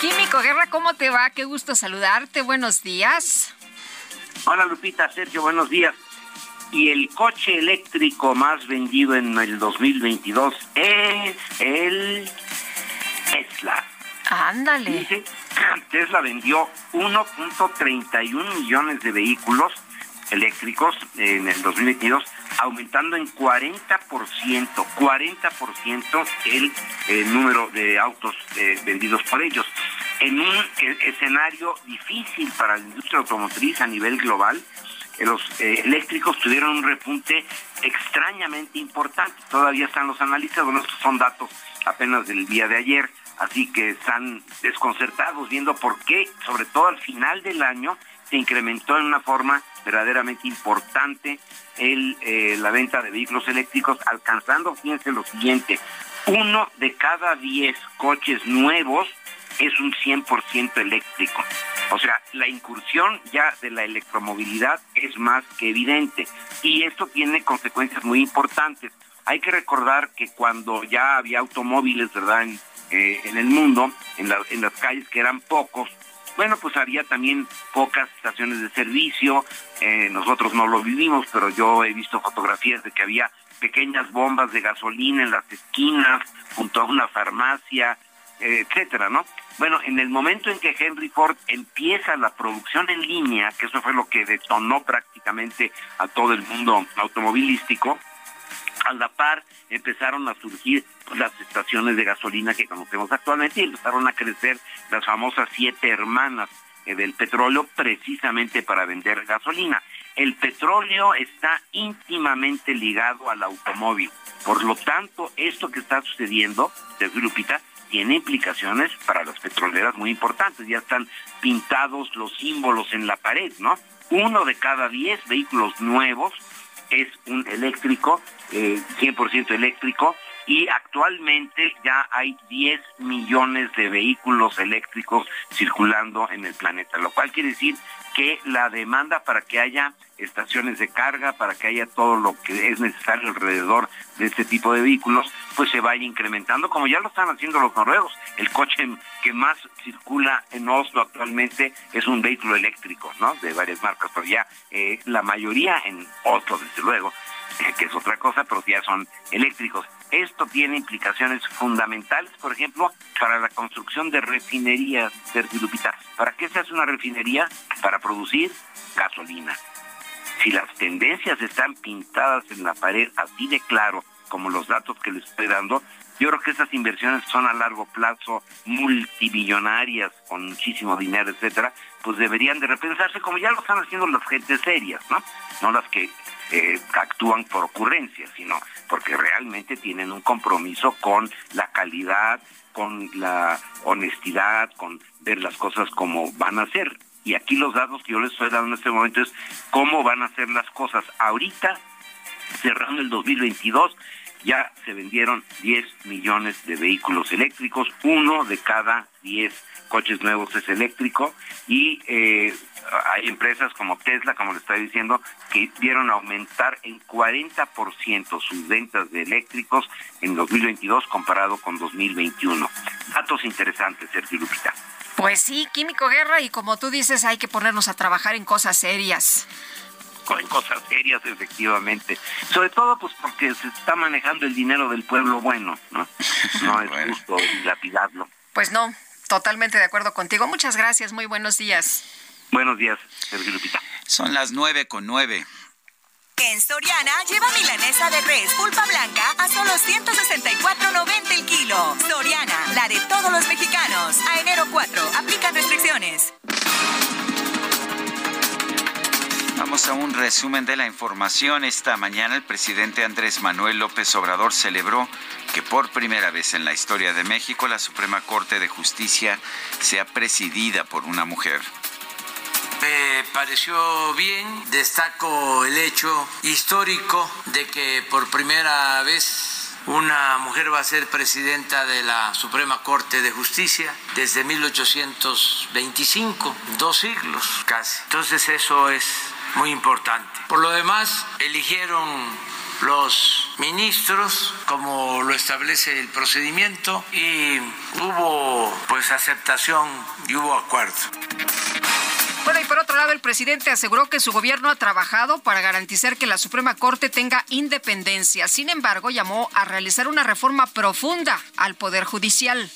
Químico Guerra, ¿cómo te va? Qué gusto saludarte. Buenos días. Hola Lupita, Sergio, buenos días. y el coche eléctrico más vendido en el 2022 es el Tesla. Ándale. Tesla vendió 1.31 millones de vehículos eléctricos en el 2022, aumentando en 40%, 40% el, el, número de autos eh, vendidos por ellos. En un eh, escenario difícil para la industria automotriz a nivel global, eh, los eh, eléctricos tuvieron un repunte extrañamente importante. Todavía están los analistas, bueno, estos son datos apenas del día de ayer, así que están desconcertados viendo por qué, sobre todo al final del año, se incrementó en una forma verdaderamente importante eh, la venta de vehículos eléctricos, alcanzando, fíjense lo siguiente, uno de cada diez coches nuevos es un 100% eléctrico. O sea, la incursión ya de la electromovilidad es más que evidente y esto tiene consecuencias muy importantes. Hay que recordar que cuando ya había automóviles, ¿verdad? En, eh, el mundo, en, la, en las calles que eran pocos, bueno, pues había también pocas estaciones de servicio, eh, nosotros no lo vivimos, pero yo he visto fotografías de que había pequeñas bombas de gasolina en las esquinas, junto a una farmacia, etcétera, ¿no? Bueno, en el momento en que Henry Ford empieza la producción en línea, que eso fue lo que detonó prácticamente a todo el mundo automovilístico, a la par empezaron a surgir las estaciones de gasolina que conocemos actualmente y empezaron a crecer las famosas siete hermanas eh, del petróleo precisamente para vender gasolina. El petróleo está íntimamente ligado al automóvil. Por lo tanto, esto que está sucediendo, Lupita, tiene implicaciones para las petroleras muy importantes. Ya están pintados los símbolos en la pared, ¿no? Uno de cada diez vehículos nuevos es un eléctrico, eh, 100% eléctrico, y actualmente ya hay 10 millones de vehículos eléctricos circulando en el planeta, lo cual quiere decir que la demanda para que haya estaciones de carga, para que haya todo lo que es necesario alrededor de este tipo de vehículos, pues se vaya incrementando, como ya lo están haciendo los noruegos. El coche que más circula en Oslo actualmente es un vehículo eléctrico, ¿no? De varias marcas, pero ya eh, la mayoría en Oslo, desde luego, eh, que es otra cosa, pero ya son eléctricos. Esto tiene implicaciones fundamentales, por ejemplo, para la construcción de refinerías, Sergio Lupita. ¿Para qué se hace una refinería? Para producir gasolina. Si las tendencias están pintadas en la pared así de claro, como los datos que les estoy dando, yo creo que esas inversiones son a largo plazo multimillonarias, con muchísimo dinero, etcétera, pues deberían de repensarse como ya lo están haciendo las gentes serias, ¿no? No las que eh, actúan por ocurrencia, sino porque realmente tienen un compromiso con la calidad, con la honestidad, con ver las cosas como van a ser. Y aquí los datos que yo les estoy dando en este momento es cómo van a ser las cosas. Ahorita, cerrando el 2022, ya se vendieron 10 millones de vehículos eléctricos, uno de cada 10 coches nuevos es eléctrico y eh, hay empresas como Tesla, como le estoy diciendo, que dieron aumentar en 40% sus ventas de eléctricos en 2022 comparado con 2021. Datos interesantes, Sergio Lupita. Pues sí, Químico Guerra, y como tú dices, hay que ponernos a trabajar en cosas serias en cosas serias, efectivamente. Sobre todo, pues porque se está manejando el dinero del pueblo bueno, ¿no? No es justo dilapidarlo. Pues no, totalmente de acuerdo contigo. Muchas gracias, muy buenos días. Buenos días, Sergio Lupita. Son las nueve con nueve. En Soriana lleva milanesa de res pulpa blanca a solo 164.90 el kilo. Soriana, la de todos los mexicanos. A enero 4, aplican restricciones. Vamos a un resumen de la información. Esta mañana el presidente Andrés Manuel López Obrador celebró que por primera vez en la historia de México la Suprema Corte de Justicia sea presidida por una mujer. Me pareció bien, destaco el hecho histórico de que por primera vez una mujer va a ser presidenta de la Suprema Corte de Justicia desde 1825, dos siglos casi. Entonces eso es muy importante. Por lo demás, eligieron los ministros como lo establece el procedimiento y hubo pues aceptación y hubo acuerdo. Bueno, y por otro lado, el presidente aseguró que su gobierno ha trabajado para garantizar que la Suprema Corte tenga independencia. Sin embargo, llamó a realizar una reforma profunda al Poder Judicial.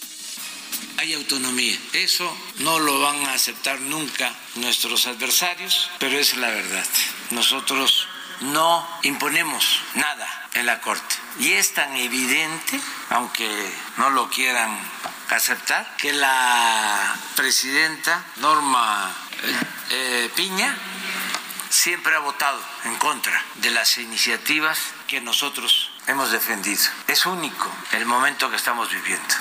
Hay autonomía. Eso no lo van a aceptar nunca nuestros adversarios, pero es la verdad. Nosotros no imponemos nada en la Corte. Y es tan evidente, aunque no lo quieran aceptar, que la presidenta Norma eh, Piña siempre ha votado en contra de las iniciativas que nosotros hemos defendido. Es único el momento que estamos viviendo.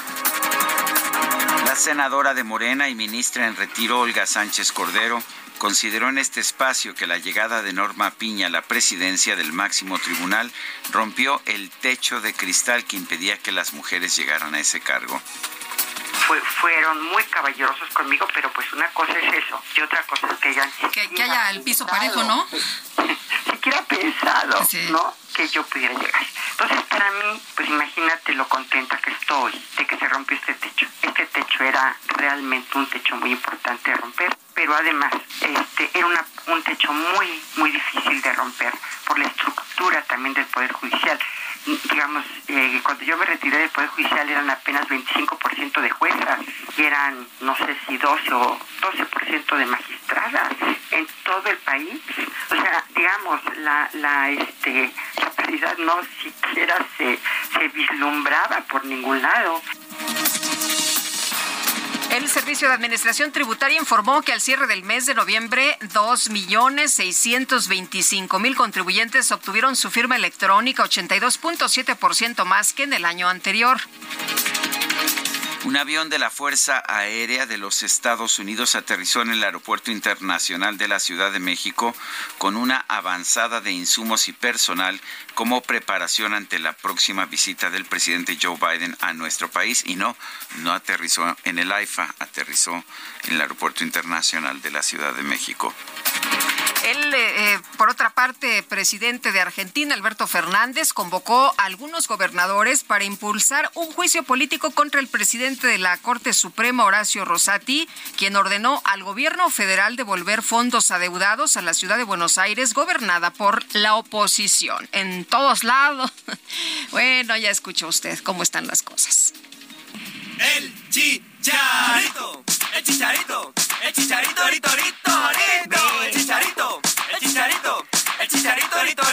La senadora de Morena y ministra en retiro, Olga Sánchez Cordero, consideró en este espacio que la llegada de Norma Piña a la presidencia del máximo tribunal rompió el techo de cristal que impedía que las mujeres llegaran a ese cargo. Fueron muy caballerosos conmigo, pero pues una cosa es eso y otra cosa es que hayan... Que, que haya el piso parejo, ¿no? siquiera pensado, ¿no? Que yo pudiera llegar. Entonces, para mí, pues imagínate lo contenta que estoy de que se rompió este techo. Este techo era realmente un techo muy importante de romper pero además este, era una, un techo muy, muy difícil de romper por la estructura también del Poder Judicial. Digamos, eh, cuando yo me retiré del Poder Judicial eran apenas 25% de juezas y eran, no sé si 12 o 12% de magistradas en todo el país. O sea, digamos, la, la, este, la paridad no siquiera se, se vislumbraba por ningún lado. El Servicio de Administración Tributaria informó que al cierre del mes de noviembre, 2.625.000 contribuyentes obtuvieron su firma electrónica, 82.7% más que en el año anterior. Un avión de la Fuerza Aérea de los Estados Unidos aterrizó en el Aeropuerto Internacional de la Ciudad de México con una avanzada de insumos y personal como preparación ante la próxima visita del presidente Joe Biden a nuestro país y no, no aterrizó en el AIFA, aterrizó en el Aeropuerto Internacional de la Ciudad de México. Él, eh, eh, por otra parte, presidente de Argentina, Alberto Fernández, convocó a algunos gobernadores para impulsar un juicio político contra el presidente de la Corte Suprema, Horacio Rosati, quien ordenó al gobierno federal devolver fondos adeudados a la ciudad de Buenos Aires, gobernada por la oposición. En todos lados. Bueno, ya escuchó usted cómo están las cosas. El chicharito, el chicharito, el chicharito, rito, rito, el chicharito, el chicharito, el chicharito, rito, rito,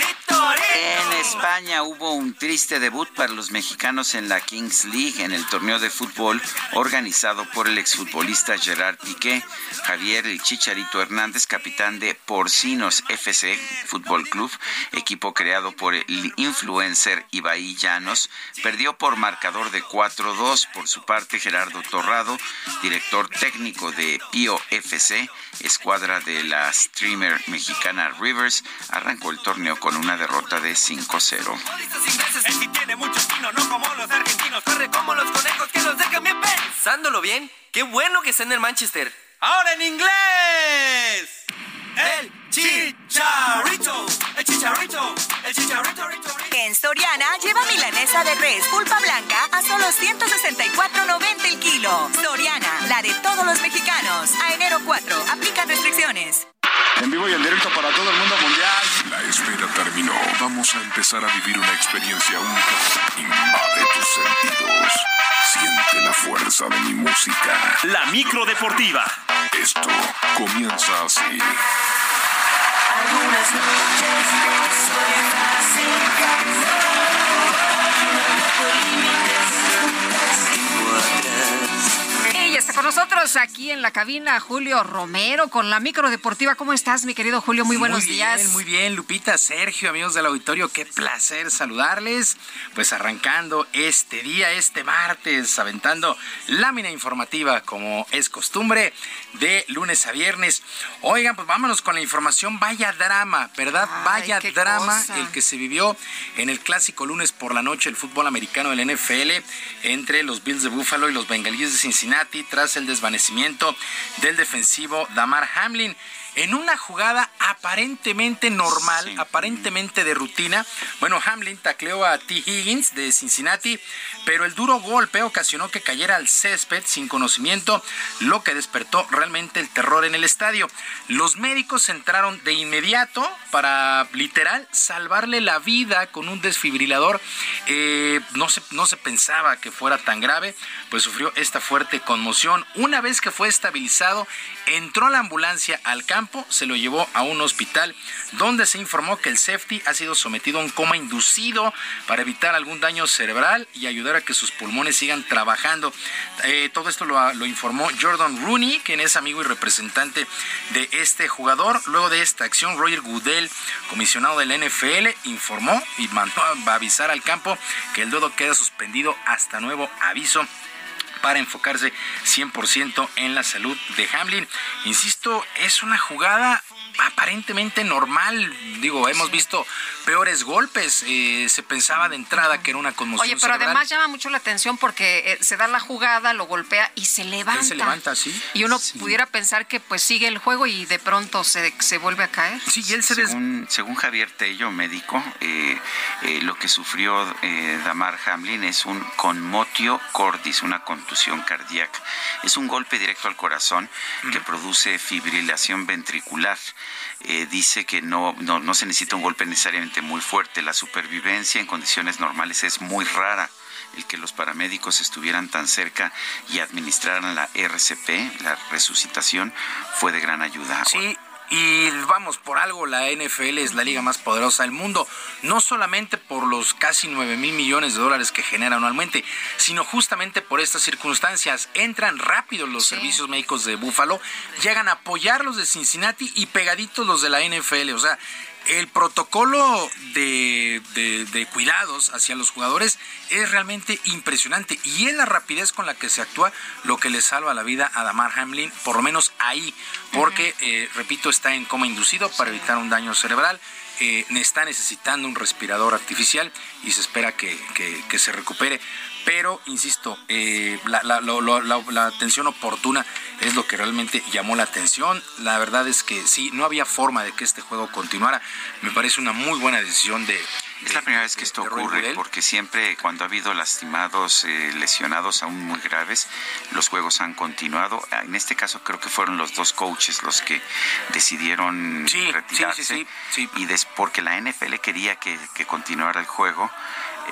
En España hubo un triste debut para los mexicanos en la Kings League, en el torneo de fútbol organizado por el exfutbolista Gerard Piqué. Javier El Chicharito Hernández, capitán de Porcinos FC Fútbol Club, equipo creado por el influencer Ibai Llanos, perdió por marcador de 4-2. Por su parte, Gerardo Torrado, director técnico de Pío FC, escuadra de la streamer mexicana Rivers, arrancó el torneo con una derrota de 5-0. Él tiene mucho chino, no como los argentinos, corre como los conejos que los dejan bien pensándolo bien. Qué bueno que está en el Manchester. Ahora en inglés. El chicharito, el chicharito, el chicharito, En Soriana lleva milanesa de res pulpa blanca a solo 164.90 el kilo. Soriana, la de todos los mexicanos. A enero 4, aplican restricciones. En vivo y en directo para todo el mundo mundial. La espera terminó. Vamos a empezar a vivir una experiencia única. Invade tus sentidos. Siente la fuerza de mi música. La micro deportiva. Esto comienza así. Algunas noches Y ya está con nosotros aquí en la cabina Julio Romero con la micro deportiva. ¿Cómo estás, mi querido Julio? Muy buenos muy días. Bien, muy bien, Lupita, Sergio, amigos del auditorio, qué placer saludarles. Pues arrancando este día, este martes, aventando lámina informativa como es costumbre de lunes a viernes. Oigan, pues vámonos con la información. Vaya drama, ¿verdad? Ay, Vaya drama cosa. el que se vivió en el clásico lunes por la noche el fútbol americano del NFL entre los Bills de Buffalo y los Bengalíes de Cincinnati tras el desvanecimiento del defensivo Damar Hamlin. en una jugada aparentemente normal, aparentemente de rutina. Bueno, Hamlin tacleó a T. Higgins de Cincinnati, pero el duro golpe ocasionó que cayera al césped sin conocimiento, lo que despertó realmente el terror en el estadio. Los médicos entraron de inmediato para literal salvarle la vida con un desfibrilador. Eh, no, se, no se pensaba que fuera tan grave, pues sufrió esta fuerte conmoción. Una vez que fue estabilizado, entró la ambulancia al campo, se lo llevó a un hospital donde se informó que el safety ha sido sometido a un coma inducido para evitar algún daño cerebral y ayudar que sus pulmones sigan trabajando. Eh, todo esto lo, lo informó Jordan Rooney, quien es amigo y representante de este jugador. Luego de esta acción, Roger Goodell, comisionado del NFL, informó y mandó a avisar al campo que el dodo queda suspendido hasta nuevo aviso para enfocarse 100% en la salud de Hamlin. Insisto, es una jugada aparentemente normal. Digo, hemos visto peores golpes. Eh, se pensaba de entrada que era una conmoción. Oye, pero además llama mucho la atención porque eh, se da la jugada, lo golpea y se levanta. se levanta, sí. Y uno pudiera pensar que pues sigue el juego y de pronto se, se vuelve a caer. Sí, y él se según, según Javier Tello, médico, eh, lo que sufrió Damar Hamlin es un conmotio cordis, una contusión cardíaca. Es un golpe directo al corazón que produce fibrilación ventricular. Dice que no, no, no se necesita un golpe necesariamente muy fuerte. La supervivencia en condiciones normales es muy rara. El que los paramédicos estuvieran tan cerca y administraran la RCP, la resucitación, fue de gran ayuda. Sí, y vamos, por algo la NFL es la liga más poderosa del mundo, no solamente por los casi 9 mil millones de dólares que genera anualmente, sino justamente por estas circunstancias. Entran rápido los servicios médicos de Buffalo, llegan a apoyar los de Cincinnati y pegaditos los de la NFL. O sea, el protocolo de, de, cuidados hacia los jugadores es realmente impresionante y es la rapidez con la que se actúa lo que le salva la vida a Damar Hamlin, por lo menos ahí, porque, eh, repito, está en coma inducido para evitar un daño cerebral. Eh, está necesitando un respirador artificial y se espera que, que se recupere pero insisto, eh, la, la, atención oportuna es lo que realmente llamó la atención. La verdad es que sí, no había forma de que este juego continuara. Me parece una muy buena decisión de... Es la primera vez que esto ocurre, porque siempre cuando ha habido lastimados, eh, lesionados aún muy graves, los juegos han continuado. En este caso creo que fueron los dos coaches los que decidieron retirarse. Sí, sí, y des, porque la NFL quería que, que continuara el juego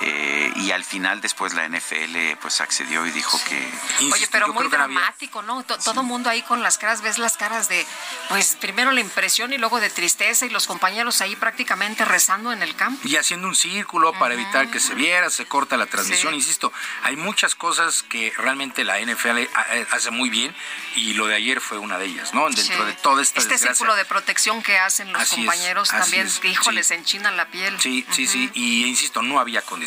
eh, y al final después la NFL pues accedió y dijo que oye pero muy dramático no todo el mundo ahí con las caras ves las caras de pues primero la impresión y luego de tristeza y los compañeros ahí prácticamente rezando en el campo. Y haciendo un círculo para evitar que se viera se corta la transmisión insisto. Hay muchas cosas que realmente la NFL eh, hace muy bien y lo de ayer fue una de ellas no dentro de toda esta este círculo de protección que hacen los compañeros también híjoles enchinan la piel. Sí sí sí. Y insisto no había condiciones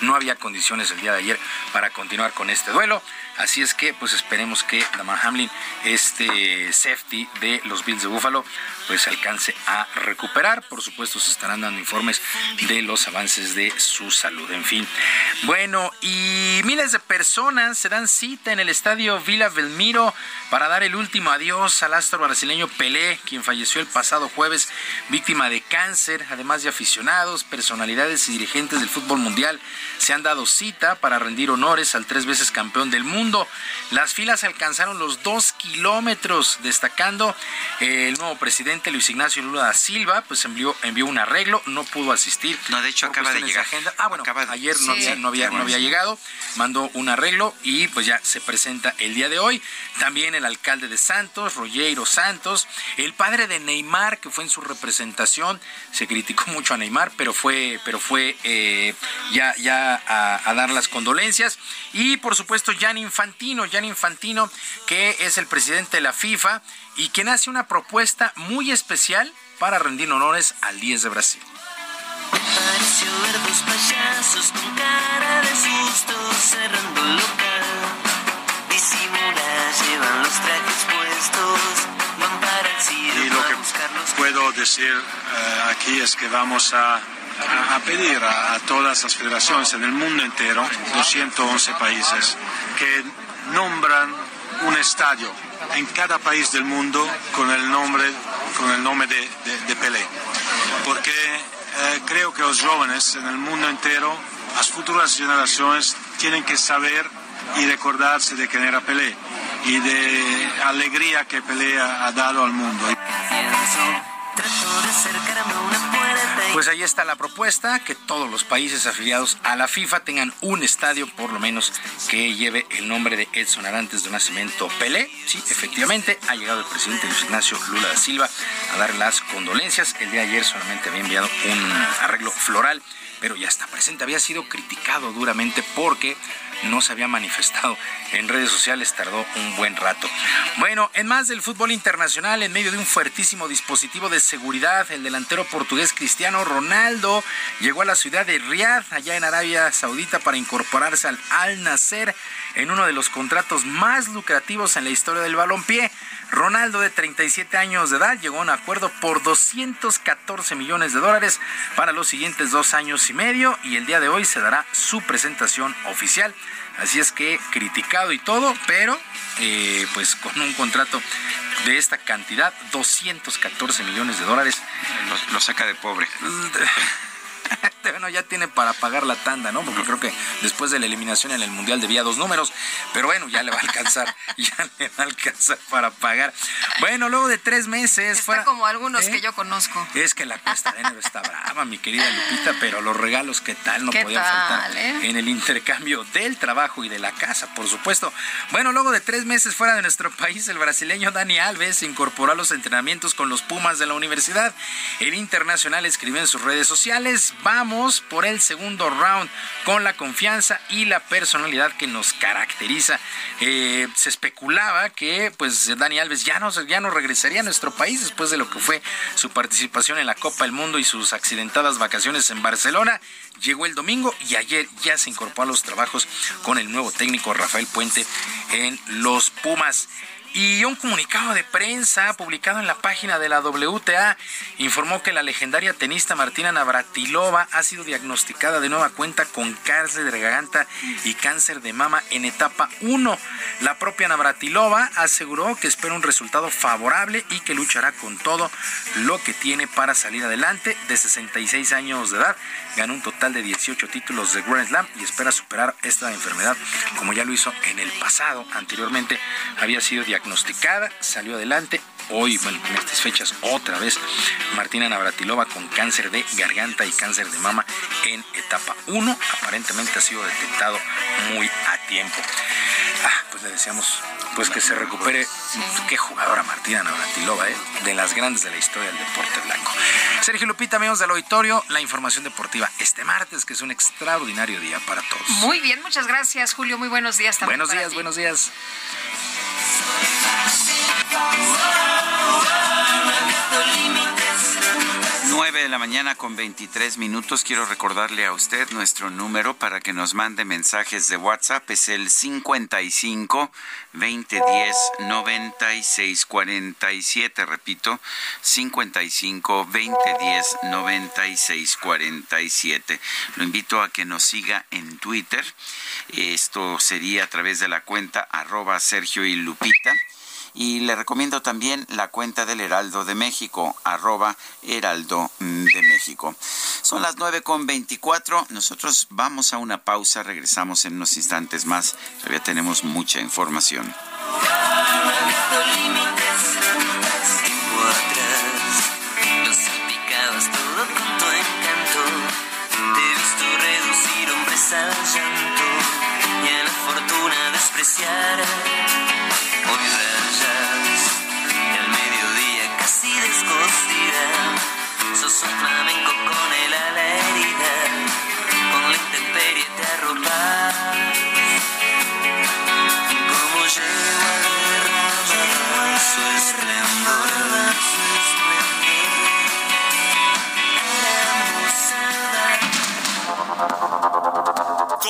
no había condiciones el día de ayer para continuar con este duelo. Así es que, pues esperemos que Damar Hamlin, este safety de los Bills de Buffalo, pues alcance a recuperar. Por supuesto, se estarán dando informes de los avances de su salud. En fin. Bueno, y miles de personas se dan cita en el estadio Villa Belmiro para dar el último adiós al astro brasileño Pelé, quien falleció el pasado jueves víctima de cáncer, además de aficionados, personalidades y dirigentes del fútbol mundial se han dado cita para rendir honores al tres veces campeón del mundo las filas alcanzaron los dos kilómetros, destacando eh, el nuevo presidente Luis Ignacio Lula da Silva, pues envió, envió un arreglo, no pudo asistir. No, de hecho acaba de llegar. Ah, bueno, ayer no, había, no, había, no había llegado, mandó un arreglo y pues ya se presenta el día de hoy. También el alcalde de Santos, Rollero Santos, el padre de Neymar, que fue en su representación, se criticó mucho a Neymar, pero fue, pero fue eh, ya, ya a, a, dar las condolencias. Y por supuesto, Jan Infantino, Jan Infantino, que es el presidente de la FIFA y quien hace una propuesta muy especial para rendir honores al 10 de Brasil. Pareció ver dos payasos con cara de susto cerrando local. Disimula, llevan los trajes puestos, van para el cielo. Y lo que puedo decir uh, aquí es que vamos a a, pedir a, a, todas las federaciones en el mundo entero, 211 países, que nombran un estadio en cada país del mundo con el nombre con el nombre de, de, Pelé, porque eh, creo que los jóvenes en el mundo entero, las futuras generaciones, tienen que saber y recordarse de quién era Pelé y de alegría que Pelé ha dado al mundo. Pues ahí está la propuesta, que todos los países afiliados a la FIFA tengan un estadio por lo menos que lleve el nombre de Edson Arantes de Nacimiento Pelé. Sí, efectivamente, ha llegado el presidente Luis Ignacio Lula da Silva a dar las condolencias. El día de ayer solamente había enviado un arreglo floral pero ya está presente. Había sido criticado duramente porque no se había manifestado en redes sociales, tardó un buen rato. Bueno, en más del fútbol internacional, en medio de un fuertísimo dispositivo de seguridad, el delantero portugués Cristiano Ronaldo llegó a la ciudad de Riyadh, allá en Arabia Saudita, para incorporarse al Al Nasser en uno de los contratos más lucrativos en la historia del balompié. Ronaldo, de 37 años de edad, llegó a un acuerdo por 214 millones de dólares para los siguientes dos años y medio y el día de hoy se dará su presentación oficial. Así es que criticado y todo, pero eh, pues con un contrato de esta cantidad, 214 millones de dólares. lo saca de pobre. bueno, ya tiene para pagar la tanda, ¿no? Porque creo que después de la eliminación en el Mundial debía dos números, pero bueno, ya le va a alcanzar, ya le va a alcanzar para pagar. Bueno, luego de tres meses... Está como algunos ¿Eh? que yo conozco. Es que la cuesta de enero está brava, mi querida Lupita, pero los regalos, ¿qué tal? No podían faltar eh? en el intercambio del trabajo y de la casa, por supuesto. Bueno, luego de tres meses fuera de nuestro país, el brasileño Dani Alves incorporó a los entrenamientos con los Pumas de la universidad. El internacional escribió en sus redes sociales, vamos por el segundo round con la confianza y la personalidad que nos caracteriza. Eh, se especulaba que pues Dani Alves ya no, ya no regresaría a nuestro país después de lo que fue su participación en la Copa del Mundo y sus accidentadas vacaciones en Barcelona. Llegó el domingo y ayer ya se incorporó a los trabajos con el nuevo técnico Rafael Puente en los Pumas. Y un comunicado de prensa publicado en la página de la WTA informó que la legendaria tenista Martina Navratilova ha sido diagnosticada de nueva cuenta con cáncer de garganta y cáncer de mama en etapa 1. La propia Navratilova aseguró que espera un resultado favorable y que luchará con todo lo que tiene para salir adelante. De 66 años de edad, ganó un total de 18 títulos de Grand Slam y espera superar esta enfermedad como ya lo hizo en el pasado. Anteriormente había sido diagnosticada salió adelante. Hoy, bueno, en estas fechas, otra vez, Martina Navratilova con cáncer de garganta y cáncer de mama en etapa 1. Aparentemente ha sido detectado muy a tiempo. Ah, pues le deseamos pues que se recupere. Qué jugadora Martina Navratilova, ¿eh? de las grandes de la historia del deporte blanco. Sergio Lupita, amigos del auditorio, la información deportiva este martes, que es un extraordinario día para todos. Muy bien, muchas gracias, Julio. Muy buenos días también. Buenos días, buenos días. 9 de la mañana con 23 minutos. Quiero recordarle a usted nuestro número para que nos mande mensajes de WhatsApp. Es el 55 2010 96 47. Repito, 55 2010 96 47. Lo invito a que nos siga en Twitter. Esto sería a través de la cuenta arroba Sergio y Lupita y le recomiendo también la cuenta del Heraldo de México, arroba Heraldo de México. Son las nueve con veinticuatro. Nosotros vamos a una pausa, regresamos en unos instantes más. Todavía tenemos mucha información. y a la fortuna despreciar. Hoy Sos un flamenco con el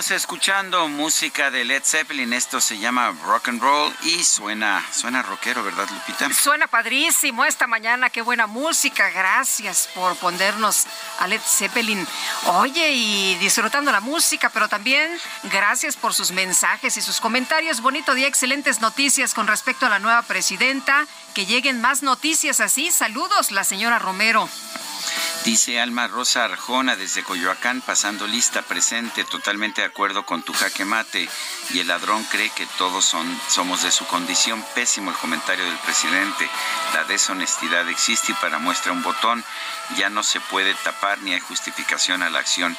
Estamos escuchando música de Led Zeppelin, esto se llama rock and roll y suena, suena rockero, ¿verdad, Lupita? Suena padrísimo esta mañana, qué buena música, gracias por ponernos a Led Zeppelin. Oye, y disfrutando la música, pero también gracias por sus mensajes y sus comentarios. Bonito día, excelentes noticias con respecto a la nueva presidenta. Que lleguen más noticias así. Saludos, la señora Romero. Dice Alma Rosa Arjona desde Coyoacán, pasando lista presente, totalmente de acuerdo con tu jaque mate. Y el ladrón cree que todos son, somos de su condición. Pésimo el comentario del presidente. La deshonestidad existe y para muestra un botón ya no se puede tapar ni hay justificación a la acción.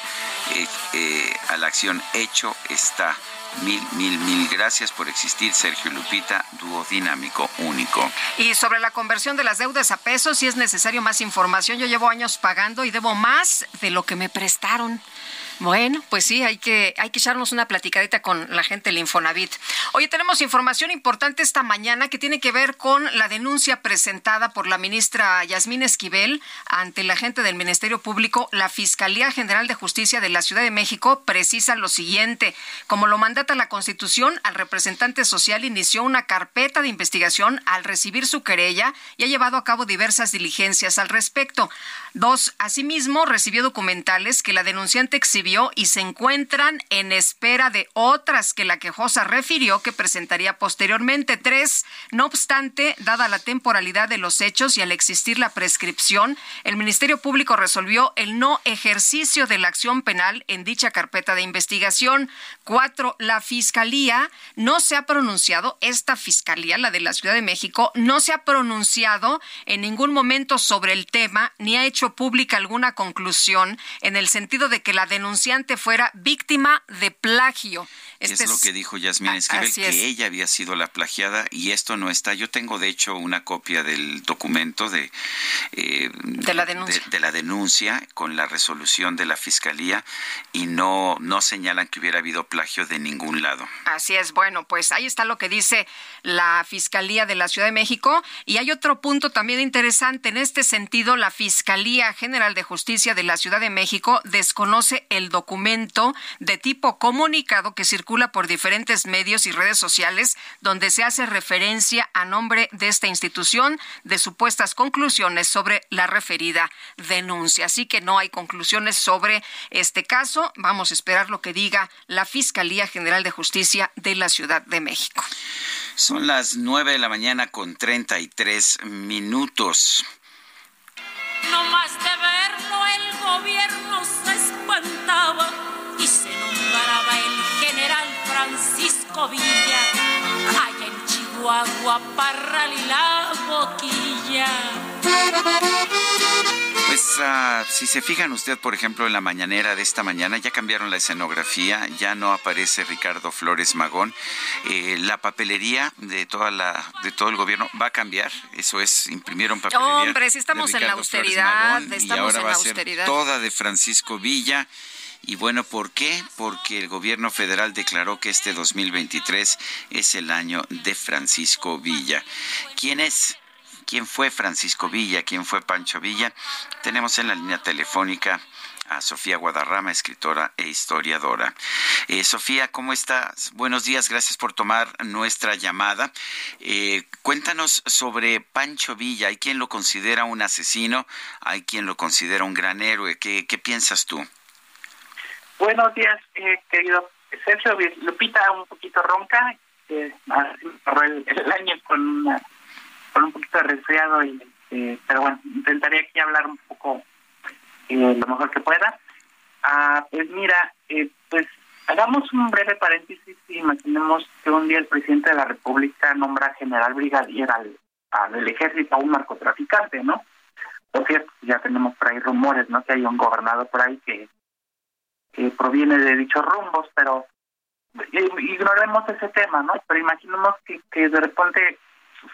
Eh, eh, a la acción hecho está. Mil, mil, mil gracias por existir, Sergio Lupita, dúo dinámico único. Y sobre la conversión de las deudas a pesos, si es necesario más información, yo llevo años pagando y debo más de lo que me prestaron. Bueno, pues sí, hay que, hay que echarnos una platicadita con la gente del Infonavit. Oye, tenemos información importante esta mañana que tiene que ver con la denuncia presentada por la ministra Yasmín Esquivel ante la gente del Ministerio Público. La Fiscalía General de Justicia de la Ciudad de México precisa lo siguiente. Como lo mandata la Constitución, al representante social inició una carpeta de investigación al recibir su querella y ha llevado a cabo diversas diligencias al respecto. Dos, asimismo, recibió documentales que la denunciante exhibió y se encuentran en espera de otras que la quejosa refirió que presentaría posteriormente. Tres, no obstante, dada la temporalidad de los hechos y al existir la prescripción, el Ministerio Público resolvió el no ejercicio de la acción penal en dicha carpeta de investigación. Cuatro, la Fiscalía no se ha pronunciado, esta Fiscalía, la de la Ciudad de México, no se ha pronunciado en ningún momento sobre el tema ni ha hecho pública alguna conclusión en el sentido de que la denunciante fuera víctima de plagio. Este es lo que dijo Yasmín Esquivel, que ella había sido la plagiada y esto no está. Yo tengo, de hecho, una copia del documento de, eh, de, la, denuncia. De, la denuncia con la resolución de la Fiscalía y no, no señalan que hubiera habido plagio de ningún lado. Así es. Bueno, pues ahí está lo que dice la Fiscalía de la Ciudad de México. Y hay otro punto también interesante. En este sentido, la Fiscalía General de Justicia de la Ciudad de México desconoce el documento de tipo comunicado que circula por diferentes medios y redes sociales donde se hace referencia a nombre de esta institución de supuestas conclusiones sobre la referida denuncia. Así que no hay conclusiones sobre este caso. Vamos a esperar lo que diga la Fiscalía General de Justicia de la Ciudad de México. Son las nueve de la mañana con 33 minutos. No más de verlo el gobierno Francisco Villa, allá en Chihuahua, Parral y la Boquilla. Pues uh, si se fijan usted, por ejemplo, en la mañanera de esta mañana, ya cambiaron la escenografía, ya no aparece Ricardo Flores Magón. Eh, la papelería de toda la, de todo el gobierno va a cambiar. Eso es, imprimieron papelería. Hombre, si estamos en la austeridad, estamos y ahora en va la a ser austeridad. toda de Francisco Villa. Y bueno, ¿por qué? Porque el gobierno federal declaró que este 2023 es el año de Francisco Villa. ¿Quién es? ¿Quién fue Francisco Villa? ¿Quién fue Pancho Villa? Tenemos en la línea telefónica a Sofía Guadarrama, escritora e historiadora. Eh, Sofía, ¿cómo estás? Buenos días, gracias por tomar nuestra llamada. Eh, cuéntanos sobre Pancho Villa. Hay quien lo considera un asesino, hay quien lo considera un gran héroe. ¿Qué, qué piensas tú? Buenos días, eh, querido Sergio. Lupita, un poquito ronca. Eh, el, el, año con, una, con un poquito de resfriado, y, eh, pero bueno, intentaré aquí hablar un poco eh, lo mejor que pueda. Ah, pues mira, eh, pues hagamos un breve paréntesis y imaginemos que un día el presidente de la República nombra general brigadier al, al ejército a un narcotraficante, ¿no? Por cierto, ya tenemos por ahí rumores, ¿no? Que hay un gobernador por ahí que que proviene de dichos rumbos, pero ignoremos ese tema, ¿no? Pero imaginemos que, de repente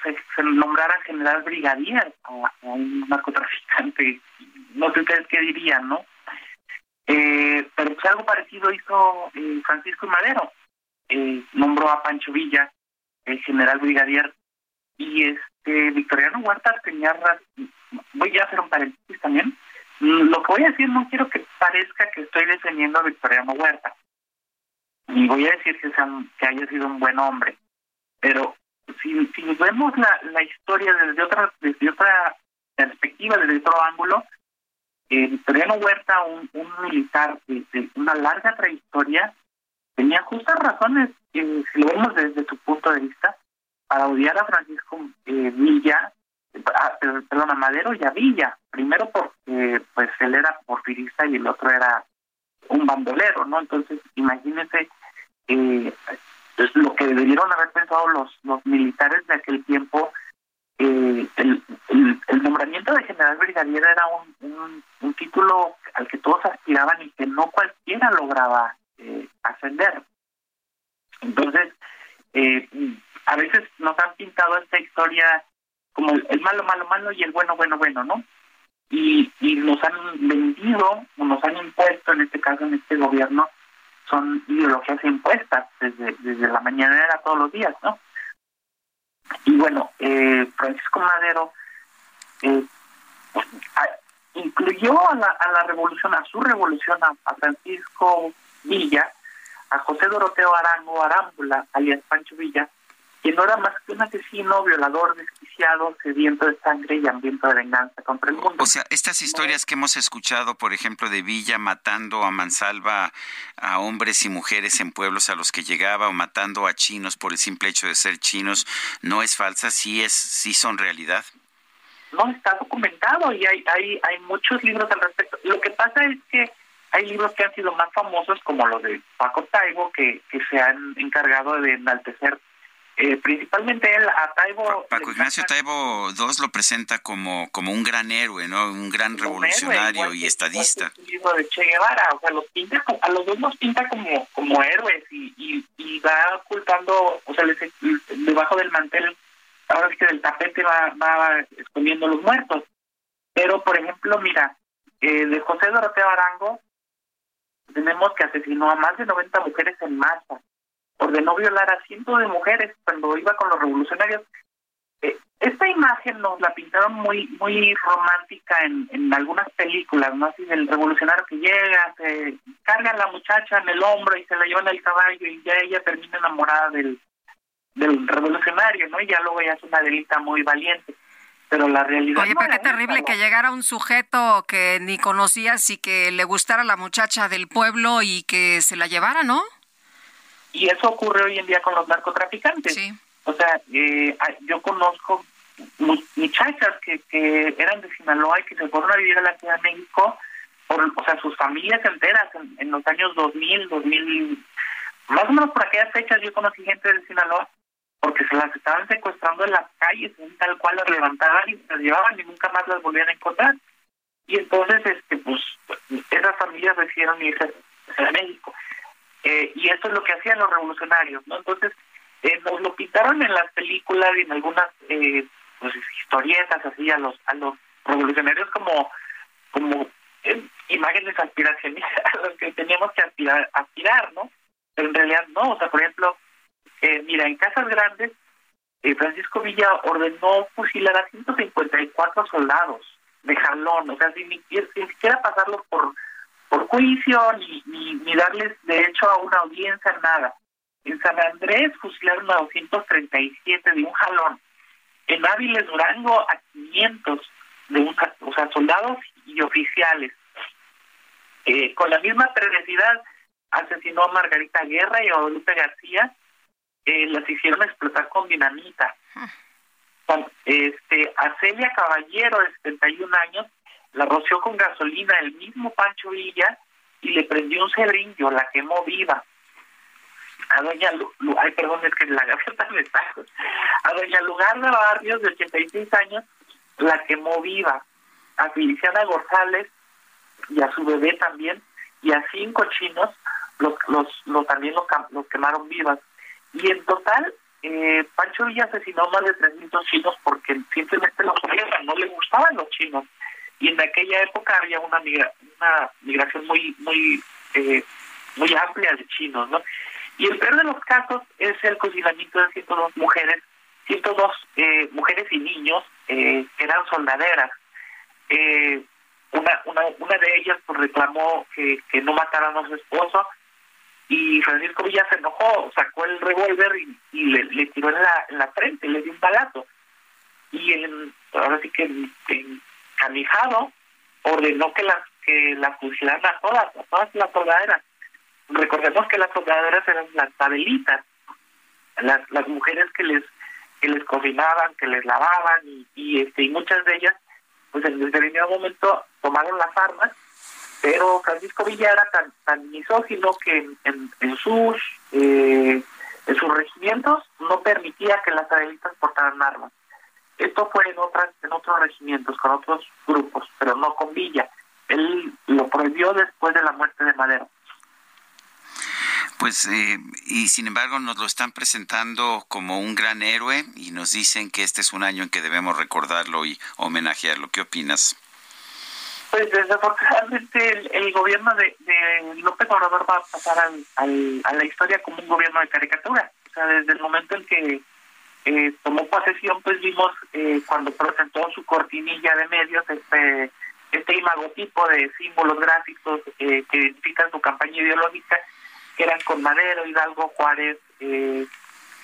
se, nombrara general brigadier a, a, un narcotraficante, no sé ustedes qué dirían, ¿no? Eh, pero pues algo parecido hizo eh, Francisco Madero, eh, nombró a Pancho Villa, el general brigadier, y este Victoriano Huerta tenía, voy a hacer un paréntesis también, lo que voy a decir no quiero que parezca que estoy defendiendo a Victoriano Huerta. ni voy a decir que, sea, que haya sido un buen hombre, pero si, si vemos la, la historia desde otra, desde otra perspectiva, desde otro ángulo, eh, Victoriano Huerta, un, un militar de, de, una larga trayectoria, tenía justas razones, eh, si lo vemos desde su punto de vista, para odiar a Francisco eh, Villa, a, perdón, a Madero y a Villa. Primero porque pues él era porfirista y el otro era un bandolero, ¿no? Entonces, imagínense eh, lo que debieron haber pensado los, los militares de aquel tiempo. Eh, el, el, nombramiento de general brigadier era un, un, título al que todos aspiraban y que no cualquiera lograba eh, ascender. Entonces, eh, a veces nos han pintado esta historia como el malo, malo, malo y el bueno, bueno, bueno, ¿no? Y, y nos han vendido, o nos han impuesto, en este caso, en este gobierno, son ideologías impuestas desde, desde la mañanera todos los días, ¿no? Y bueno, eh, Francisco Madero eh, incluyó a la, a la revolución, a su revolución, a, a Francisco Villa, a José Doroteo Arango Arámbula, alias Pancho Villa, que no era más que un asesino, violador, desquiciado, sediento de sangre y hambriento de venganza contra el mundo. O sea, estas historias que hemos escuchado, por ejemplo, de Villa matando a mansalva a hombres y mujeres en pueblos a los que llegaba o matando a chinos por el simple hecho de ser chinos, ¿no es falsa? ¿Sí, es, sí son realidad? No, está documentado y hay, hay, hay muchos libros al respecto. Lo que pasa es que hay libros que han sido más famosos, como los de Paco Taibo, que, que se han encargado de enaltecer eh, principalmente él, a Taibo... Paco Ignacio Taibo II lo presenta como, como un gran héroe, ¿no? Un gran revolucionario y estadista. libro de Che Guevara, o sea, los pinta, a los dos los pinta como, como héroes y, y, y va ocultando, o sea, les, debajo del mantel, ahora es que del tapete va, va escondiendo los muertos. Pero, por ejemplo, mira, eh, de José Doroteo Arango, tenemos que asesinó a más de 90 mujeres en masa ordenó violar a cientos de mujeres cuando iba con los revolucionarios. Eh, esta imagen nos la pintaron muy muy romántica en, en algunas películas, ¿no? Así del revolucionario que llega, se carga a la muchacha en el hombro y se la lleva en el caballo y ya ella termina enamorada del, del revolucionario, ¿no? Y ya luego ya es una delita muy valiente. Pero la realidad. Oye, pero qué terrible que llegara un sujeto que ni conocías y que le gustara la muchacha del pueblo y que se la llevara, ¿no? Y eso ocurre hoy en día con los narcotraficantes. O sea, eh, yo conozco muchachas que, que eran de Sinaloa y que se fueron a vivir a la Ciudad de México, por, o sea, sus familias enteras en, los años 2000, 2000, más o menos por aquellas fechas yo conocí gente de Sinaloa porque se las estaban secuestrando en las calles, tal cual las levantaban y las llevaban y nunca más las volvían a encontrar. Y entonces, este pues, esas familias decidieron irse a México. Eh, y eso es lo que hacían los revolucionarios, ¿no? Entonces, eh, nos lo pintaron en las películas y en algunas eh, pues, historietas así a los a los revolucionarios como como imágenes aspiracionistas a los que teníamos que aspirar, aspirar, ¿no? Pero en realidad no, o sea, por ejemplo, mira, en Casas Grandes, Francisco Villa ordenó fusilar a 154 soldados de jalón, o sea, sin, sin siquiera pasarlos por por juicio ni, ni, ni darles derecho a una audiencia, nada. En San Andrés fusilaron a 237 de un jalón. En Áviles Durango a 500 de un, o sea, soldados y oficiales. Eh, con la misma perversidad asesinó a Margarita Guerra y a Guadalupe García. Eh, las hicieron explotar con dinamita. Este, a Celia Caballero, de 71 años, la roció con gasolina el mismo Pancho Villa y le prendió un cebrillo, la quemó viva. A doña, Lu, ay, perdón, es que la gaviota me está. A doña Lugarda Barrios, de 86 años, la quemó viva. A Feliciana González y a su bebé también, y a cinco chinos, los, los, los también los, los quemaron vivas. Y en total, eh, Pancho Villa asesinó más de 300 chinos porque simplemente los no le gustaban los chinos y en aquella época había una, una migración muy muy eh, muy amplia de chinos, ¿no? Y el peor de los casos es el cocinamiento de 102 mujeres, 102 eh, mujeres y niños eh, que eran soldaderas. Eh, una, una, una de ellas pues reclamó que, que no mataran a su esposo y Francisco Villa se enojó, sacó el revólver y, le, tiró en la, en la frente, le dio un balazo. Y el, ahora sí que en, Canijado ordenó que las que la fusilaran a todas, a todas las soldaderas. Recordemos que las soldaderas eran las tabelitas, las, las mujeres que les que les cocinaban, que les lavaban y, este y muchas de ellas pues en determinado momento tomaron las armas pero Francisco Villa era tan, tan misógino que en, en, sus eh, en sus regimientos no permitía que las adelistas portaran armas. Esto fue en otras en otros regimientos con otros grupos, pero no con Villa. Él lo prohibió después de la muerte de Madero. Pues, eh, y sin embargo nos lo están presentando como un gran héroe y nos dicen que este es un año en que debemos recordarlo y homenajearlo. ¿Qué opinas? Pues desafortunadamente el, gobierno de, López Obrador va a pasar al, a la historia como un gobierno de caricatura. O sea, desde el momento en que eh, tomó posesión, pues vimos eh, cuando presentó su cortinilla de medios este este imagotipo de símbolos gráficos eh, que identifican su campaña ideológica, que eran con Madero, Hidalgo, Juárez, eh,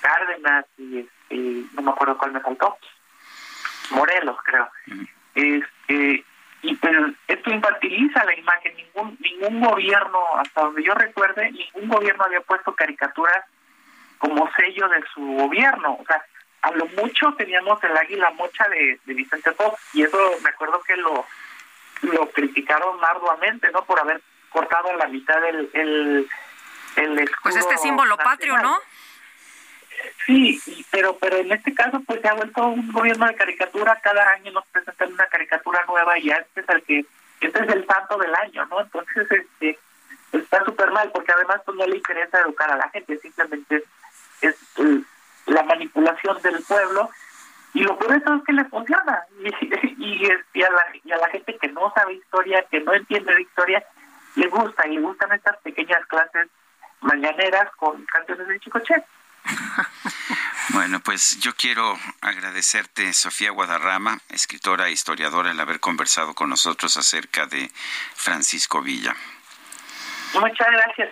Cárdenas y este, no me acuerdo cuál me faltó, Morelos creo. Este, y pues esto infantiliza la imagen ningún ningún gobierno hasta donde yo recuerde ningún gobierno había puesto caricaturas como sello de su gobierno. O sea a lo mucho teníamos el águila mocha de, Vicente Fox y eso me acuerdo que lo lo criticaron arduamente no por haber cortado la mitad del el, el pues este símbolo patrio no Sí, pero pero en este caso pues se ha vuelto un gobierno de caricatura, cada año nos presentan una caricatura nueva y este es el que este es el santo del año, ¿no? Entonces este está súper mal porque además pues no le interesa educar a la gente, simplemente es, la manipulación del pueblo y lo peor es que le funciona y, y, a la, y a la gente que no sabe historia, que no entiende de historia, le gusta y le gustan estas pequeñas clases mañaneras con canciones de Chicoche. Bueno, pues yo quiero agradecerte, Sofía Guadarrama, escritora e historiadora, el haber conversado con nosotros acerca de Francisco Villa. Muchas gracias.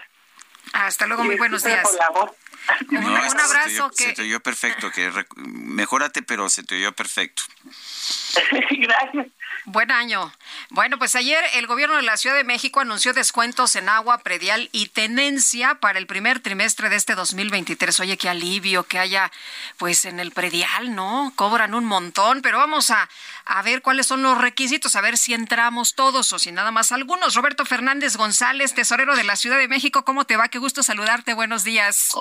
Hasta luego, muy buenos días. un, abrazo. Se te, se te oyó perfecto, que mejórate, pero se te oyó perfecto. gracias. Buen año. Bueno, pues ayer el gobierno de la Ciudad de México anunció descuentos en agua, predial y tenencia para el primer trimestre de este 2023. Oye, qué alivio que haya, pues en el predial, ¿no? Cobran un montón, pero vamos a, a ver cuáles son los requisitos, a ver si entramos todos o si nada más algunos. Roberto Fernández González, tesorero de la Ciudad de México, ¿cómo te va? Qué gusto saludarte. Buenos días.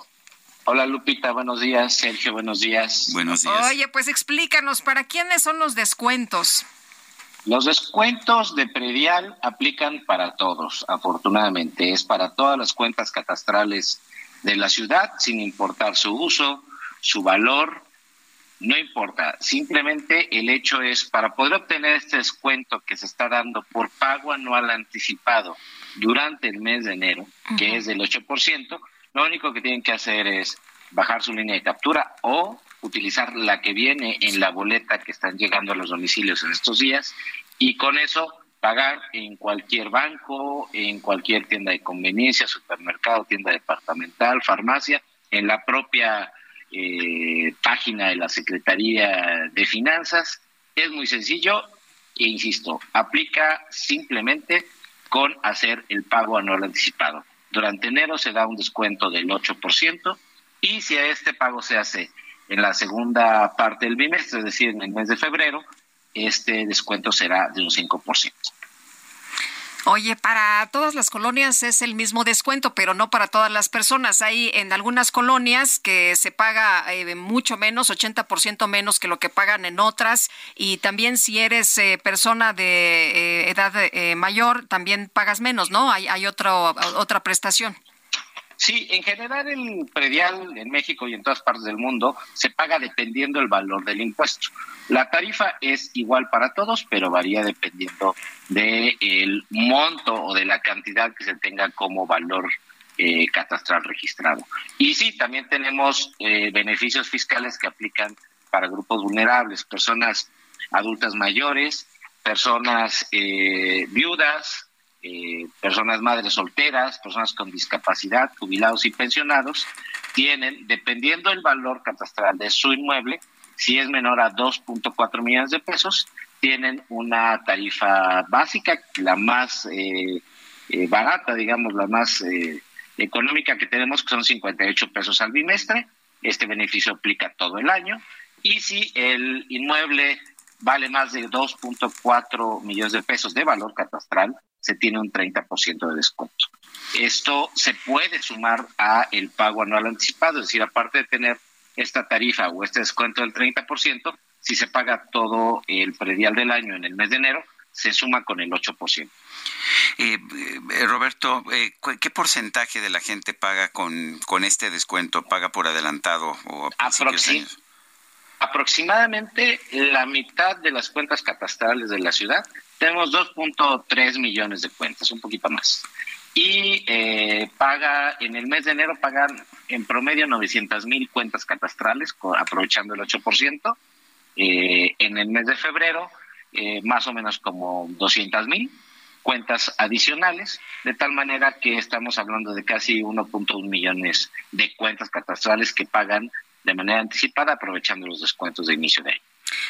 Hola Lupita, buenos días. Sergio, buenos días. Buenos días. Oye, pues explícanos, ¿para quiénes son los descuentos? Los descuentos de predial aplican para todos, afortunadamente. Es para todas las cuentas catastrales de la ciudad, sin importar su uso, su valor, no importa. Simplemente el hecho es, para poder obtener este descuento que se está dando por pago anual anticipado durante el mes de enero, que es del 8%, lo único que tienen que hacer es bajar su línea de captura o utilizar la que viene en la boleta que están llegando a los domicilios en estos días y con eso pagar en cualquier banco, en cualquier tienda de conveniencia, supermercado, tienda departamental, farmacia, en la propia eh, página de la Secretaría de Finanzas. Es muy sencillo e insisto, aplica simplemente con hacer el pago anual anticipado. Durante enero se da un descuento del 8% y si este pago se hace en la segunda parte del bimestre, es decir, en el mes de febrero, este descuento será de un 5%. Oye, para todas las colonias es el mismo descuento, pero no para todas las personas. Hay en algunas colonias que se paga eh, mucho menos, 80% menos que lo que pagan en otras. Y también si eres eh, persona de eh, edad mayor, también pagas menos, ¿no? Hay, hay otro, otra prestación. Sí, en general el predial en México y en todas partes del mundo se paga dependiendo del valor del impuesto. La tarifa es igual para todos, pero varía dependiendo del monto o de la cantidad que se tenga como valor eh, catastral registrado. Y sí, también tenemos eh, beneficios fiscales que aplican para grupos vulnerables, personas adultas mayores, personas eh, viudas, eh, personas madres solteras, personas con discapacidad, jubilados y pensionados, tienen, dependiendo del valor catastral de su inmueble, si es menor a 2.4 millones de pesos, tienen una tarifa básica, la más eh, eh, barata, digamos, la más económica que tenemos, que son 58 pesos al bimestre. Este beneficio aplica todo el año. Y si el inmueble vale más de 2.4 millones de pesos de valor catastral, se tiene un 30% de descuento. Esto se puede sumar a el pago anual anticipado, es decir, aparte de tener esta tarifa o este descuento del 30%, si se paga todo el predial del año en el mes de enero, se suma con el 8%. Eh, eh, Roberto, eh, ¿qué porcentaje de la gente paga con, con este descuento? ¿Paga por adelantado o a Aproximadamente la mitad de las cuentas catastrales de la ciudad, tenemos 2.3 millones de cuentas, un poquito más. Y eh, paga, en el mes de enero pagan en promedio 900 mil cuentas catastrales, aprovechando el 8%. Eh, en el mes de febrero, eh, más o menos como 200 mil cuentas adicionales, de tal manera que estamos hablando de casi 1.1 millones de cuentas catastrales que pagan de manera anticipada, aprovechando los descuentos de inicio de año.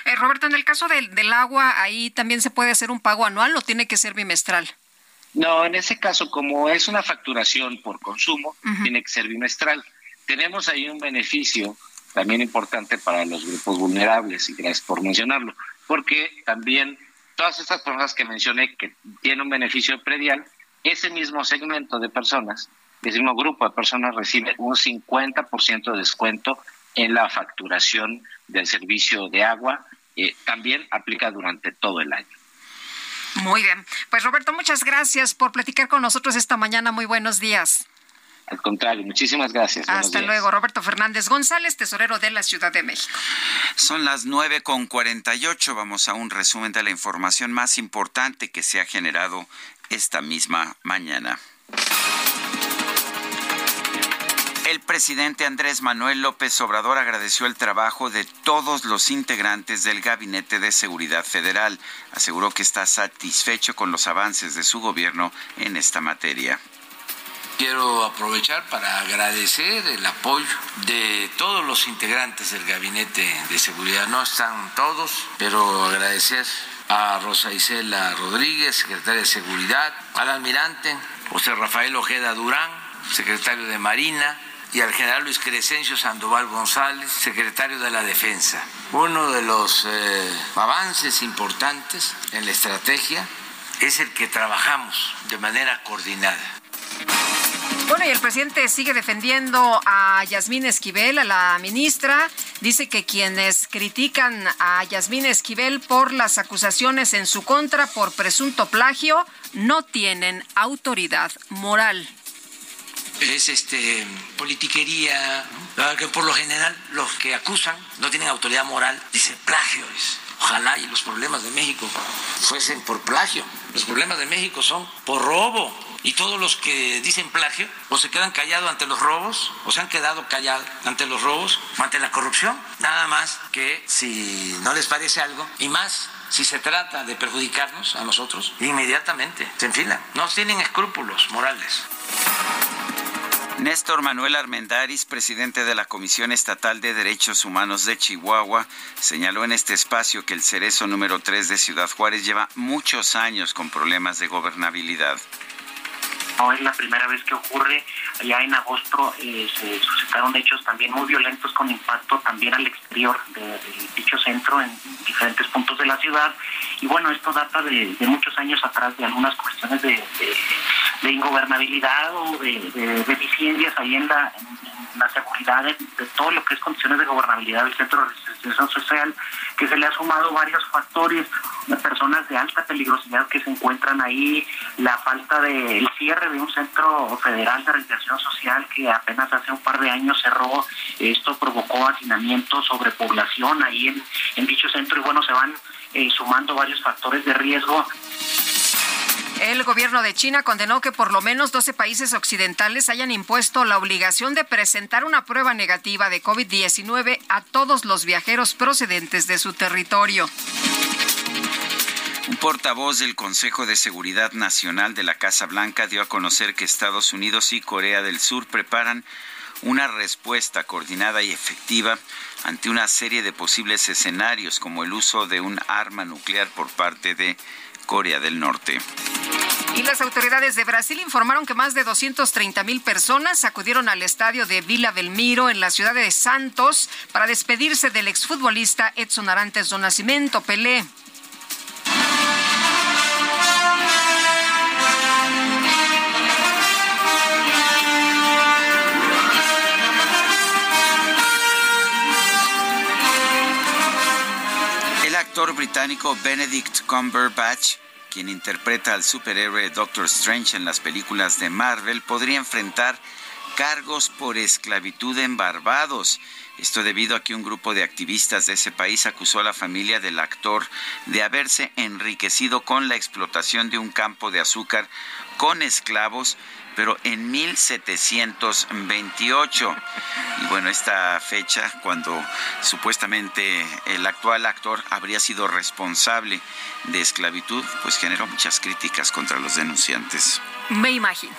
Eh, Roberto, en el caso del, del agua, ahí también se puede hacer un pago anual o tiene que ser bimestral. No, en ese caso, como es una facturación por consumo, tiene que ser bimestral. Tenemos ahí un beneficio también importante para los grupos vulnerables, y gracias por mencionarlo, porque también todas estas personas que mencioné que tienen un beneficio predial, ese mismo segmento de personas, ese mismo grupo de personas recibe un 50% de descuento en la facturación del servicio de agua. Eh, también aplica durante todo el año. Muy bien. Pues Roberto, muchas gracias por platicar con nosotros esta mañana. Muy buenos días. Al contrario, muchísimas gracias. Hasta luego, Roberto Fernández González, tesorero de la Ciudad de México. Son las nueve con cuarenta y ocho. Vamos a un resumen de la información más importante que se ha generado esta misma mañana. Presidente Andrés Manuel López Obrador agradeció el trabajo de todos los integrantes del Gabinete de Seguridad Federal. Aseguró que está satisfecho con los avances de su gobierno en esta materia. Quiero aprovechar para agradecer el apoyo de todos los integrantes del Gabinete de Seguridad. No están todos, pero agradecer a Rosa Isela Rodríguez, secretaria de Seguridad, al almirante José Rafael Ojeda Durán, secretario de Marina, y al general Luis Crescencio Sandoval González, secretario de la Defensa. Uno de los eh, avances importantes en la estrategia es el que trabajamos de manera coordinada. Bueno, y el presidente sigue defendiendo a Yasmín Esquivel, a la ministra. Dice que quienes critican a Yasmín Esquivel por las acusaciones en su contra por presunto plagio no tienen autoridad moral es este politiquería, que por lo general los que acusan no tienen autoridad moral, dicen plagio. Ojalá y los problemas de México fuesen por plagio. Los problemas de México son por robo. Y todos los que dicen plagio o se quedan callados ante los robos o se han quedado callados ante los robos o ante la corrupción. Nada más que si no les parece algo y más si se trata de perjudicarnos a nosotros, inmediatamente se enfilan. No tienen escrúpulos morales. Néstor Manuel Armendaris, presidente de la Comisión Estatal de Derechos Humanos de Chihuahua, señaló en este espacio que el cerezo número 3 de Ciudad Juárez lleva muchos años con problemas de gobernabilidad. No es la primera vez que ocurre. Allá en agosto eh, se suscitaron hechos también muy violentos con impacto también al exterior de, dicho centro en diferentes puntos de la ciudad. Y bueno, esto data de, muchos años atrás de algunas cuestiones de ingobernabilidad o de, deficiencias ahí en la, seguridad de, todo lo que es condiciones de gobernabilidad del centro de resistencia social, que se le ha sumado varios factores, de personas de alta peligrosidad que se encuentran ahí, la falta del cierre de un centro federal de reinserción social que apenas hace un par de años cerró, esto provocó hacinamiento, sobrepoblación ahí en, en dicho centro y bueno, se van eh, sumando varios factores de riesgo el gobierno de China condenó que por lo menos 12 países occidentales hayan impuesto la obligación de presentar una prueba negativa de COVID-19 a todos los viajeros procedentes de su territorio. Un portavoz del Consejo de Seguridad Nacional de la Casa Blanca dio a conocer que Estados Unidos y Corea del Sur preparan una respuesta coordinada y efectiva ante una serie de posibles escenarios como el uso de un arma nuclear por parte de Corea del Norte. Y las autoridades de Brasil informaron que más de 230 mil personas acudieron al estadio de Vila Belmiro en la ciudad de Santos para despedirse del exfutbolista Edson Arantes do Nascimento, Pelé. Actor británico Benedict Cumberbatch quien interpreta al superhéroe Doctor Strange en las películas de Marvel, podría enfrentar cargos por esclavitud en Barbados. Esto debido a que un grupo de activistas de ese país acusó a la familia del actor de haberse enriquecido con la explotación de un campo de azúcar con esclavos pero en 1728. Y bueno, esta fecha, cuando supuestamente el actual actor habría sido responsable de esclavitud, pues generó muchas críticas contra los denunciantes. Me imagino.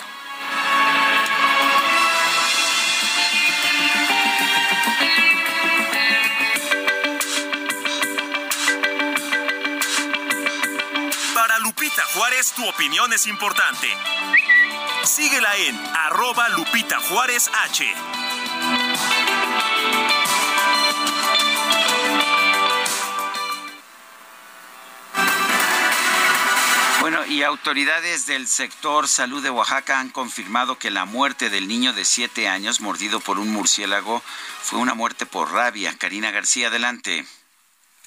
Para Lupita Juárez, tu opinión es importante. Síguela en arroba Lupita Juárez H. Bueno, y autoridades del sector salud de Oaxaca han confirmado que la muerte del niño de siete años mordido por un murciélago fue una muerte por rabia. Karina García, adelante.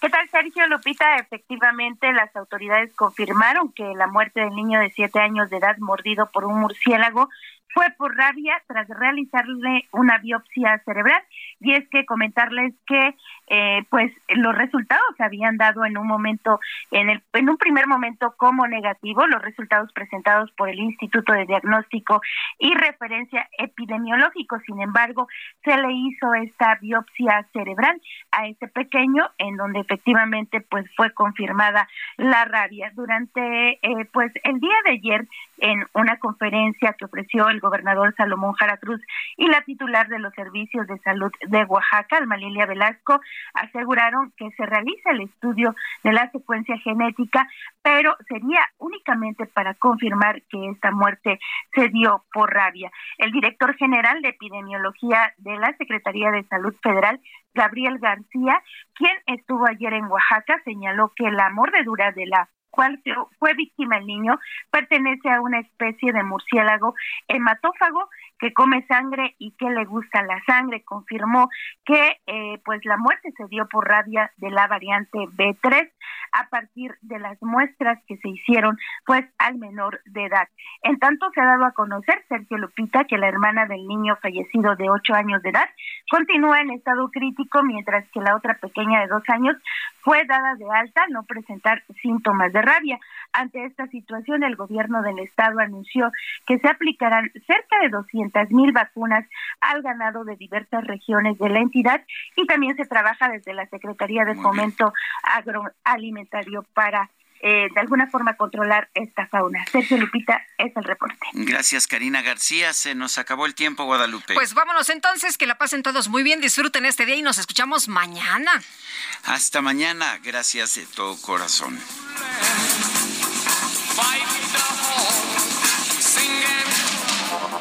¿Qué tal, Sergio Lupita? Efectivamente, las autoridades confirmaron que la muerte del niño de siete años de edad mordido por un murciélago fue por rabia tras realizarle una biopsia cerebral. Y es que comentarles que eh, pues los resultados se habían dado en un momento, en, el, en un primer momento como negativo, los resultados presentados por el Instituto de Diagnóstico y Referencia Epidemiológico. Sin embargo, se le hizo esta biopsia cerebral a este pequeño, en donde efectivamente pues fue confirmada la rabia. Durante eh, pues el día de ayer, en una conferencia que ofreció el gobernador Salomón Jara Cruz y la titular de los servicios de salud de Oaxaca, Alma Lilia Velasco, aseguraron que se realiza el estudio de la secuencia genética, pero sería únicamente para confirmar que esta muerte se dio por rabia. El director general de epidemiología de la Secretaría de Salud Federal, Gabriel García, quien estuvo ayer en Oaxaca, señaló que la mordedura de la cual fue víctima el niño, pertenece a una especie de murciélago hematófago que come sangre y que le gusta la sangre. Confirmó que eh, pues la muerte se dio por rabia de la variante B3 a partir de las muestras que se hicieron pues al menor de edad. En tanto se ha dado a conocer Sergio Lupita que la hermana del niño fallecido de ocho años de edad continúa en estado crítico mientras que la otra pequeña de dos años fue dada de alta no presentar síntomas de rabia. Ante esta situación el gobierno del estado anunció que se aplicarán cerca de 200 mil vacunas al ganado de diversas regiones de la entidad y también se trabaja desde la Secretaría de Fomento Agroalimentario para eh, de alguna forma controlar esta fauna. Sergio Lupita es el reporte. Gracias, Karina García. Se nos acabó el tiempo, Guadalupe. Pues vámonos entonces, que la pasen todos muy bien, disfruten este día y nos escuchamos mañana. Hasta mañana, gracias de todo corazón.